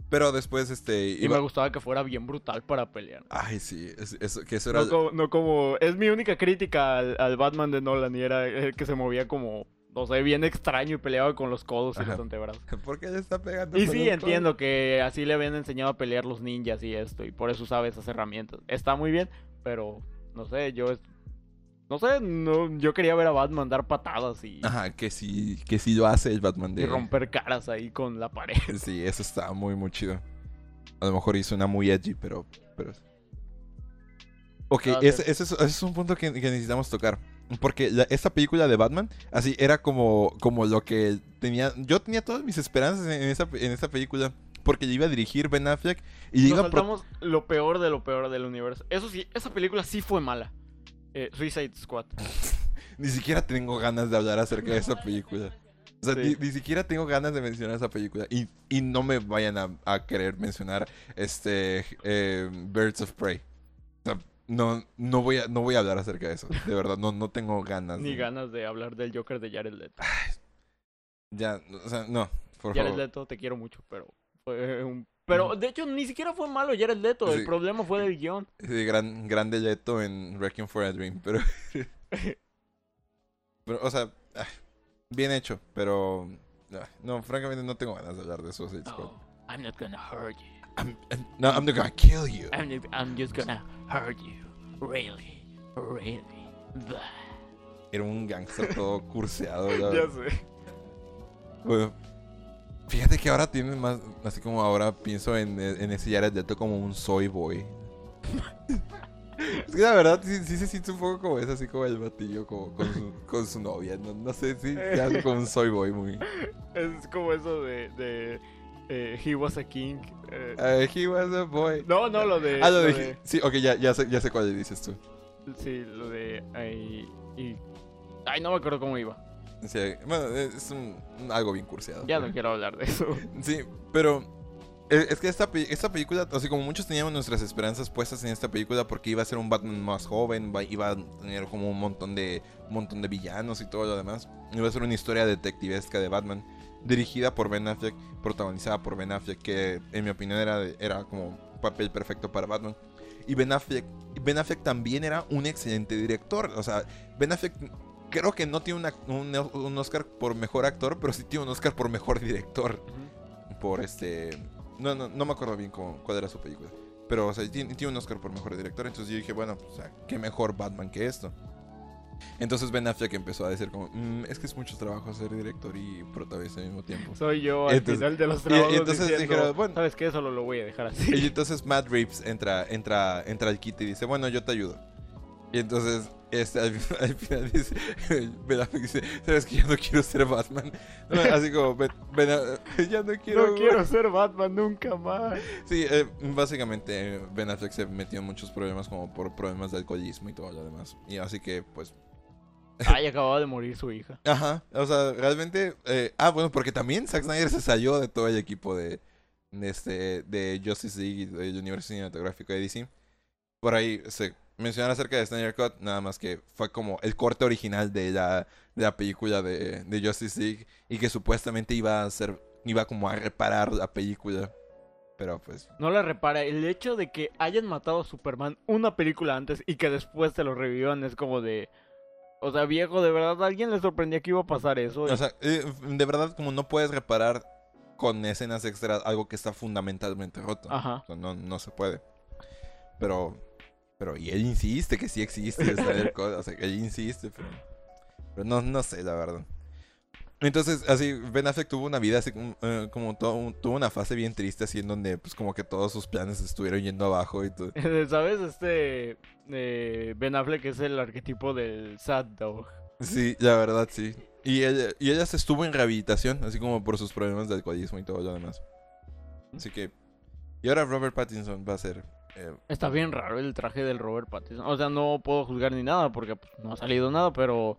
S1: Pero después, este,
S2: Y me gustaba que fuera bien brutal para pelear.
S1: ay sí, es- que eso era,
S2: No como, no como- Es mi única crítica al, al Batman de Nolan y era el que se movía como... No sé, bien extraño y peleaba con los codos y
S1: Ajá.
S2: los antebrazos.
S1: ¿por qué le está pegando?
S2: Y sí, entiendo que así le habían enseñado a pelear los ninjas y esto, y por eso usaba esas herramientas. Está muy bien, pero no sé, yo es- no sé, no, yo quería ver a Batman dar patadas y?
S1: Ajá, que sí, que sí lo hace el Batman
S2: y
S1: de,
S2: romper caras ahí con la pared.
S1: sí, eso está muy muy chido. A lo mejor hizo una muy edgy, pero, pero... Ok,
S2: Ah, sí.
S1: ese, ese es, ese es un punto que, que necesitamos tocar. Porque la- esta película de Batman, así, era como, como lo que tenía... Yo tenía todas mis esperanzas en, esa, en esta película. Porque le iba a dirigir Ben Affleck. Y
S2: Nos
S1: iba pro-
S2: lo peor de lo peor del universo. Eso sí, esa película sí fue mala. Eh, Suicide Squad.
S1: Ni siquiera tengo ganas de hablar acerca de esa película. O sea,
S2: Sí.
S1: ni, ni siquiera tengo ganas de mencionar esa película. Y, y no me vayan a, a querer mencionar este eh, Birds of Prey. No, no, voy a, no voy a hablar acerca de eso. De verdad, no, no tengo ganas.
S2: Ni
S1: de-
S2: ganas de hablar del Joker de Jared Leto.
S1: Ya, o sea, no, por
S2: Jared
S1: favor.
S2: Leto, te quiero mucho, pero fue un... Pero de hecho ni siquiera fue malo Jared Leto, el
S1: Sí.
S2: problema fue del guion.
S1: Sí, gran, grande Leto en Wrecking for a Dream, pero... pero, o sea, bien hecho, pero... No, francamente no tengo ganas de hablar de Suicide Squad.
S2: Oh, I'm not gonna hurt you.
S1: I'm, I'm- no, I'm not gonna kill you.
S2: I'm, I'm just gonna hurt you. Really, really. Blah.
S1: Era un gangster todo curseado.
S2: Ya sé.
S1: Bueno, fíjate que ahora tiene más... Así como ahora pienso en, en ese Jared Leto como un soy boy. Es que la verdad sí, sí se siente un poco como es así como el batillo como con su, con su novia. No, no sé si se hace como un soy boy muy...
S2: Es como eso de, de eh, He was a king. eh,
S1: Uh, he was a boy.
S2: no, no, lo de...
S1: Ah, lo de...
S2: lo de-
S1: Sí, ok, ya, ya, sé, ya sé cuál dices tú.
S2: sí, lo de... Ay, y... Ay, no me acuerdo cómo iba.
S1: Sí, bueno, es un, algo bien curseado.
S2: Ya no quiero hablar de eso.
S1: Sí, pero eh, es que esta, esta película, así como muchos teníamos nuestras esperanzas puestas en esta película porque iba a ser un Batman más joven, iba a tener como un montón de un montón de villanos y todo lo demás. Iba a ser una historia detectivesca de Batman, dirigida por Ben Affleck, protagonizada por Ben Affleck, que en mi opinión era, era como un papel perfecto para Batman. Y Ben Affleck, Ben Affleck también era un excelente director. O sea, Ben Affleck creo que no tiene una- un, un Oscar por mejor actor, pero sí tiene un Oscar por mejor director por este. No, no, no me acuerdo bien cómo- cuál era su película. Pero, o sea, tiene, tiene un Oscar por mejor director. Entonces yo dije, bueno, o sea, qué mejor Batman que esto. Entonces Ben Affleck empezó a decir como, "Mm, es que es mucho trabajo ser director y protagonista al mismo tiempo.
S2: Soy yo al
S1: Entonces-
S2: final de los
S1: y- y
S2: trabajos
S1: entonces
S2: diciendo,
S1: dijeron, bueno.
S2: ¿sabes qué? Solo lo voy a dejar así.
S1: Y entonces Matt Reeves entra, entra, entra al kit y dice, bueno, yo te ayudo. Y entonces, este, al, al final dice, Ben Affleck dice, sabes que ya no quiero ser Batman. Así como, "Ben- Ben Affleck, ya no quiero.
S2: no quiero ser Batman nunca más.
S1: Sí, eh, básicamente eh, Ben Affleck se metió en muchos problemas como por problemas de alcoholismo y todo lo demás. Y así que, pues,
S2: Ay, acababa de morir su hija.
S1: ajá, o sea, realmente, eh, ah, bueno, porque también Zack Snyder se salió de todo el equipo de, de este, de Justice League y del universo cinematográfico de DC. Por ahí se mencionaron acerca de Snyder Cut, nada más que fue como el corte original de la, de la película de, de Justice League y que supuestamente iba a ser, iba como a reparar la película. Pero pues
S2: No la repara. El hecho de que hayan matado a Superman una película antes y que después te lo revivan es como de... O sea, viejo, ¿de verdad a alguien le sorprendía que iba a pasar eso?
S1: O sea, eh, de verdad, como no puedes reparar con escenas extras algo que está fundamentalmente roto.
S2: Ajá.
S1: O sea, no, no se puede. Pero, pero, y él insiste que sí existe o sea, él insiste, pero, pero no, no sé, la verdad. Entonces, así, Ben Affleck tuvo una vida así como, eh, como todo, un- tuvo una fase bien triste así en donde, pues, como que todos sus planes estuvieron yendo abajo y todo.
S2: ¿Sabes? Este. eh, ben Affleck es el arquetipo del sad dog.
S1: Sí, la verdad, sí. Y ella, y ella se estuvo en rehabilitación, así como por sus problemas de alcoholismo y todo lo demás. Así que... Y ahora Robert Pattinson va a ser... eh,
S2: Está bien raro el traje del Robert Pattinson. O sea, no puedo juzgar ni nada porque pues, no ha salido nada, pero.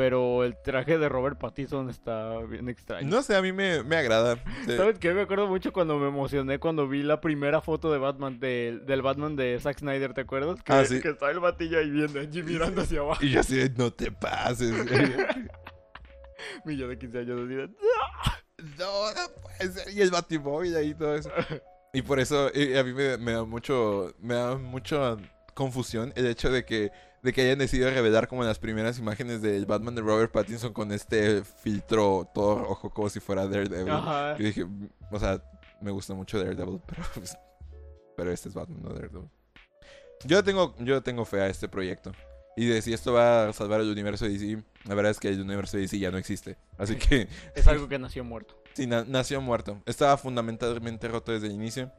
S2: Pero el traje de Robert Pattinson está bien extraño.
S1: no sé, a mí me, me agrada.
S2: ¿Sabes qué? Me acuerdo mucho cuando me emocioné cuando vi la primera foto de Batman, de- del Batman de Zack Snyder, ¿te acuerdas? Que,
S1: Ah, sí.
S2: que está el batillo ahí viendo, allí mirando hacia abajo.
S1: Y yo así no te pases.
S2: Yo de 15 años así
S1: no, no puede ser. Y el Batimóvil ahí y todo eso. Y por eso a mí me, me da mucho... Me da mucha confusión el hecho de que... De que hayan decidido revelar como las primeras imágenes del Batman de Robert Pattinson con este filtro todo rojo como si fuera Daredevil.
S2: Ajá.
S1: Yo dije, mm, o sea, me gusta mucho Daredevil, pero, pues, pero este es Batman, no Daredevil. Yo tengo, yo tengo fe a este proyecto. Y de si esto va a salvar el universo de DC, la verdad es que el universo de DC ya no existe. Así que
S2: Es algo que nació muerto.
S1: sí, na- nació muerto. Estaba fundamentalmente roto desde el inicio.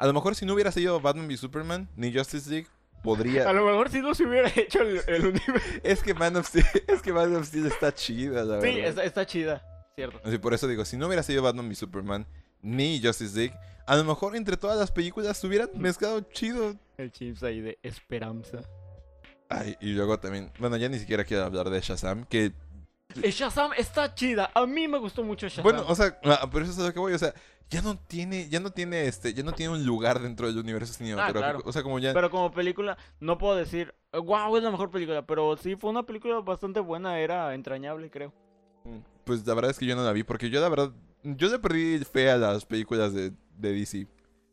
S1: A lo mejor si no hubiera sido Batman v Superman ni Justice League,
S2: A
S1: podría...
S2: lo mejor si no se hubiera hecho el, el universo.
S1: Es que Man of Steel, es que Man of Steel está chida, la
S2: Sí,
S1: verdad.
S2: está, está chida, cierto.
S1: Así por eso digo, si no hubiera sido Batman v Superman ni Justice League, a lo mejor entre todas las películas se hubieran mezclado chido.
S2: El chips ahí de esperanza.
S1: Ay, y luego también, bueno, ya ni siquiera quiero hablar de Shazam, que,
S2: Shazam está chida. A mí me gustó mucho Shazam.
S1: bueno, o sea, ah, pero eso es a lo que voy, o sea, ya no tiene, ya no tiene este, ya no tiene un lugar dentro del universo cinematográfico.
S2: claro.
S1: O sea, como ya,
S2: Pero como película, no puedo decir, wow, es la mejor película. Pero sí, fue una película bastante buena, era entrañable, creo.
S1: pues la verdad es que yo no la vi, porque yo la verdad, yo le perdí fe a las películas de, de DC.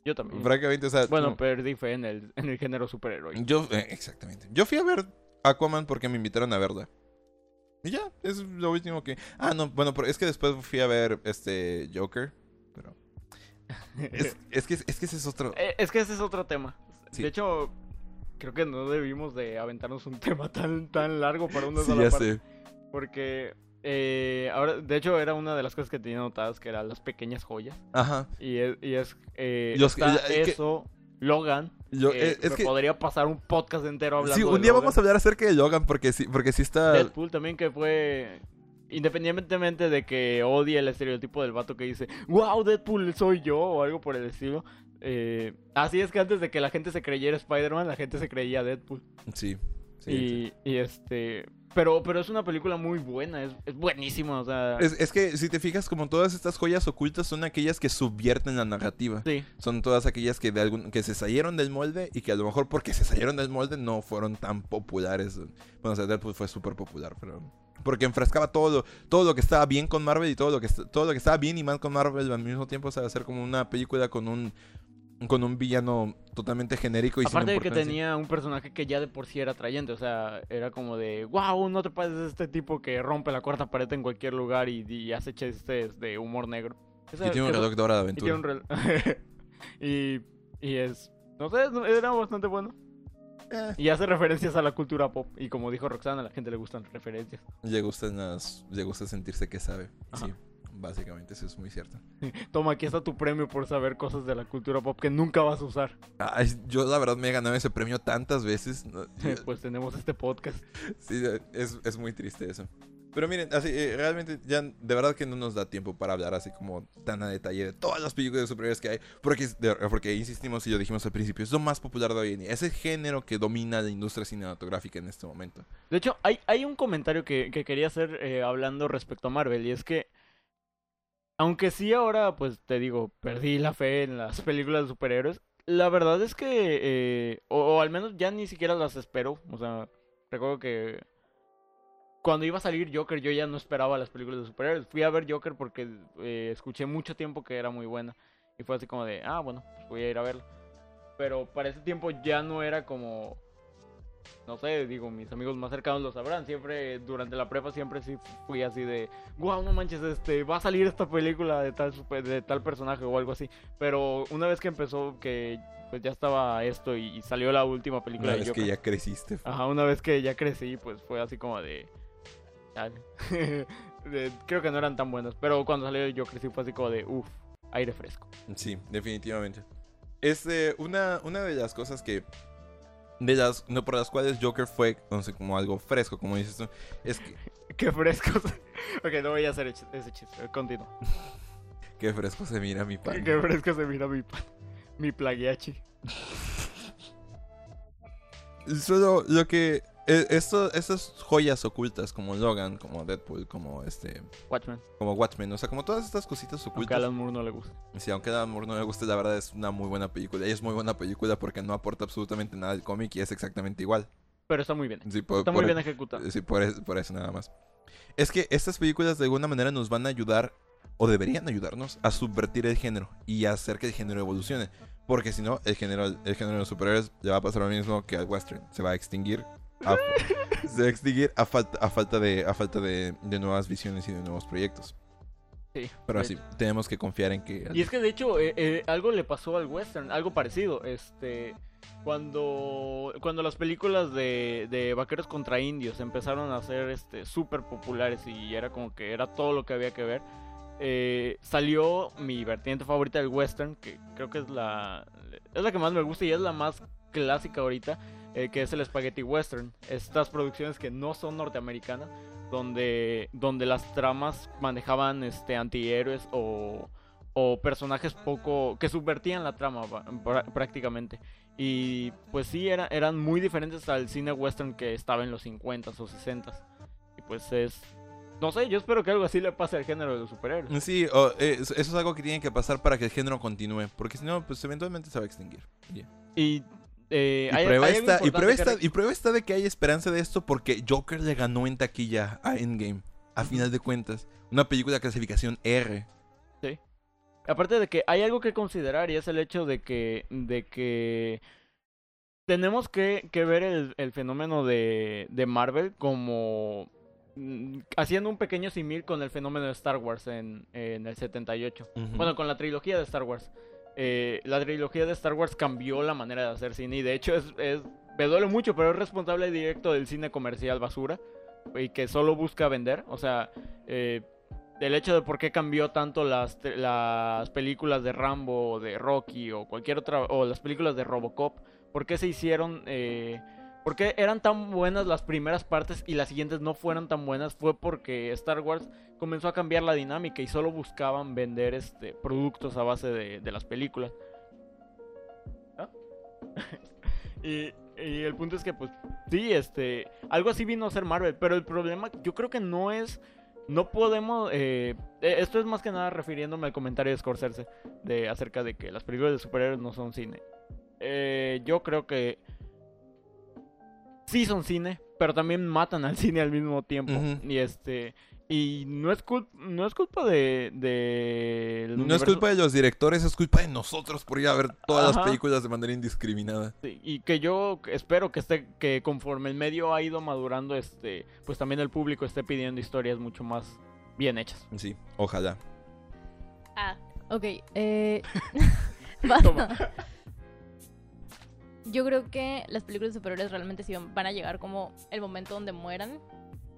S2: Yo también.
S1: Francamente, o sea,
S2: Bueno,
S1: no.
S2: perdí fe en el, en el género superhéroe.
S1: Yo, eh, exactamente. Yo fui a ver Aquaman porque me invitaron a verla. Y ya, es lo último que. Ah, no, bueno, pero es que después fui a ver este Joker. Pero. Es, es que, es que ese es otro.
S2: Eh, es que ese es otro tema.
S1: Sí.
S2: De hecho, creo que no debimos de aventarnos un tema tan, tan largo para una
S1: Sí,
S2: sola
S1: ya
S2: parte.
S1: sé.
S2: Porque eh, ahora, de hecho, era una de las cosas que tenía notadas que eran las pequeñas joyas.
S1: Ajá.
S2: Y es, y es eh,
S1: Los-
S2: está
S1: la- que-
S2: eso, Logan.
S1: Yo- eh, es
S2: me
S1: que.
S2: podría pasar un podcast entero hablando
S1: Sí,
S2: de
S1: un día
S2: Logan.
S1: vamos a hablar acerca de Logan porque sí, porque sí está.
S2: Deadpool también que fue independientemente de que odie el estereotipo del vato que dice wow Deadpool soy yo o algo por el estilo eh, así es que antes de que la gente se creyera Spider-Man la gente se creía Deadpool
S1: Sí. Sí,
S2: y, y este pero pero es una película muy buena es, es buenísima o sea
S1: Es, es que si te fijas, como todas estas joyas ocultas son aquellas que subvierten la narrativa.
S2: sí
S1: Son todas aquellas que de algún que se salieron del molde y que a lo mejor porque se salieron del molde no fueron tan populares. Bueno, o sea, Deadpool fue súper popular, pero porque enfrascaba todo lo, todo lo que estaba bien con Marvel y todo lo que todo lo que estaba bien y mal con Marvel al mismo tiempo, o sea, hacer como una película con un con un villano totalmente genérico y sin
S2: aparte de que tenía un personaje que ya de por sí era atrayente o sea era como de wow no te pareces a este tipo que rompe la cuarta pared en cualquier lugar y, y hace chistes de humor negro
S1: y tiene un reloj de hora de
S2: Y tiene
S1: aventura.
S2: un y, y es. No sé, era bastante bueno.
S1: Eh,
S2: Y hace referencias a la cultura pop. Y como dijo Roxana, a la gente le gustan referencias.
S1: le gustan las le gusta sentirse que sabe.
S2: Ajá.
S1: Sí, básicamente eso es muy cierto.
S2: Toma, aquí está tu premio por saber cosas de la cultura pop que nunca vas a usar.
S1: Ay, yo la verdad me he ganado ese premio tantas veces.
S2: pues tenemos este podcast.
S1: Sí, es, es muy triste eso. Pero miren, así, eh, realmente ya de verdad que no nos da tiempo para hablar así como tan a detalle de todas las películas de superhéroes que hay. Porque, porque insistimos y lo dijimos al principio, es lo más popular de hoy en día. Es el género que domina la industria cinematográfica en este momento.
S2: De hecho, hay, hay un comentario que, que quería hacer eh, hablando respecto a Marvel. Y es que. Aunque sí ahora, pues te digo, perdí la fe en las películas de superhéroes. La verdad es que. eh, o, al menos ya ni siquiera las espero. O sea, recuerdo que. Cuando iba a salir Joker, yo ya no esperaba las películas de superhéroes. Fui a ver Joker porque eh, escuché mucho tiempo que era muy buena. Y fue así como de, ah, bueno, pues voy a ir a verla. Pero para ese tiempo ya no era como no sé, digo, mis amigos más cercanos lo sabrán. Siempre, durante la prepa, siempre sí fui así de, wow, no manches, este, va a salir esta película de tal, de tal personaje o algo así. Pero una vez que empezó, que pues ya estaba esto y, y salió la última película
S1: Una
S2: de
S1: vez
S2: Joker.
S1: que ya creciste.
S2: Ajá, una vez que ya crecí, pues fue así como. De- Creo que no eran tan buenas, pero cuando salió yo crecí fue así como de, uff, aire fresco.
S1: Sí, definitivamente. Este, una, una de las cosas que. De las. No, por las cuales Joker fue, no sé, como algo fresco, como dices tú. Es que.
S2: Qué frescos. ok, no voy a hacer ese chiste, continúo.
S1: Qué fresco se mira mi pan.
S2: Qué fresco se mira mi pan. Mi plagueachi.
S1: Solo lo que. Eh, Esto, estas joyas ocultas como Logan, como Deadpool, como este.
S2: Watchmen.
S1: Como Watchmen, o sea, como todas estas cositas
S2: Aunque a
S1: ocultas.
S2: Alan Moore no le gusta.
S1: Sí, aunque a Alan Moore no le guste, la verdad es una muy buena película. Y es muy buena película porque no aporta absolutamente nada al cómic y es exactamente igual.
S2: Pero está muy bien.
S1: Sí, por,
S2: Está
S1: por-
S2: muy bien ejecutado.
S1: Sí, por, por eso nada más. Es que estas películas de alguna manera nos van a ayudar, o deberían ayudarnos, a subvertir el género y a hacer que el género evolucione. Porque si no, el género, el género de los superhéroes le va a pasar lo mismo que al western. Se va a extinguir. A- se va a extinguir a falta, a falta, de, a falta de, de nuevas visiones y de nuevos proyectos.
S2: Sí.
S1: Pero
S2: de
S1: sí,
S2: hecho.
S1: tenemos que confiar en que...
S2: Y es que de hecho eh, eh, algo le pasó al western, algo parecido. Este, cuando, cuando las películas de, de vaqueros contra indios empezaron a ser este súper populares y era como que era todo lo que había que ver, eh, salió mi vertiente favorita del western, que creo que es la es la que más me gusta y es la más clásica ahorita, eh, que es el spaghetti western. Estas producciones que no son norteamericanas, donde, donde las tramas manejaban este antihéroes o, o personajes poco que subvertían la trama prácticamente. Y pues sí, era, eran muy diferentes al cine western que estaba en los 50s o 60s. Y pues es... No sé, yo espero que algo así le pase al género de los superhéroes.
S1: Sí, eh, eso es algo que tiene que pasar para que el género continúe. Porque si no, pues eventualmente se va a extinguir. Y ya.
S2: Y, eh,
S1: Y
S2: hay-
S1: prueba,
S2: hay
S1: está, y, prueba
S2: que re-
S1: y prueba está de que hay esperanza de esto porque Joker le ganó en taquilla a Endgame. A final de cuentas. Una película de clasificación R.
S2: Aparte de que hay algo que considerar y es el hecho de que, de que tenemos que, que ver el, el fenómeno de, de Marvel como mm, haciendo un pequeño simil con el fenómeno de Star Wars en, en el 78.
S1: Ujú.
S2: Bueno, con la trilogía de Star Wars. Eh, la trilogía de Star Wars cambió la manera de hacer cine y de hecho es, me duele mucho, pero es responsable directo del cine comercial basura y que solo busca vender. O sea, eh, el hecho de por qué cambió tanto las, las películas de Rambo de Rocky o cualquier otra, o las películas de Robocop, por qué se hicieron, eh, por qué eran tan buenas las primeras partes y las siguientes no fueron tan buenas, fue porque Star Wars comenzó a cambiar la dinámica y solo buscaban vender este productos a base de, de las películas. ¿Ah? y, y el punto es que pues sí, este, algo así vino a ser Marvel, pero el problema yo creo que no es no podemos eh, eh, esto es más que nada refiriéndome al comentario de Scorsese de acerca de que las películas de superhéroes no son cine. Eh, yo creo que sí son cine, pero también matan al cine al mismo tiempo. Y este y no es culpa no es culpa de, de
S1: No es culpa de los directores, es culpa de nosotros por ir a ver todas las películas de manera indiscriminada.
S2: Sí, y que yo espero que esté que conforme el medio ha ido madurando este pues también el público esté pidiendo historias mucho más bien hechas.
S1: Sí, ojalá.
S4: Ah, ok. Eh...
S2: Toma.
S4: Yo creo que las películas de superhéroes realmente sí van van a llegar como el momento donde mueran.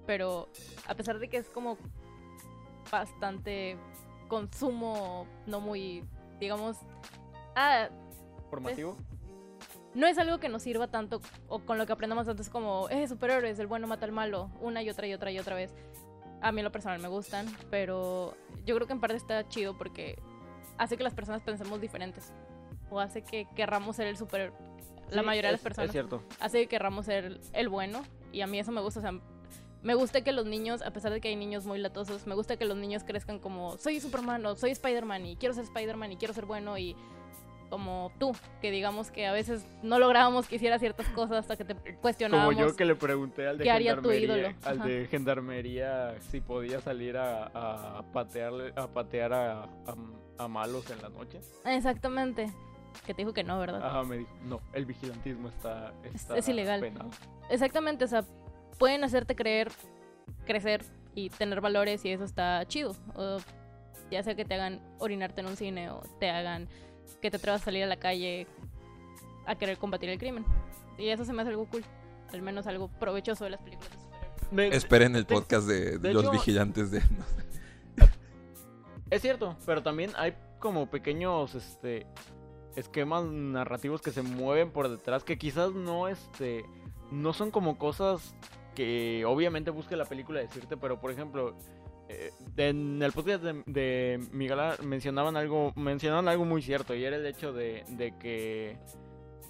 S4: Pero a pesar de que es como bastante consumo no muy, digamos... Ah,
S2: Formativo.
S4: no es algo que nos sirva tanto o con lo que aprendamos tanto es como, eh, superhéroes, el bueno mata al malo, una y otra y otra y otra vez. A mí en lo personal me gustan, pero yo creo que en parte está chido porque hace que las personas pensemos diferentes. O hace que querramos ser el super... La
S2: Sí,
S4: mayoría de
S2: es-
S4: las personas
S2: Es cierto.
S4: hace que querramos ser el, bueno y a mí eso me gusta, o sea, me gusta que los niños, a pesar de que hay niños muy latosos, me gusta que los niños crezcan como soy Superman o soy Spider-Man y quiero ser Spider-Man y quiero ser bueno y como tú, que digamos que a veces no lográbamos que hiciera ciertas cosas hasta que te
S2: Como
S4: cuestionábamos.
S2: yo que le pregunté al de
S4: ¿Qué haría tu
S2: gendarmería, al de gendarmería si podía salir a, a patearle a patear a, a- a malos en la noche.
S4: Exactamente. Que te dijo que no, ¿verdad?
S2: Ajá, me dijo, no, el vigilantismo está, está
S4: es ilegal.
S2: penado".
S4: Exactamente, o sea, pueden hacerte creer, crecer y tener valores y eso está chido. O ya sea que te hagan orinarte en un cine o te hagan que te atrevas a salir a la calle a querer combatir el crimen. Y eso se me hace algo cool, al menos algo provechoso de las películas de superhéroes.
S1: Esperen el
S2: de-
S1: podcast de,
S2: de
S1: los
S2: hecho-
S1: vigilantes de...
S2: Es cierto, pero también hay como pequeños este esquemas narrativos que se mueven por detrás que quizás no este no son como cosas que obviamente busque la película decirte, pero por ejemplo, eh, en el podcast de, de Miguel mencionaban algo mencionaban algo muy cierto y era el hecho de, de que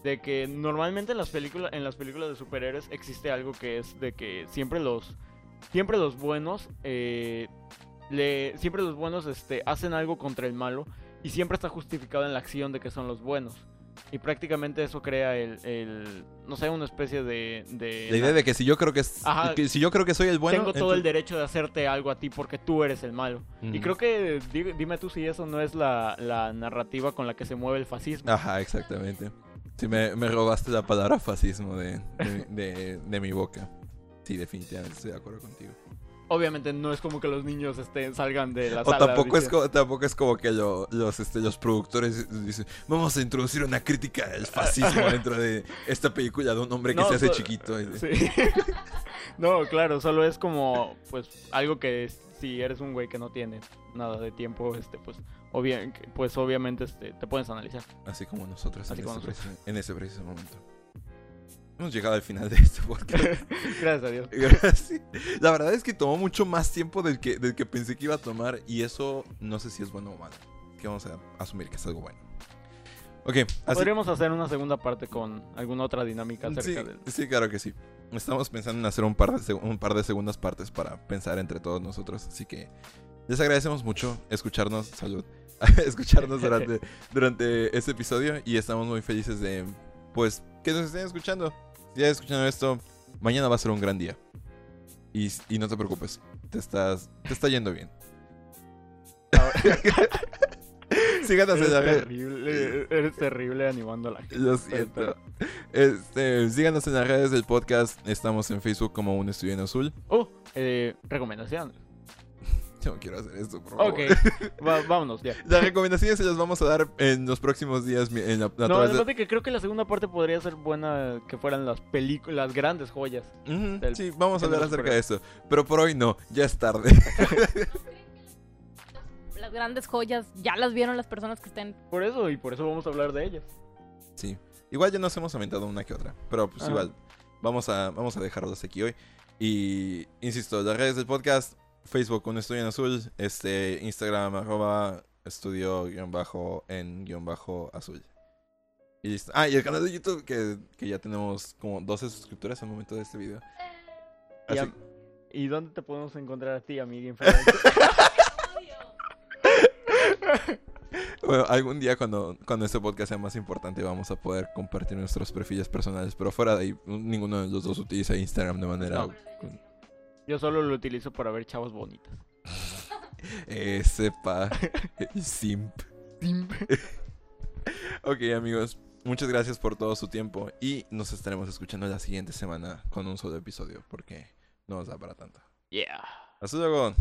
S2: de que normalmente en las películas en las películas de superhéroes existe algo que es de que siempre los siempre los buenos eh, le, siempre los buenos este, hacen algo contra el malo y siempre está justificado en la acción de que son los buenos. Y prácticamente eso crea el, el no sé, una especie de... de
S1: La idea de que si yo creo que, es,
S2: Ajá.
S1: que si yo creo que soy el bueno...
S2: Tengo todo el
S1: entonces-
S2: derecho de hacerte algo a ti porque tú eres el malo. Y creo que, di- dime tú si eso no es la, la narrativa con la que se mueve el fascismo.
S1: Ajá, exactamente. Sí, me, me robaste la palabra fascismo de, de, de- de mi boca. Sí, definitivamente estoy de acuerdo contigo.
S2: Obviamente no es como que los niños estén, salgan de la
S1: O
S2: sala.
S1: tampoco es, como, tampoco es como que lo- los, este, los productores dicen, vamos a introducir una crítica del fascismo dentro de esta película de un hombre que
S2: No,
S1: se hace
S2: so-
S1: chiquito.
S2: Sí. no, claro, solo es como, pues, algo que si eres un güey que no tiene nada de tiempo, este, pues, obvia- pues obviamente este, te puedes analizar.
S1: Así como nosotros,
S2: Así
S1: en,
S2: como
S1: ese
S2: nosotros.
S1: preciso- en ese preciso momento. Hemos llegado al final de este podcast.
S2: Gracias a Dios.
S1: La verdad es que tomó mucho más tiempo del que, del que pensé que iba a tomar y eso no sé si es bueno o malo. Que vamos a asumir que es algo bueno. Ok, así...
S2: Podríamos hacer una segunda parte con alguna otra dinámica
S1: Sí,
S2: acerca del...
S1: sí, claro que sí. Estamos pensando en hacer un par, de, un par de segundas partes para pensar entre todos nosotros. Así que les agradecemos mucho escucharnos, salud, escucharnos durante, durante este episodio y estamos muy felices de, pues, que nos estén escuchando. Ya escuchando esto, mañana va a ser un gran día. Y, y no te preocupes, te, estás, te está yendo bien. Síganos en
S2: Eres terrible, eres terrible animando a la gente.
S1: Lo siento. Este, síganos en las redes del podcast. Estamos en Facebook como Un Estudio en Azul.
S2: Oh, eh, recomendaciones.
S1: Yo no quiero hacer esto, por favor.
S2: Ok, va- vámonos ya.
S1: Las recomendaciones se las vamos a dar en los próximos días. mi- En la, a
S2: No,
S1: de-
S2: además de que creo que la segunda parte podría ser buena que fueran las películas, las grandes joyas. Del
S1: sí, vamos a hablar acerca de eso. Pero por hoy no, ya es tarde.
S4: Las grandes joyas ya las vieron las personas que estén.
S2: Por eso, y por eso vamos a hablar de ellas.
S1: sí. Igual ya nos hemos aventado una que otra. Pero pues
S2: Ajá.
S1: igual, vamos a, vamos a dejarlos aquí hoy. Y insisto, las redes del podcast, Facebook Un Estudio en Azul, este, Instagram arroba estudio guion bajo en guion bajo azul. Y listo. Ah, y el canal de YouTube que, que ya tenemos como 12 suscriptores al momento de este video.
S2: Y,
S1: Así-
S2: a- ¿Y dónde te podemos encontrar a ti, infeliz?
S1: Bueno, algún día cuando, cuando este podcast sea más importante vamos a poder compartir nuestros perfiles personales, pero fuera de ahí ninguno de los dos utiliza Instagram de manera...
S2: No. Yo solo lo utilizo para ver chavos bonitas.
S1: Eh, sepa. Simp. ok amigos, muchas gracias por todo su tiempo y nos estaremos escuchando la siguiente semana con un solo episodio porque no nos da para tanto.
S2: Yeah.
S1: Hasta luego.